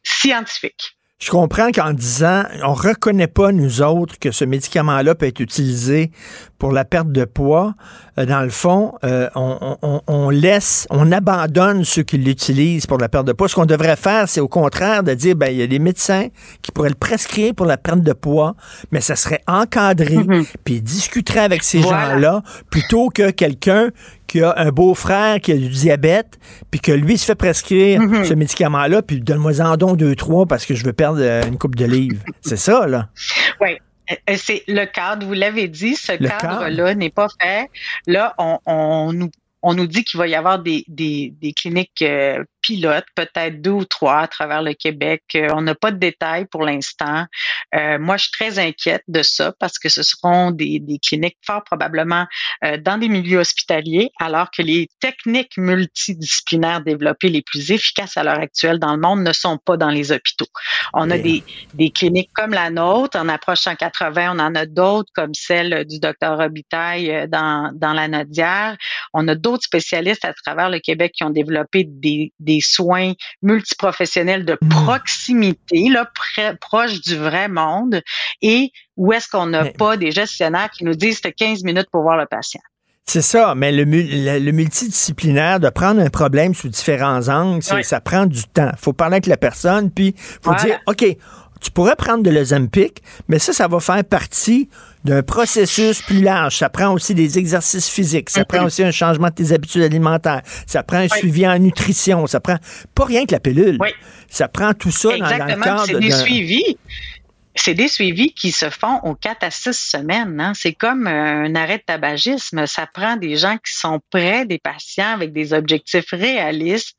scientifique. Je comprends qu'en disant, on reconnaît pas, nous autres, que ce médicament-là peut être utilisé pour la perte de poids. Euh, dans le fond, euh, on, on- on laisse, on abandonne ceux qui l'utilisent pour la perte de poids. Ce qu'on devrait faire, c'est au contraire de dire, ben, il y a des médecins qui pourraient le prescrire pour la perte de poids, mais ça serait encadré, puis ils discuteraient avec ces Voilà. gens-là, plutôt que quelqu'un qui a un beau-frère qui a du diabète, puis que lui se fait prescrire Mhm. ce médicament-là, puis donne-moi en don deux, trois parce que je veux perdre euh, une coupe de livres. C'est ça, là? Oui. Euh, C'est le cadre, vous l'avez dit, ce cadre-là n'est pas fait. Là, on, on nous, on nous dit qu'il va y avoir des, des, des cliniques euh, pilotes, peut-être deux ou trois à travers le Québec. Euh, on n'a pas de détails pour l'instant. Euh, moi, je suis très inquiète de ça parce que ce seront des, des cliniques fort probablement euh, dans des milieux hospitaliers, alors que les techniques multidisciplinaires développées les plus efficaces à l'heure actuelle dans le monde ne sont pas dans les hôpitaux. On a des, des cliniques comme la nôtre, en approche 180, on en a d'autres comme celle du docteur Robitaille dans, dans la Nodière. On a d'autres spécialistes à travers le Québec qui ont développé des, des soins multiprofessionnels de proximité, là, près- proche du vrai monde, et où est-ce qu'on n'a pas des gestionnaires qui nous disent c'est 15 minutes pour voir le patient? C'est ça, mais le, mu- le- le multidisciplinaire, de prendre un problème sous différents angles, ça prend du temps. faut parler avec la personne, puis faut Voilà. dire, OK, tu pourrais prendre de l'Ozempic, mais ça, ça va faire partie d'un processus plus large. Ça prend aussi des exercices physiques, ça prend aussi un changement de tes habitudes alimentaires, ça prend un suivi en nutrition, ça prend pas rien que la pilule. Ça prend tout ça dans, dans le cadre C'est des suivis. C'est des suivis qui se font aux 4 à 6 semaines. hein. C'est comme euh, un arrêt de tabagisme. Ça prend des gens qui sont près des patients avec des objectifs réalistes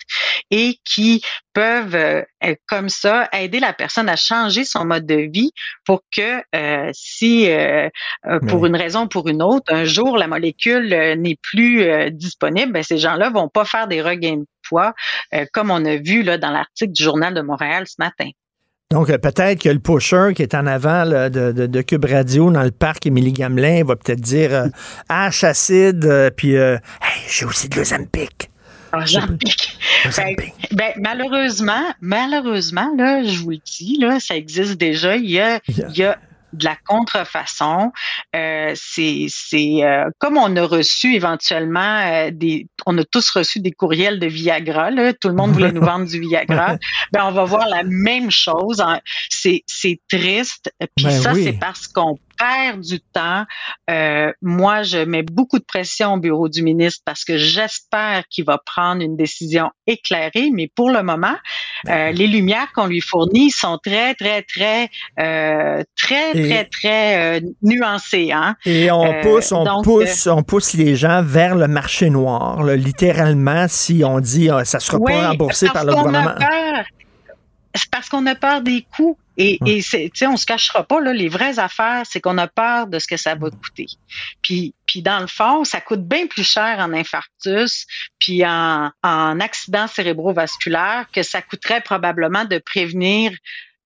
et qui peuvent, euh, comme ça, aider la personne à changer son mode de vie pour que euh, si, euh, euh, pour Mais- une raison ou pour une autre, un jour la molécule euh, n'est plus disponible, ben, ces gens-là vont pas faire des regains de poids, euh, comme on a vu là, dans l'article du Journal de Montréal ce matin. Donc, euh, peut-être que le pusher qui est en avant là, de, de, de Cube Radio dans le parc Émilie Gamelin va peut-être dire euh, H acide, euh, puis euh, Hey, j'ai aussi de l'Ozempic. Ah. Ben, ben, malheureusement, malheureusement, là, je vous le dis, là, ça existe déjà. Il y a, il y a de la contrefaçon. Euh, c'est, c'est euh, comme on a reçu éventuellement euh, des, on a tous reçu des courriels de Viagra. Là, tout le monde voulait nous vendre du Viagra. Ben, on va voir la même chose. C'est, c'est triste. Puis Ben ça, oui. c'est parce qu'on perd du temps. Euh, moi, je mets beaucoup de pression au bureau du ministre parce que j'espère qu'il va prendre une décision éclairée, mais pour le moment, euh, les lumières qu'on lui fournit sont très, très, très, euh, très, Et- très, très nuancées. Hein? Et on pousse, on donc, pousse, on pousse les gens vers le marché noir. là, littéralement, si on dit ah, ça sera Oui, pas remboursé par le gouvernement. C'est parce qu'on a peur des coûts. Et, et tu sais, on se cachera pas, là, les vraies affaires, c'est qu'on a peur de ce que ça va coûter. Puis, puis dans le fond, ça coûte bien plus cher en infarctus, puis en, en accident cérébrovasculaire que ça coûterait probablement de prévenir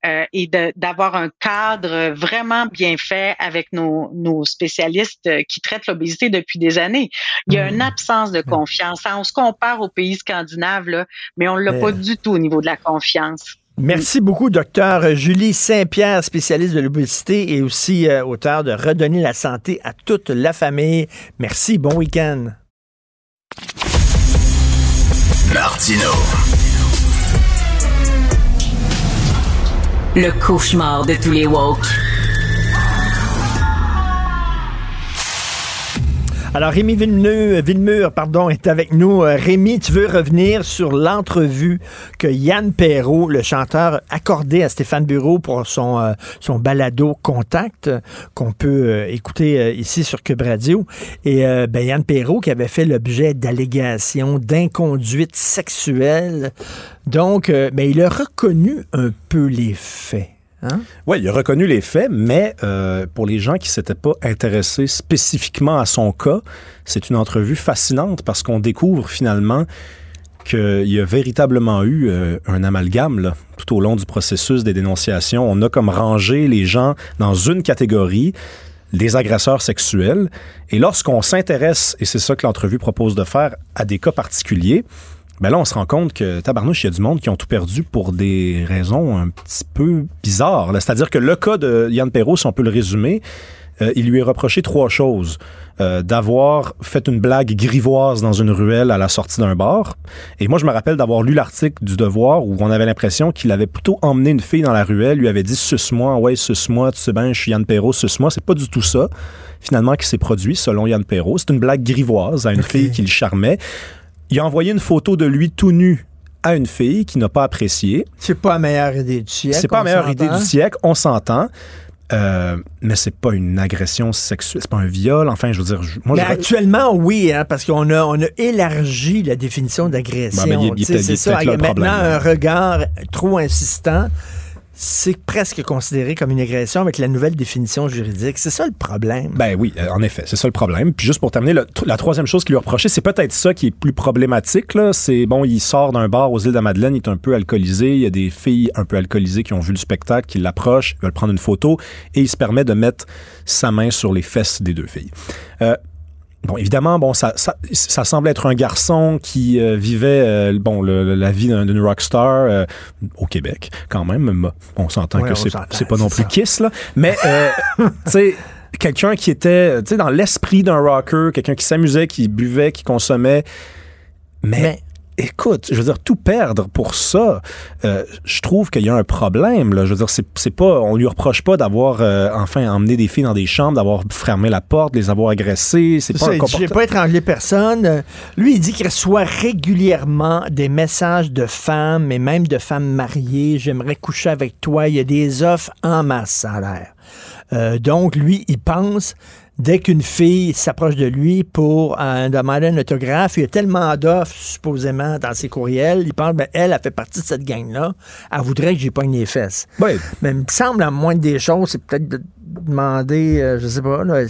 euh, et d'avoir un cadre vraiment bien fait avec nos, nos spécialistes euh, qui traitent l'obésité depuis des années. Il y a une absence de confiance. Hein, On se compare aux pays scandinaves, là, mais on l'a Mais- pas du tout au niveau de la confiance. Merci beaucoup, docteur Julie Saint-Pierre, spécialiste de l'obésité et aussi euh, auteur de Redonner la santé à toute la famille. Merci, bon week-end. Martino. Le cauchemar de tous les woke. Alors, Rémi Villeneuve, Villemur pardon, est avec nous. Euh, Rémi, tu veux revenir sur l'entrevue que Yann Perrault, le chanteur, accordé à Stéphane Bureau pour son, euh, son balado Contact, euh, qu'on peut écouter ici sur Cube Radio. Et ben, Yann Perrault qui avait fait l'objet d'allégations d'inconduite sexuelle. Donc, ben, il a reconnu un peu les faits. Hein? Oui, il a reconnu les faits, mais euh, pour les gens qui ne s'étaient pas intéressés spécifiquement à son cas, c'est une entrevue fascinante parce qu'on découvre finalement qu'il y a véritablement eu euh, un amalgame tout au long du processus des dénonciations. On a comme rangé les gens dans une catégorie, les agresseurs sexuels, et lorsqu'on s'intéresse, et c'est ça que l'entrevue propose de faire, à des cas particuliers, Ben là, on se rend compte que, tabarnouche, il y a du monde qui ont tout perdu pour des raisons un petit peu bizarres. C'est-à-dire que le cas de Yann Perrault, si on peut le résumer, euh, il lui est reproché trois choses. Euh, d'avoir fait une blague grivoise dans une ruelle à la sortie d'un bar. Et moi, je me rappelle d'avoir lu l'article du Devoir où on avait l'impression qu'il avait plutôt emmené une fille dans la ruelle, lui avait dit suce-moi, ouais, suce-moi, tu sais bien, je suis Yann Perrault, suce-moi. C'est pas du tout ça, finalement, qui s'est produit, selon Yann Perrault. C'est une blague grivoise à une fille qui le charmait. Il a envoyé une photo de lui tout nu à une fille qui n'a pas apprécié. C'est pas la meilleure idée du siècle. C'est pas la meilleure idée du siècle, on s'entend. Euh, mais c'est pas une agression sexuelle, c'est pas un viol. Enfin, je veux dire, je- moi, Mais je- actuellement, oui, hein, parce qu'on a, on a élargi la définition d'agression. Ben, ben, c'est ça. là Il y a le problème, maintenant un regard trop insistant. C'est presque considéré comme une agression avec la nouvelle définition juridique. C'est ça le problème. Ben oui, euh, en effet, c'est ça le problème. Puis juste pour terminer, la troisième chose qu'il lui reprochait, c'est peut-être ça qui est plus problématique. C'est bon, il sort d'un bar aux îles de la Madeleine, il est un peu alcoolisé. Il y a des filles un peu alcoolisées qui ont vu le spectacle, qui l'approchent, veulent prendre une photo, et il se permet de mettre sa main sur les fesses des deux filles. Euh, Bon, évidemment, bon, ça, ça, ça semble être un garçon qui euh, vivait euh, bon, le- la vie d'un- d'une rockstar euh, au Québec, quand même. On s'entend Ouais, que c'est c'est pas non plus Kiss, là. Mais, euh, tu sais, quelqu'un qui était, tu sais, dans l'esprit d'un rocker, quelqu'un qui s'amusait, qui buvait, qui consommait. Mais, écoute, je veux dire, tout perdre pour ça, euh, je trouve qu'il y a un problème. Là. Je veux dire, c'est, pas, on lui reproche pas d'avoir euh, enfin emmené des filles dans des chambres, d'avoir fermé la porte, de les avoir agressées. C'est pas ça, un J'ai pas étranglé personne. Lui, il dit qu'il reçoit régulièrement des messages de femmes et même de femmes mariées. J'aimerais coucher avec toi. Il y a des offres en masse, l'air. Euh, donc, lui, il pense, dès qu'une fille s'approche de lui pour euh, demander un autographe, il y a tellement d'offres, supposément, dans ses courriels. Il pense, ben, elle, elle fait partie de cette gang-là. Elle voudrait que j'ai pas les fesses. Mais il me semble, la moindre des choses, c'est peut-être de demander, euh, je sais pas, là,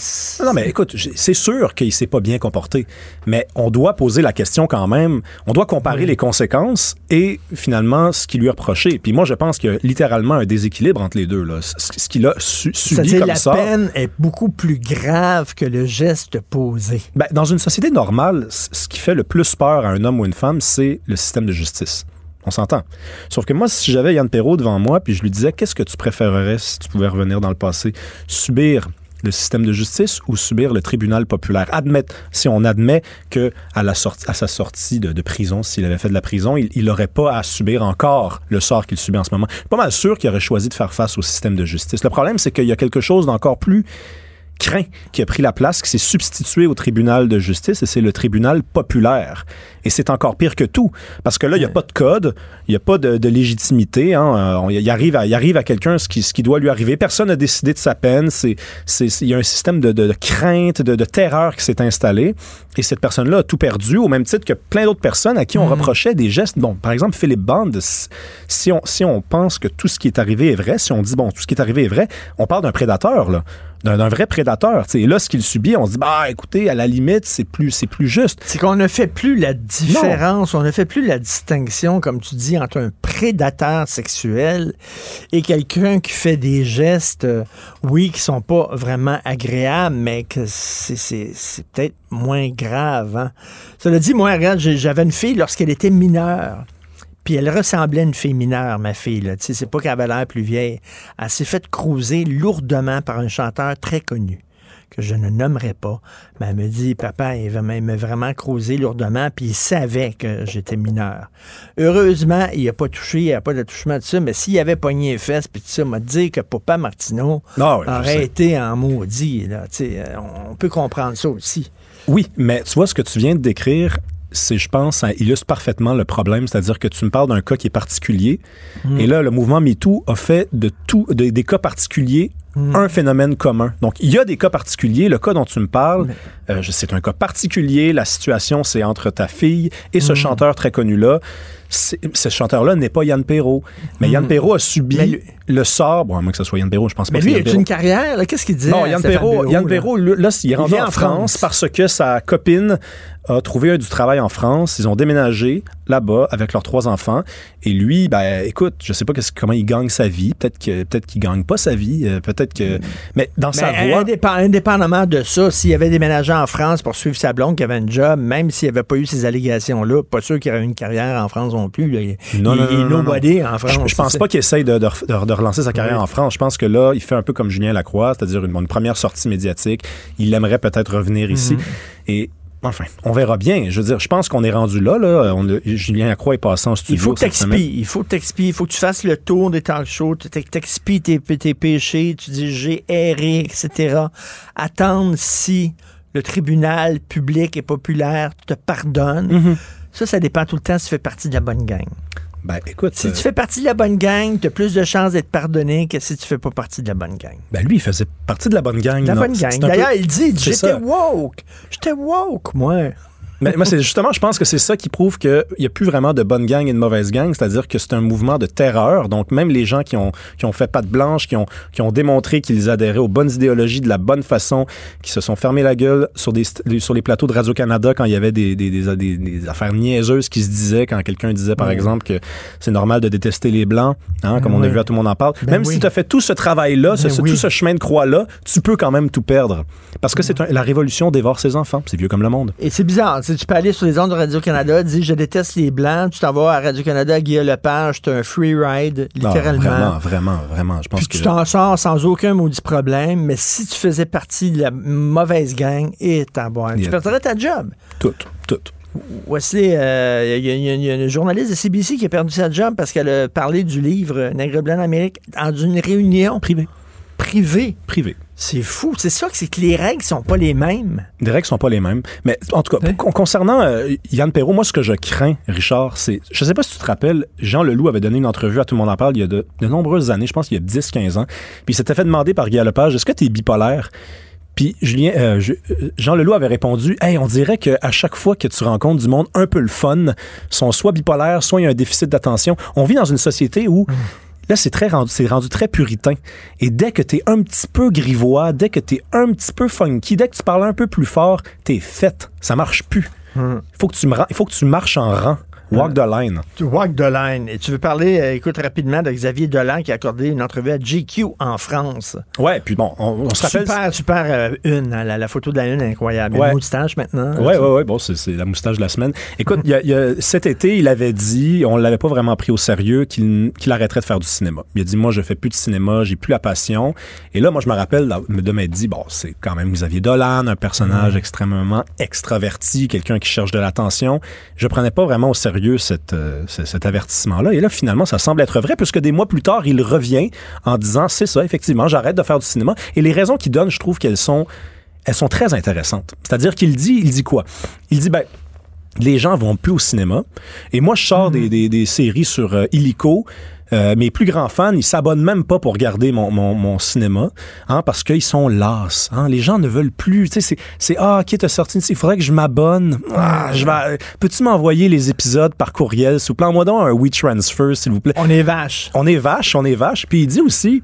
Non, mais écoute, c'est sûr qu'il s'est pas bien comporté, mais on doit poser la question quand même. On doit comparer les conséquences et finalement ce qui lui est reproché. Puis moi, je pense qu'il y a littéralement un déséquilibre entre les deux. Là. Ce, qu'il a su- subi comme la ça. peine est beaucoup plus grave que le geste posé. Ben, dans une société normale, ce qui fait le plus peur à un homme ou une femme, c'est le système de justice. On s'entend. Sauf que moi, si j'avais Yann Perrault devant moi, puis je lui disais, qu'est-ce que tu préférerais si tu pouvais revenir dans le passé? Subir le système de justice ou subir le tribunal populaire? Admettre, si on admet que à, sa sortie de, de prison, s'il avait fait de la prison, il n'aurait pas à subir encore le sort qu'il subit en ce moment. Pas mal sûr qu'il aurait choisi de faire face au système de justice. Le problème, c'est qu'il y a quelque chose d'encore plus craint qui a pris la place, qui s'est substitué au tribunal de justice, et c'est le tribunal populaire. Et c'est encore pire que tout, parce que là, il n'y a pas de code, il n'y a pas de, de légitimité. Hein. Euh, Il arrive à, il arrive à quelqu'un ce qui, ce qui doit lui arriver. Personne n'a décidé de sa peine. Il y a un système de, de- de crainte, de, terreur qui s'est installé. Et cette personne-là a tout perdu, au même titre que plein d'autres personnes à qui on reprochait des gestes. Bon, par exemple, Philippe si on, si on pense que tout ce qui est arrivé est vrai, si on dit, bon, tout ce qui est arrivé est vrai, on parle d'un prédateur, là. D'un, vrai prédateur. Et là, ce qu'il subit, on se dit, bah, écoutez, à la limite, c'est plus, c'est plus juste. C'est qu'on ne fait plus la différence, on ne fait plus la distinction, comme tu dis, entre un prédateur sexuel et quelqu'un qui fait des gestes, euh, oui, qui sont pas vraiment agréables, mais que c'est, c'est- c'est peut-être moins grave. Hein? Cela dit, moi, regarde, j'avais une fille lorsqu'elle était mineure. Puis elle ressemblait à une fille mineure, ma fille. Là. Tu sais, C'est pas qu'elle avait l'air plus vieille. Elle s'est faite cruiser lourdement par un chanteur très connu que je ne nommerai pas. Mais elle me dit, papa, il m'a vraiment creusé lourdement, puis il savait que j'étais mineur. Heureusement, il n'a pas touché, il n'y a pas de touchement de ça, mais s'il avait pogné les fesses, puis tout ça, m'a dit que papa Martineau Ah oui, aurait été en maudit. Là. Tu sais, On peut comprendre ça aussi. Oui, mais tu vois, ce que tu viens de décrire, c'est, je pense, ça illustre parfaitement le problème. C'est-à-dire que tu me parles d'un cas qui est particulier. Mm. Et là, le mouvement MeToo a fait de tout, de- des cas particuliers Mm. un phénomène commun. Donc, il y a des cas particuliers. Le cas dont tu me parles, euh, c'est un cas particulier. La situation, c'est entre ta fille et ce Mm. chanteur très connu-là. Ce chanteur-là n'est pas Yann Perrault. Mais Mm. Yann Perrault a subi Mais lui- le sort. Bon, à moins que ce soit Yann Perrault, je pense pas Mais que lui, c'est il a une carrière. là? Qu'est-ce qu'il disait? Non, Yann Perrault, Yann là? Perrault, là, là, il est rendu en, en France, France. parce que sa copine a trouvé du travail en France. Ils ont déménagé là-bas avec leurs trois enfants. Et lui, ben, écoute, je sais pas comment il gagne sa vie. Peut-être que peut-être qu'il gagne pas sa vie. Euh, Peut-être que. Mais dans sa Mais indépa- indépendamment de ça, s'il avait déménagé en France pour suivre sa blonde qui avait un job, même s'il n'avait pas eu ces allégations-là, pas sûr qu'il aurait eu une carrière en France non plus. là. Non, il- non, il est nobody en France. Je, je pense pas qu'il essaye de, de- de- de relancer sa carrière Oui. en France. Je pense que là, il fait un peu comme Julien Lacroix, c'est-à-dire une, une première sortie médiatique. Il aimerait peut-être revenir ici. Mhm. Et enfin, on verra bien. Je veux dire, je pense qu'on est rendu là. là. On a- Julien Lacroix est passé en studio. Il faut que t'expies, il faut que il faut que tu fasses le tour des talk shows, t'expies tes, tes péchés, tu dis j'ai erré, etc. Attendre si le tribunal public et populaire te pardonne. Mhm. Ça, ça dépend tout le temps si tu fais partie de la bonne gang. Ben, écoute. Si euh, tu fais partie de la bonne gang, tu as plus de chances d'être pardonné que si tu fais pas partie de la bonne gang. ben, lui, il faisait partie de la bonne gang. La non? bonne gang. D'ailleurs, peu- il dit, j'étais woke. J'étais woke, moi. Mais moi, c'est justement, je pense que c'est ça qui prouve qu'il n'y a plus vraiment de bonne gang et de mauvaise gang, c'est-à-dire que c'est un mouvement de terreur. Donc, même les gens qui ont, qui ont fait patte blanche, qui ont, qui ont démontré qu'ils adhéraient aux bonnes idéologies de la bonne façon, qui se sont fermés la gueule sur, des, sur les plateaux de Radio-Canada quand il y avait des, des, des, des- affaires niaiseuses qui se disaient, quand quelqu'un disait, par exemple, que c'est normal de détester les Blancs, hein, comme on a vu à tout le monde en parle. Ben même oui. si tu as fait tout ce travail-là, Ben tout ce chemin de croix-là, tu peux quand même tout perdre. Parce que c'est un- la révolution dévore ses enfants. C'est vieux comme le monde. Et c'est bizarre. Tu, peux aller sur les ondes de Radio-Canada, dire je déteste les Blancs, tu t'en vas à Radio-Canada, Guillaume Lepage, tu as un free ride, littéralement. vraiment, vraiment, vraiment. Je pense Puis que. tu t'en sors sans aucun maudit problème, mais si tu faisais partie de la mauvaise gang, et t'en bois, tu perdrais ta job. Tout, tout. Wesley, euh, il y, y a une journaliste de CBC qui a perdu sa job parce qu'elle a parlé du livre Nègre blanc d'Amérique dans une réunion privée. Privée. Privée. C'est fou. C'est ça que c'est que les règles sont pas les mêmes. Les règles sont pas les mêmes. Mais en tout cas, con- concernant euh, Yann Perrault, moi, ce que je crains, Richard, c'est. Je sais pas si tu te rappelles, Jean Leloup avait donné une entrevue à Tout le monde en parle il y a de, de nombreuses années, je pense qu'il y a 10-15 ans. Puis il s'était fait demander par Guy Lepage est-ce que tu es bipolaire? Puis Julien, euh, je- euh, Jean Leloup avait répondu Hey, on dirait qu'à chaque fois que tu rencontres du monde un peu le fun, sont soit bipolaires, soit il y a un déficit d'attention. On vit dans une société où Là, c'est très rendu, c'est rendu très puritain. Et dès que t'es un petit peu grivois, dès que t'es un petit peu funky, dès que tu parles un peu plus fort, t'es fait. Ça marche plus. Il faut que tu me ran- il faut que tu marches en rang. Walk the line. Walk the line. Et tu veux parler, euh, écoute rapidement, de Xavier Dolan qui a accordé une entrevue à GQ en France. Ouais, puis bon, on, on se rappelle. Super, super euh, une. hein, la, la photo de la une est incroyable. Ouais. Une moustache maintenant. Ouais, ouais, ouais. Bon, c'est, la moustache de la semaine. Écoute, il y a- il y a- cet été, il avait dit, on l'avait pas vraiment pris au sérieux, qu'il, qu'il arrêterait de faire du cinéma. Il a dit, moi, je fais plus de cinéma, j'ai plus la passion. Et là, moi, je me rappelle de m'être dit, bon, c'est quand même Xavier Dolan, un personnage extrêmement extraverti, quelqu'un qui cherche de l'attention. Je prenais pas vraiment au sérieux euh, ce- cet avertissement-là. Et là, finalement, ça semble être vrai, puisque des mois plus tard, il revient en disant, c'est ça, effectivement, j'arrête de faire du cinéma. Et les raisons qu'il donne, je trouve qu'elles sont elles sont très intéressantes. C'est-à-dire qu'il dit, il dit quoi? Il dit, ben, les gens vont plus au cinéma. Et moi, je sors des, des- des séries sur euh, Illico. Euh, mes plus grands fans, ils s'abonnent même pas pour regarder mon, mon, mon cinéma, hein, parce qu'ils sont las. Hein. Les gens ne veulent plus. Tu sais, c'est, c'est ah, ok, t'as sorti il faudrait que je m'abonne. Ah, je vais. Peux-tu m'envoyer les épisodes par courriel, s'il vous plaît? Envoie donc un WeTransfer, s'il vous plaît. On est vache. On est vache, on est vache. Puis il dit aussi,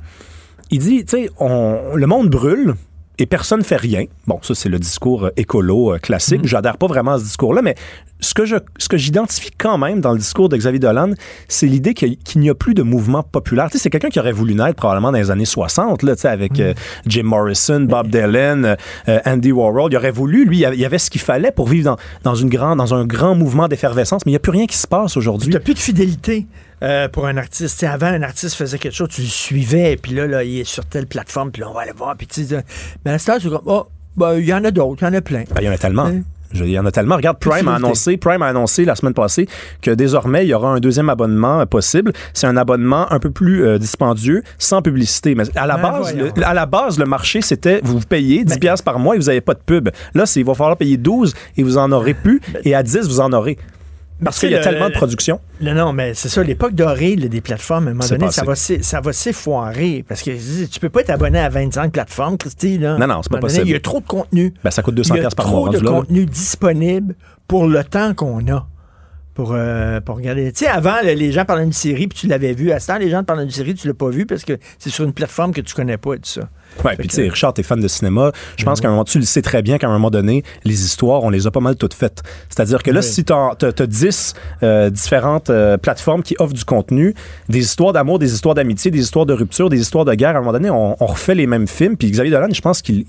il dit, tu sais, on- le monde brûle et personne fait rien. Bon, ça, c'est le discours euh, écolo euh, classique. J'adhère pas vraiment à ce discours-là, mais ce que je, ce que j'identifie quand même dans le discours de Xavier Dolan, c'est l'idée qu'il n'y a plus de mouvement populaire. Tu sais, c'est quelqu'un qui aurait voulu naître probablement dans les années 60, là, tu sais, avec euh, Jim Morrison, Bob Dylan, euh, Andy Warhol. Il aurait voulu, lui, il y avait- ce qu'il fallait pour vivre dans, dans, une grand, dans un grand mouvement d'effervescence, mais il n'y a plus rien qui se passe aujourd'hui. Il n'y a plus de fidélité euh, pour un artiste. Avant, un artiste faisait quelque chose, tu le suivais, puis là, là, il est sur telle plateforme, puis là, on va aller voir. Puis tu sais, mais à ce c'est comme, oh, ben, il y en a d'autres, il y en a plein. Ben, il y en a tellement. Je- il y en a tellement. Regarde, Prime a annoncé, Prime a annoncé la semaine passée que désormais, il y aura un deuxième abonnement euh, possible. C'est un abonnement un peu plus euh, dispendieux, sans publicité. Mais à la, Ben, base, le, à la base, le marché, c'était vous payez 10 piastres par mois et vous n'avez pas de pub. Là, c'est il va falloir payer 12 et vous en aurez plus. Et à 10, vous en aurez. Parce qu'il y a le- tellement de le- production. Non, non, mais c'est ça, l'époque dorée là, des plateformes, à un moment donné, passé. ça va, ça va s'effoirer. Parce que tu peux pas être abonné à 25 plateformes, Christy. Là. Non, non, c'est pas donné, possible. Il y a trop de contenu. Ben, ça coûte 200 Il y a par trop mois. de là. contenu disponible pour le temps qu'on a. pour, euh, pour regarder. Tu sais, avant, les gens parlaient d'une série, puis tu l'avais vu. À ce temps, les gens parlaient d'une série, tu l'as pas vu parce que c'est sur une plateforme que tu connais pas et tout ça. Ouais, puis tu sais, Richard, t'es fan de cinéma. Je pense qu'à un moment, tu le sais très bien qu'à un moment donné, les histoires, on les a pas mal toutes faites. C'est-à-dire que là, Oui. si t'as as 10 euh, différentes euh, plateformes qui offrent du contenu, des histoires d'amour, des histoires d'amitié, des histoires de rupture, des histoires de guerre, à un moment donné, on, on refait les mêmes films. Puis Xavier Dolan, je pense qu'il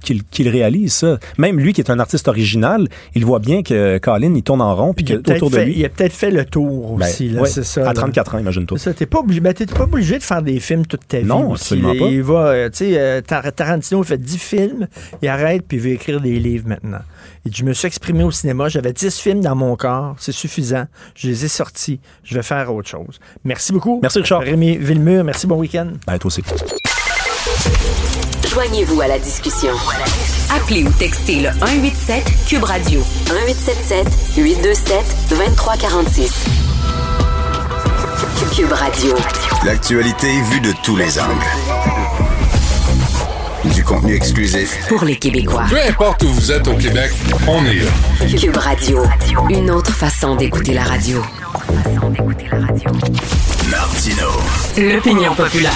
réalise ça. Même lui, qui est un artiste original, il voit bien que Colin, il tourne en rond, puis autour de fait- lui. il a peut-être fait le tour Ben, aussi, là, ouais, c'est ça. À là. 34 ans, imagine-toi. C'est ça, t'es pas obligé, ben, t'es pas obligé de faire des films toute ta vie. Non, aussi. absolument pas. Il va, euh, tu sais, euh, Tar- Tarantino fait 10 films, il arrête puis il veut écrire des livres maintenant. Dit, je me suis exprimé au cinéma, j'avais 10 films dans mon corps, c'est suffisant, je les ai sortis, je vais faire autre chose. Merci beaucoup. Merci, Richard. Rémi Villemur, merci, bon week-end. Ben, toi aussi. Joignez-vous à la discussion. Appelez ou textez le 187 Cube Radio 1877 827 2346. Cube Radio. L'actualité vue de tous les angles. Du contenu exclusif Pour les Québécois. Peu importe où vous êtes au Québec, on est là. Cube Radio. Une autre façon d'écouter la radio. Martino. L'opinion populaire.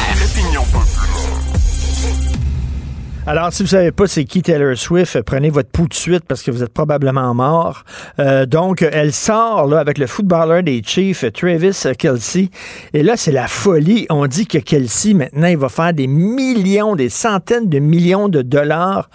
Alors, si vous savez pas c'est qui Taylor Swift, prenez votre pouls de suite parce que vous êtes probablement mort. Euh, donc, elle sort là, avec le footballeur des Chiefs, Travis Kelsey. Et là, c'est la folie. On dit que Kelsey, maintenant, il va faire des millions, des centaines de millions de dollars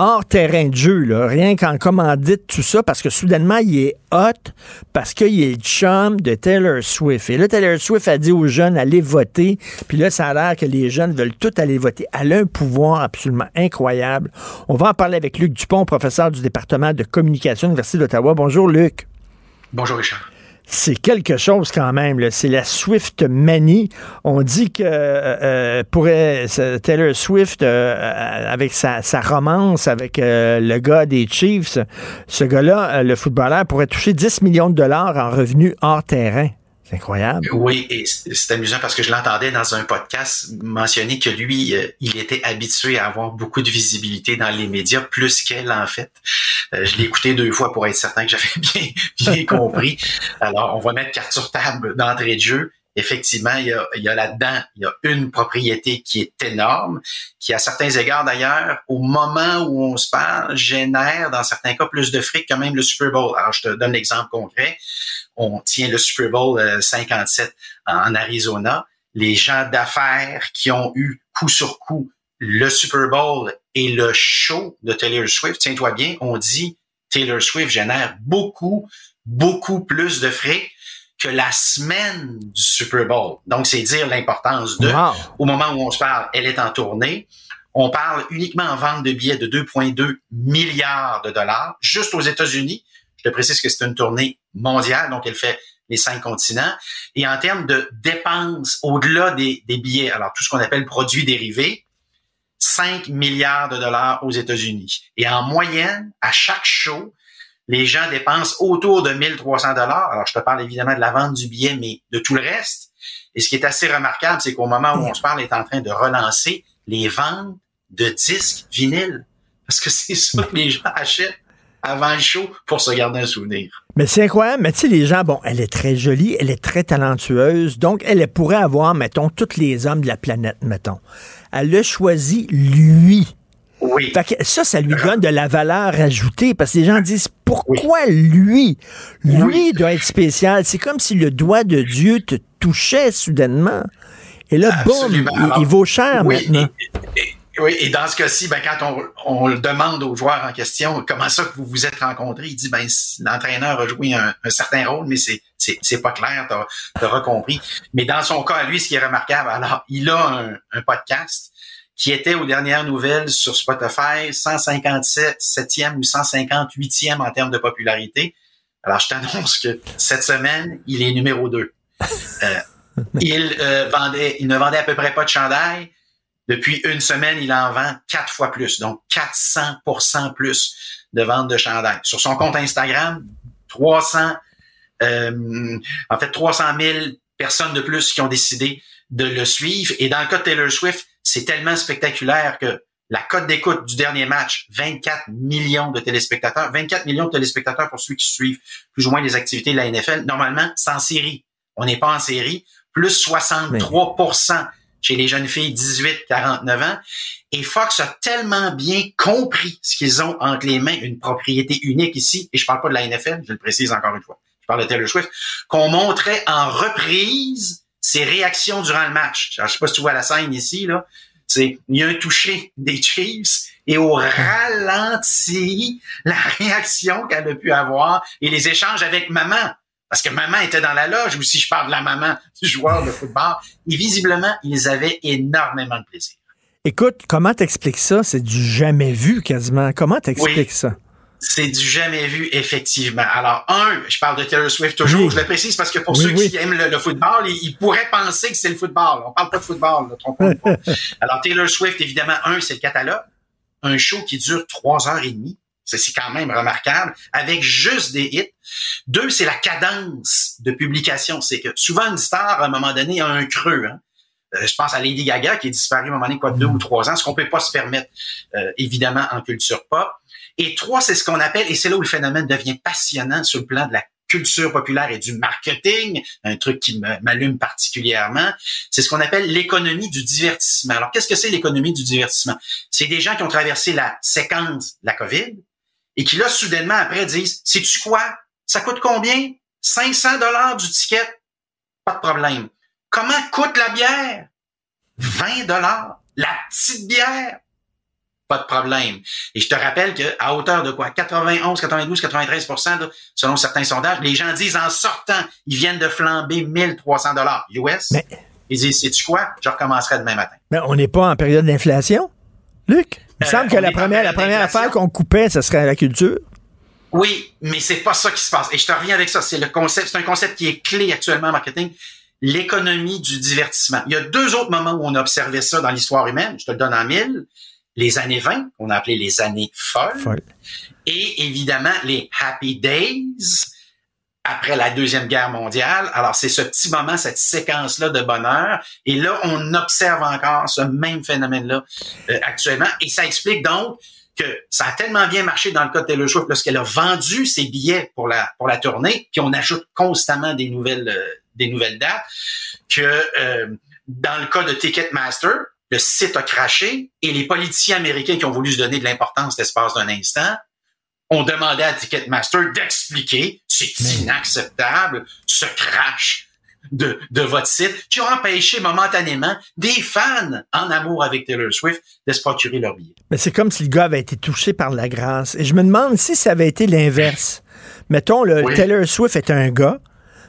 hors terrain de jeu, rien qu'en commandite, tout ça, parce que soudainement, il est hot, parce qu'il est le chum de Taylor Swift. Et là, Taylor Swift a dit aux jeunes, allez voter, puis là, ça a l'air que les jeunes veulent tous aller voter. Elle a un pouvoir absolument incroyable. On va en parler avec Luc Dupont, professeur du département de communication de l'Université d'Ottawa. Bonjour, Luc. Bonjour Richard. C'est quelque chose quand même. C'est la Swift manie. On dit que euh, euh, pourrait Taylor Swift, euh, avec sa, sa romance avec euh, le gars des Chiefs, ce gars-là, euh, le footballeur, pourrait toucher 10 millions de dollars en revenus hors terrain. C'est incroyable. Oui, et c'est amusant parce que je l'entendais dans un podcast mentionner que lui, euh, il était habitué à avoir beaucoup de visibilité dans les médias, plus qu'elle en fait. Euh, je l'ai écouté deux fois pour être certain que j'avais bien, bien compris. Alors, on va mettre carte sur table d'entrée de jeu. Effectivement, il y a, il y a là-dedans, il y a une propriété qui est énorme, qui à certains égards d'ailleurs, au moment où on se parle, génère dans certains cas plus de fric que même le Super Bowl. Alors, je te donne l'exemple concret. On tient le Super Bowl euh, 57 en Arizona. Les gens d'affaires qui ont eu coup sur coup le Super Bowl et le show de Taylor Swift, tiens-toi bien, on dit Taylor Swift génère beaucoup, beaucoup plus de fric que la semaine du Super Bowl. Donc, c'est dire l'importance de. Wow. Au moment où on se parle, elle est en tournée. On parle uniquement en vente de billets de 2,2 milliards de dollars, juste aux États-Unis. Je te précise que c'est une tournée mondiale, donc elle fait les cinq continents. Et en termes de dépenses au-delà des, billets, alors tout ce qu'on appelle produits dérivés, 5 milliards de dollars aux États-Unis. Et en moyenne, à chaque show, les gens dépensent autour de 1300 dollars. Alors, je te parle évidemment de la vente du billet, mais de tout le reste. Et ce qui est assez remarquable, c'est qu'au moment où on se parle, est en train de relancer les ventes de disques vinyles. Parce que c'est ça que les gens achètent avant le show pour se garder un souvenir. Mais c'est incroyable. Mais tu sais, les gens, bon, elle est très jolie, elle est très talentueuse. Donc, elle pourrait avoir, mettons, tous les hommes de la planète, mettons. Elle a choisi lui. Oui. Fait que ça, ça lui donne de la valeur ajoutée parce que les gens disent pourquoi lui? Lui doit être spécial. C'est comme si le doigt de Dieu te touchait soudainement. Et là, Absolument. boum, il, vaut cher oui, maintenant. Oui, et dans ce cas-ci, ben, quand on, on le demande au joueur en question, comment ça que vous vous êtes rencontrés, il dit, ben, l'entraîneur a joué un, un certain rôle, mais c'est, c'est, pas clair, t'as, t'auras compris. Mais dans son cas, lui, ce qui est remarquable, alors, il a un, un podcast qui était aux dernières nouvelles sur Spotify, 157e ou 158e en termes de popularité. Alors, je t'annonce que cette semaine, il est numéro 2. Euh, il, euh, vendait, il ne vendait à peu près pas de chandail. Depuis une semaine, il en vend quatre fois plus, donc 400% plus de ventes de chandail. Sur son compte Instagram, 300, euh, en fait 300 000 personnes de plus qui ont décidé de le suivre. Et dans le cas de Taylor Swift, c'est tellement spectaculaire que La cote d'écoute du dernier match, 24 millions de téléspectateurs. 24 millions de téléspectateurs pour ceux qui suivent plus ou moins les activités de la NFL. Normalement, c'est en série. On n'est pas en série. Plus 63 chez les jeunes filles 18-49 ans. Et Fox a tellement bien compris ce qu'ils ont entre les mains, une propriété unique ici, et je parle pas de la NFL, je le précise encore une fois, je parle de Taylor Swift, qu'on montrait en reprise ses réactions durant le match. Alors, je sais pas si tu vois la scène ici, là. C'est, il y a un toucher des Chiefs et au ralenti, la réaction qu'elle a pu avoir et les échanges avec maman. Parce que maman était dans la loge, ou si je parle de la maman du joueur de football. Et visiblement, ils avaient énormément de plaisir. Écoute, comment t'expliques ça? C'est du jamais vu quasiment. Comment t'expliques Oui. ça? C'est du jamais vu, effectivement. Alors, un, je parle de Taylor Swift toujours, Oui. je le précise parce que pour Oui, ceux oui. qui aiment le, le football, ils, ils pourraient penser que c'est le football. On parle pas de football, ne trompons pas. Alors, Taylor Swift, évidemment, un, c'est le catalogue. Un show qui dure trois heures et demie. C'est quand même remarquable, avec juste des hits. Deux, c'est la cadence de publication. C'est que souvent, une star, à un moment donné, a un creux. Hein. Euh, je pense à Lady Gaga qui est disparue à un moment donné, quoi, deux ou trois ans, ce qu'on peut pas se permettre, euh, évidemment, en culture pop. Et trois, c'est ce qu'on appelle, et c'est là où le phénomène devient passionnant sur le plan de la culture populaire et du marketing, un truc qui me- m'allume particulièrement, c'est ce qu'on appelle l'économie du divertissement. Alors, qu'est-ce que c'est l'économie du divertissement? C'est des gens qui ont traversé la séquence de la COVID et qui, là, soudainement, après, disent, sais-tu quoi? Ça coûte combien? 500 dollars du ticket? Pas de problème. Comment coûte la bière? 20 dollars. La petite bière? Pas de problème. Et je te rappelle que à hauteur de quoi? 91, 92, 93 là, selon certains sondages, les gens disent en sortant, ils viennent de flamber 1300 dollars US. Ils disent, sais-tu quoi? Je recommencerai demain matin. Mais on n'est pas en période d'inflation, Luc? Il me Euh, semble que on la première, la première affaire qu'on coupait, ce serait la culture. Oui, mais c'est pas ça qui se passe. Et je te reviens avec ça. C'est le concept, c'est un concept qui est clé actuellement en marketing. L'économie du divertissement. Il y a deux autres moments où on a observé ça dans l'histoire humaine. Je te le donne en mille. Les années 20, qu'on a appelé les années folles. Et évidemment, les happy days après la Deuxième Guerre mondiale. Alors, c'est ce petit moment, cette séquence-là de bonheur. Et là, on observe encore ce même phénomène-là euh, actuellement. Et ça explique donc que ça a tellement bien marché dans le cas de Taylor Swift lorsqu'elle a vendu ses billets pour la pour la tournée, puis on ajoute constamment des nouvelles euh, des nouvelles dates, que euh, dans le cas de Ticketmaster, le site a craché et les politiciens américains qui ont voulu se donner de l'importance l'espace d'un instant ont demandé à Ticketmaster d'expliquer c'est inacceptable ce crash de, de votre site qui a empêché momentanément des fans en amour avec Taylor Swift de se procurer leur billet. Mais c'est comme si le gars avait été touché par la grâce. Et je me demande si ça avait été l'inverse. Mettons, le Oui. Taylor Swift est un gars,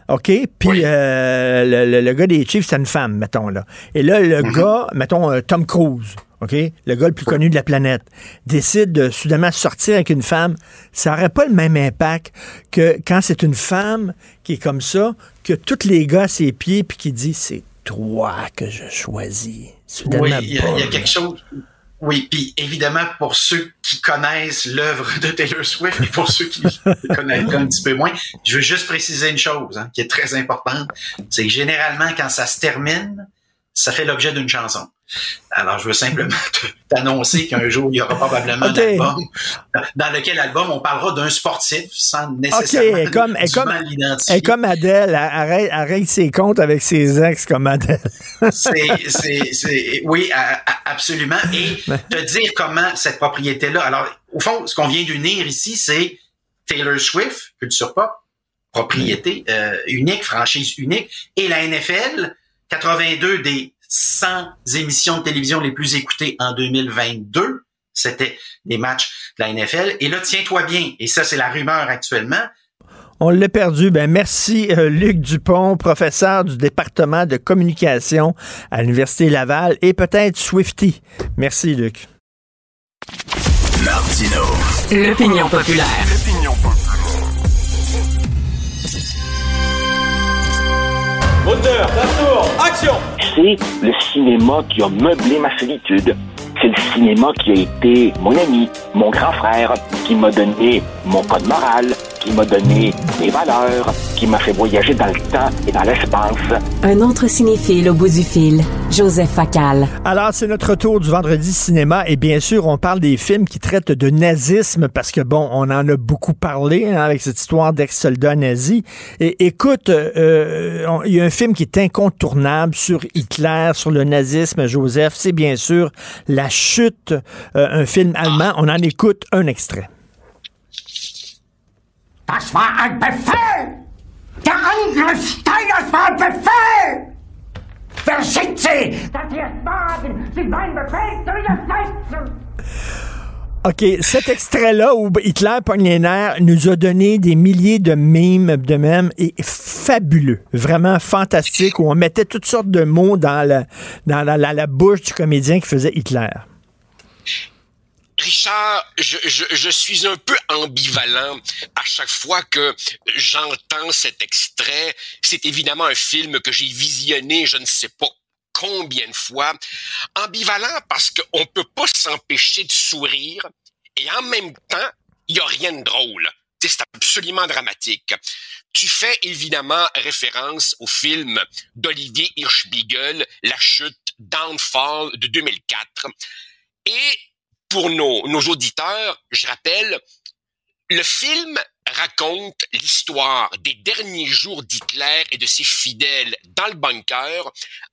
OK? Puis euh, le, le- le gars des Chiefs, c'est une femme, mettons, là. Et là, le Mm-hmm. gars, mettons, euh, Tom Cruise, OK? Le gars le plus connu de la planète, décide de soudainement sortir avec une femme. Ça n'aurait pas le même impact que quand c'est une femme qui est comme ça, que tous les gars à ses pieds, puis qui dit, c'est toi que je choisis. Soudainement, Oui, il y, a, y quelque chose. Oui, puis évidemment, pour ceux qui connaissent l'œuvre de Taylor Swift et pour ceux qui connaissent un petit peu moins, je veux juste préciser une chose hein, qui est très importante. C'est que généralement, quand ça se termine, ça fait l'objet d'une chanson. Alors, je veux simplement t'annoncer qu'un jour, il y aura probablement un album dans lequel album on parlera d'un sportif sans nécessairement est comme, est comme, comme Adèle. Arrête, arrête ses comptes avec ses ex comme Adèle. c'est, oui, absolument. Et te dire comment cette propriété-là. Alors, au fond, ce qu'on vient d'unir ici, c'est Taylor Swift, culture pop, propriété euh, unique, franchise unique, et la NFL, 82 des 100 émissions de télévision les plus écoutées en 2022, c'était des matchs de la NFL. Et là, tiens-toi bien, et ça, c'est la rumeur actuellement, On l'a perdu. Ben merci euh, Luc Dupont, professeur du département de communication à l'Université Laval et peut-être Swifty. Merci Luc. Martino. L'opinion populaire. C'est le cinéma qui a meublé ma solitude. C'est le cinéma qui a été mon ami, mon grand frère, qui m'a donné mon code moral, qui m'a donné des valeurs, qui m'a fait voyager dans le temps et dans l'espace. Un autre cinéphile au bout du fil, Joseph Facal. Alors, c'est notre tour du vendredi cinéma et bien sûr, on parle des films qui traitent de nazisme parce que, bon, on en a beaucoup parlé hein, avec cette histoire d'ex-soldats nazis. Et écoute, euh, on- il y a un film qui est incontournable sur Hitler, sur le nazisme, Joseph, c'est bien sûr La Chute, euh, un film allemand. On en écoute un extrait. Das war ein Befehl! Der Angriff Steiners war ein Befehl! Wer schickt Sie? Das hier ist Wagen! Sie mein Befehl zu widersetzen! OK, cet extrait-là où Hitler pogne les nerfs nous a donné des milliers de mimes de même et fabuleux, vraiment fantastique, où on mettait toutes sortes de mots dans la, dans la, la- la bouche du comédien qui faisait Hitler. Richard, je, je, je suis un peu ambivalent à chaque fois que j'entends cet extrait. C'est évidemment un film que j'ai visionné, je ne sais pas combien de fois. Ambivalent parce qu'on peut pas s'empêcher de sourire et en même temps, il y a rien de drôle. C'est absolument dramatique. Tu fais évidemment référence au film d'Olivier Hirschbiegel, La chute, Downfall de 2004. Et pour nos, auditeurs, je rappelle, le film raconte l'histoire des derniers jours d'Hitler et de ses fidèles dans le bunker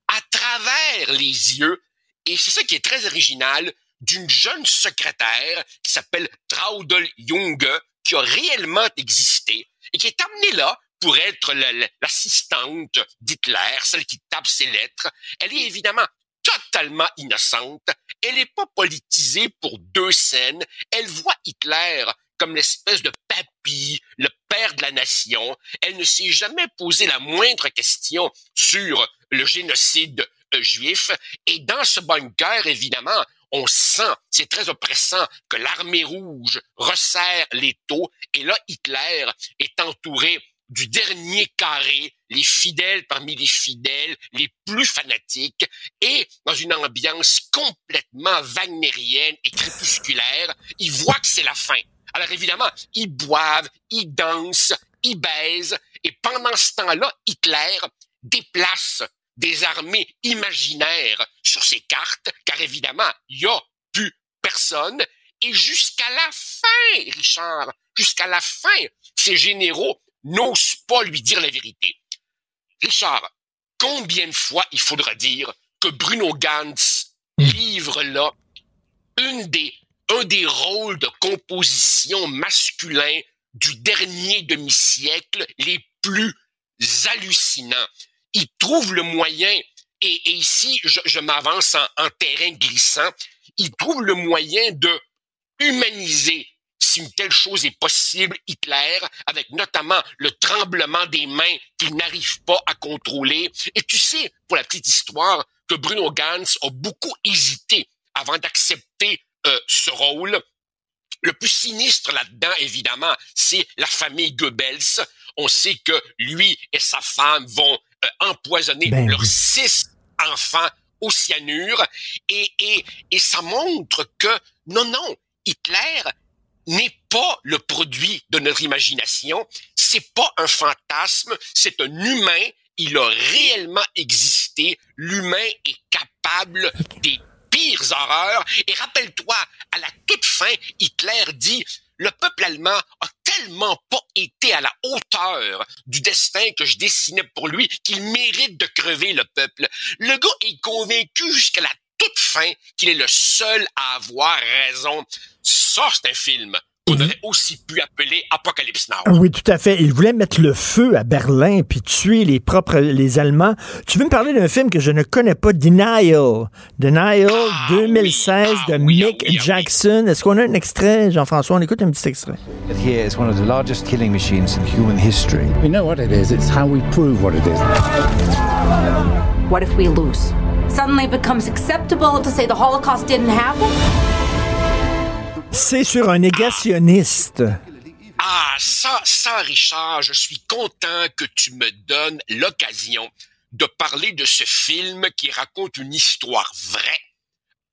à travers les yeux, et c'est ça qui est très original, d'une jeune secrétaire qui s'appelle Traudel Junge, qui a réellement existé et qui est amenée là pour être la- la- l'assistante d'Hitler, celle qui tape ses lettres. Elle est évidemment totalement innocente. Elle n'est pas politisée pour deux scènes. Elle voit Hitler comme l'espèce de papy, le père de la nation. Elle ne s'est jamais posé la moindre question sur le génocide euh, juif. Et dans ce bunker, évidemment, on sent, c'est très oppressant, que l'armée rouge resserre les taux. Et là, Hitler est entouré du dernier carré, les fidèles parmi les fidèles, les plus fanatiques, et dans une ambiance complètement wagnérienne et crépusculaire, ils voient que c'est la fin. Alors évidemment, ils boivent, ils dansent, ils baisent, et pendant ce temps-là, Hitler déplace des armées imaginaires sur ses cartes, car évidemment, il n'y a plus personne, et jusqu'à la fin, Richard, jusqu'à la fin, ces généraux n'osent pas lui dire la vérité. Richard, combien de fois il faudra dire que Bruno Gantz livre là un des rôles de composition masculin du dernier demi-siècle les plus hallucinants? Il trouve le moyen, et, ici je, je m'avance en, en terrain glissant, il trouve le moyen de humaniser si une telle chose est possible, Hitler, avec notamment le tremblement des mains qu'il n'arrive pas à contrôler. Et tu sais, pour la petite histoire, que Bruno Gantz a beaucoup hésité avant d'accepter euh, ce rôle. Le plus sinistre là-dedans, évidemment, c'est la famille Goebbels. On sait que lui et sa femme vont euh, empoisonner Ben leurs six enfants au cyanure. Et, et, et ça montre que, non, non, Hitler n'est pas le produit de notre imagination, c'est pas un fantasme, c'est un humain, il a réellement existé, l'humain est capable des pires horreurs, et rappelle-toi, à la toute fin, Hitler dit, le peuple allemand a tellement pas été à la hauteur du destin que je dessinais pour lui qu'il mérite de crever le peuple. Le gars est convaincu jusqu'à la toute fin qu'il est le seul à avoir raison. Ça, c'est un film qu'on aurait aussi pu appeler Apocalypse Now. Ah Oui, tout à fait. Il voulait mettre le feu à Berlin puis tuer les propres les Allemands. Tu veux me parler d'un film que je ne connais pas, Denial. Denial 2016 de Mick Jackson. Est-ce qu'on a un extrait, Jean-François? On écoute un petit extrait. Here is one of the largest killing machines in human history. We know what it is, it's how we prove what it is. What if we lose? Suddenly it becomes acceptable to say the Holocaust didn't happen? C'est sur un négationniste. Ah, ça, ça, Richard, je suis content que tu me donnes l'occasion de parler de ce film qui raconte une histoire vraie.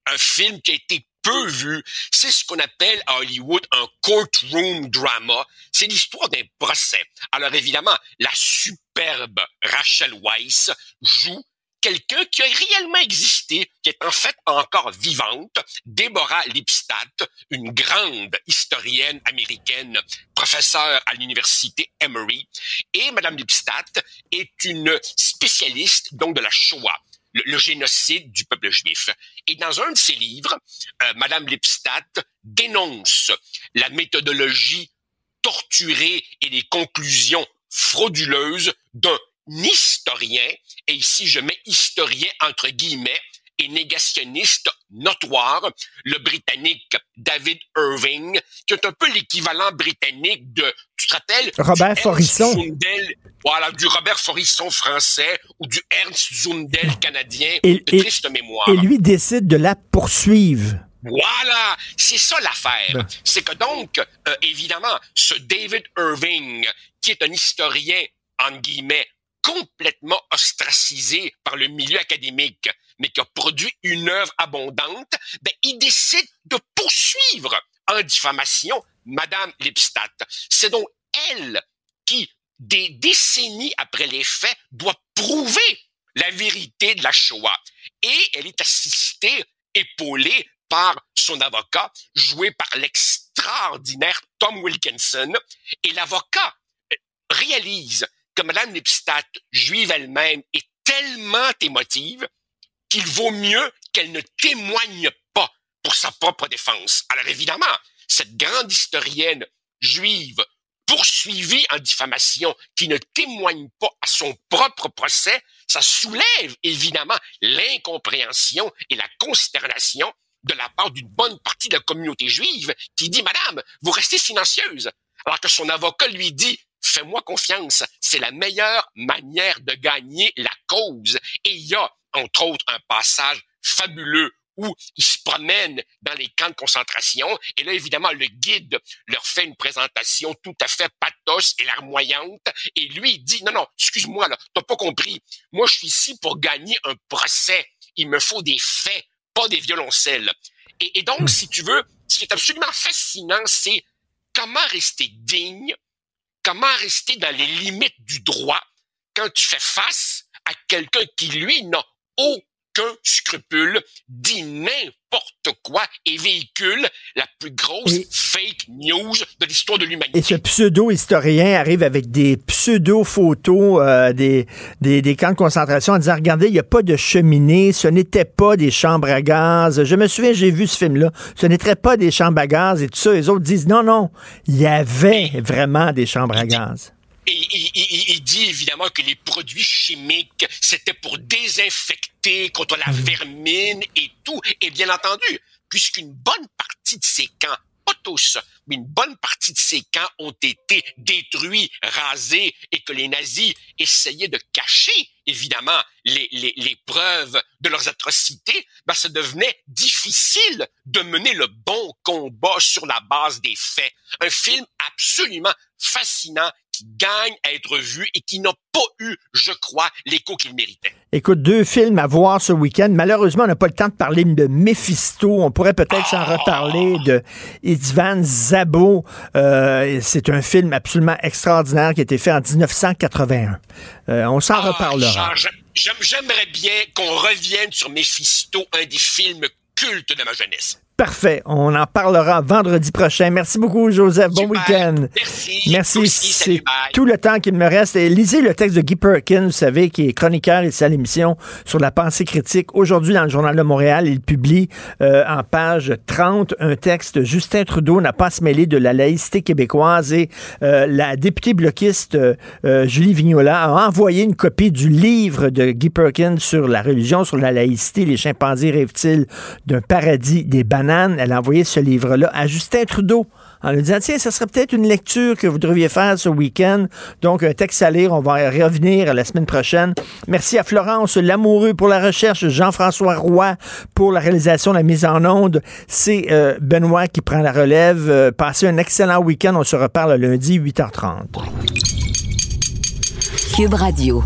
Un film qui a été peu vu, c'est ce qu'on appelle à Hollywood un courtroom drama. C'est l'histoire d'un procès. Alors évidemment, la superbe Rachel Weisz joue quelqu'un qui a réellement existé, qui est en fait encore vivante, Deborah Lipstadt, une grande historienne américaine, professeure à l'université Emory. Et Madame Lipstadt est une spécialiste donc de la Shoah le, génocide du peuple juif. Et dans un de ses livres, euh, Madame Lipstadt dénonce la méthodologie torturée et les conclusions frauduleuses d'un historien, et ici je mets historien entre guillemets, et négationniste notoire, le Britannique David Irving, qui est un peu l'équivalent britannique de, tu te rappelles? Robert Forisson. voilà, du Robert Forisson français ou du Ernst Zundel canadien, et, de triste mémoire. Et lui décide de la poursuivre. Voilà, c'est ça l'affaire. Ben. C'est que donc, euh, évidemment, ce David Irving, qui est un historien, en guillemets, complètement ostracisé par le milieu académique, mais qui a produit une œuvre abondante, ben, il décide de poursuivre en diffamation Madame Lipstadt. C'est donc elle qui, des décennies après les faits, doit prouver la vérité de la Shoah. Et elle est assistée, épaulée par son avocat, joué par l'extraordinaire Tom Wilkinson. Et l'avocat euh, réalise que Mme Lipstadt, juive elle-même, est tellement émotive qu'il vaut mieux qu'elle ne témoigne pas pour sa propre défense. Alors évidemment, cette grande historienne juive poursuivie en diffamation qui ne témoigne pas à son propre procès, ça soulève évidemment l'incompréhension et la consternation de la part d'une bonne partie de la communauté juive qui dit, Madame, vous restez silencieuse, alors que son avocat lui dit, fais-moi confiance, c'est la meilleure manière de gagner la cause. Et il y a, entre autres, un passage fabuleux où ils se promènent dans les camps de concentration. Et là, évidemment, le guide leur fait une présentation tout à fait pathos et larmoyante. Et lui, il dit, non, non, excuse-moi, là, t'as pas compris. Moi, je suis ici pour gagner un procès. Il me faut des faits, pas des violoncelles. Et, et donc, hmm. si tu veux, ce qui est absolument fascinant, c'est comment rester digne comment rester dans les limites du droit quand tu fais face à quelqu'un qui, lui, n'a aucun scrupule, dit n'importe quoi et véhicule la plus grosse fake news de l'histoire de l'humanité. Et ce pseudo-historien arrive avec des pseudo-photos euh, des, des, des, camps de concentration en disant, regardez, il n'y a pas de cheminée, ce n'était pas des chambres à gaz. Je me souviens, j'ai vu ce film-là, ce n'était pas des chambres à gaz et tout ça. Les autres disent, non, non, il y avait vraiment des chambres à gaz. Et dit évidemment que les produits chimiques, c'était pour désinfecter contre la vermine et tout. Et bien entendu, puisqu'une bonne partie de ces camps, pas tous, mais une bonne partie de ces camps ont été détruits, rasés, et que les nazis essayaient de cacher, évidemment, les, les, les preuves de leurs atrocités, ben, ça devenait difficile de mener le bon combat sur la base des faits. Un film absolument fascinant qui gagne à être vu et qui n'a pas eu, je crois, l'écho qu'il méritait. Écoute, deux films à voir ce week-end. Malheureusement, on n'a pas le temps de parler de Mephisto. On pourrait peut-être s'en reparler de Itzvan Zabo. Euh, c'est un film absolument extraordinaire qui a été fait en 1981. Euh, on s'en ah, reparlera. J'aimerais bien qu'on revienne sur Mephisto, un des films cultes de ma jeunesse. Parfait. On en parlera vendredi prochain. Merci beaucoup, Joseph. Bon week-end. Merci. Merci. C'est tout le temps qu'il me reste. Et lisez le texte de Guy Perkins, vous savez, qui est chroniqueur ici à l'émission sur la pensée critique. Aujourd'hui, dans le Journal de Montréal, il publie euh, en page 30 un texte. Justin Trudeau n'a pas se mêler de la laïcité québécoise et euh, la députée bloquiste euh, Julie Vignola a envoyé une copie du livre de Guy Perkins sur la religion, sur la laïcité. Les chimpanzés rêvent-ils d'un paradis des bananes? Elle a envoyé ce livre-là à Justin Trudeau en lui disant, tiens, ça serait peut-être une lecture que vous devriez faire ce week-end. Donc, un texte à lire, on va revenir la semaine prochaine. Merci à Florence Lamoureux pour la recherche, Jean-François Roy pour la réalisation, la mise en onde. C'est euh, Benoît qui prend la relève. Euh, passez un excellent week-end. On se reparle lundi, 8h30. Cube Radio.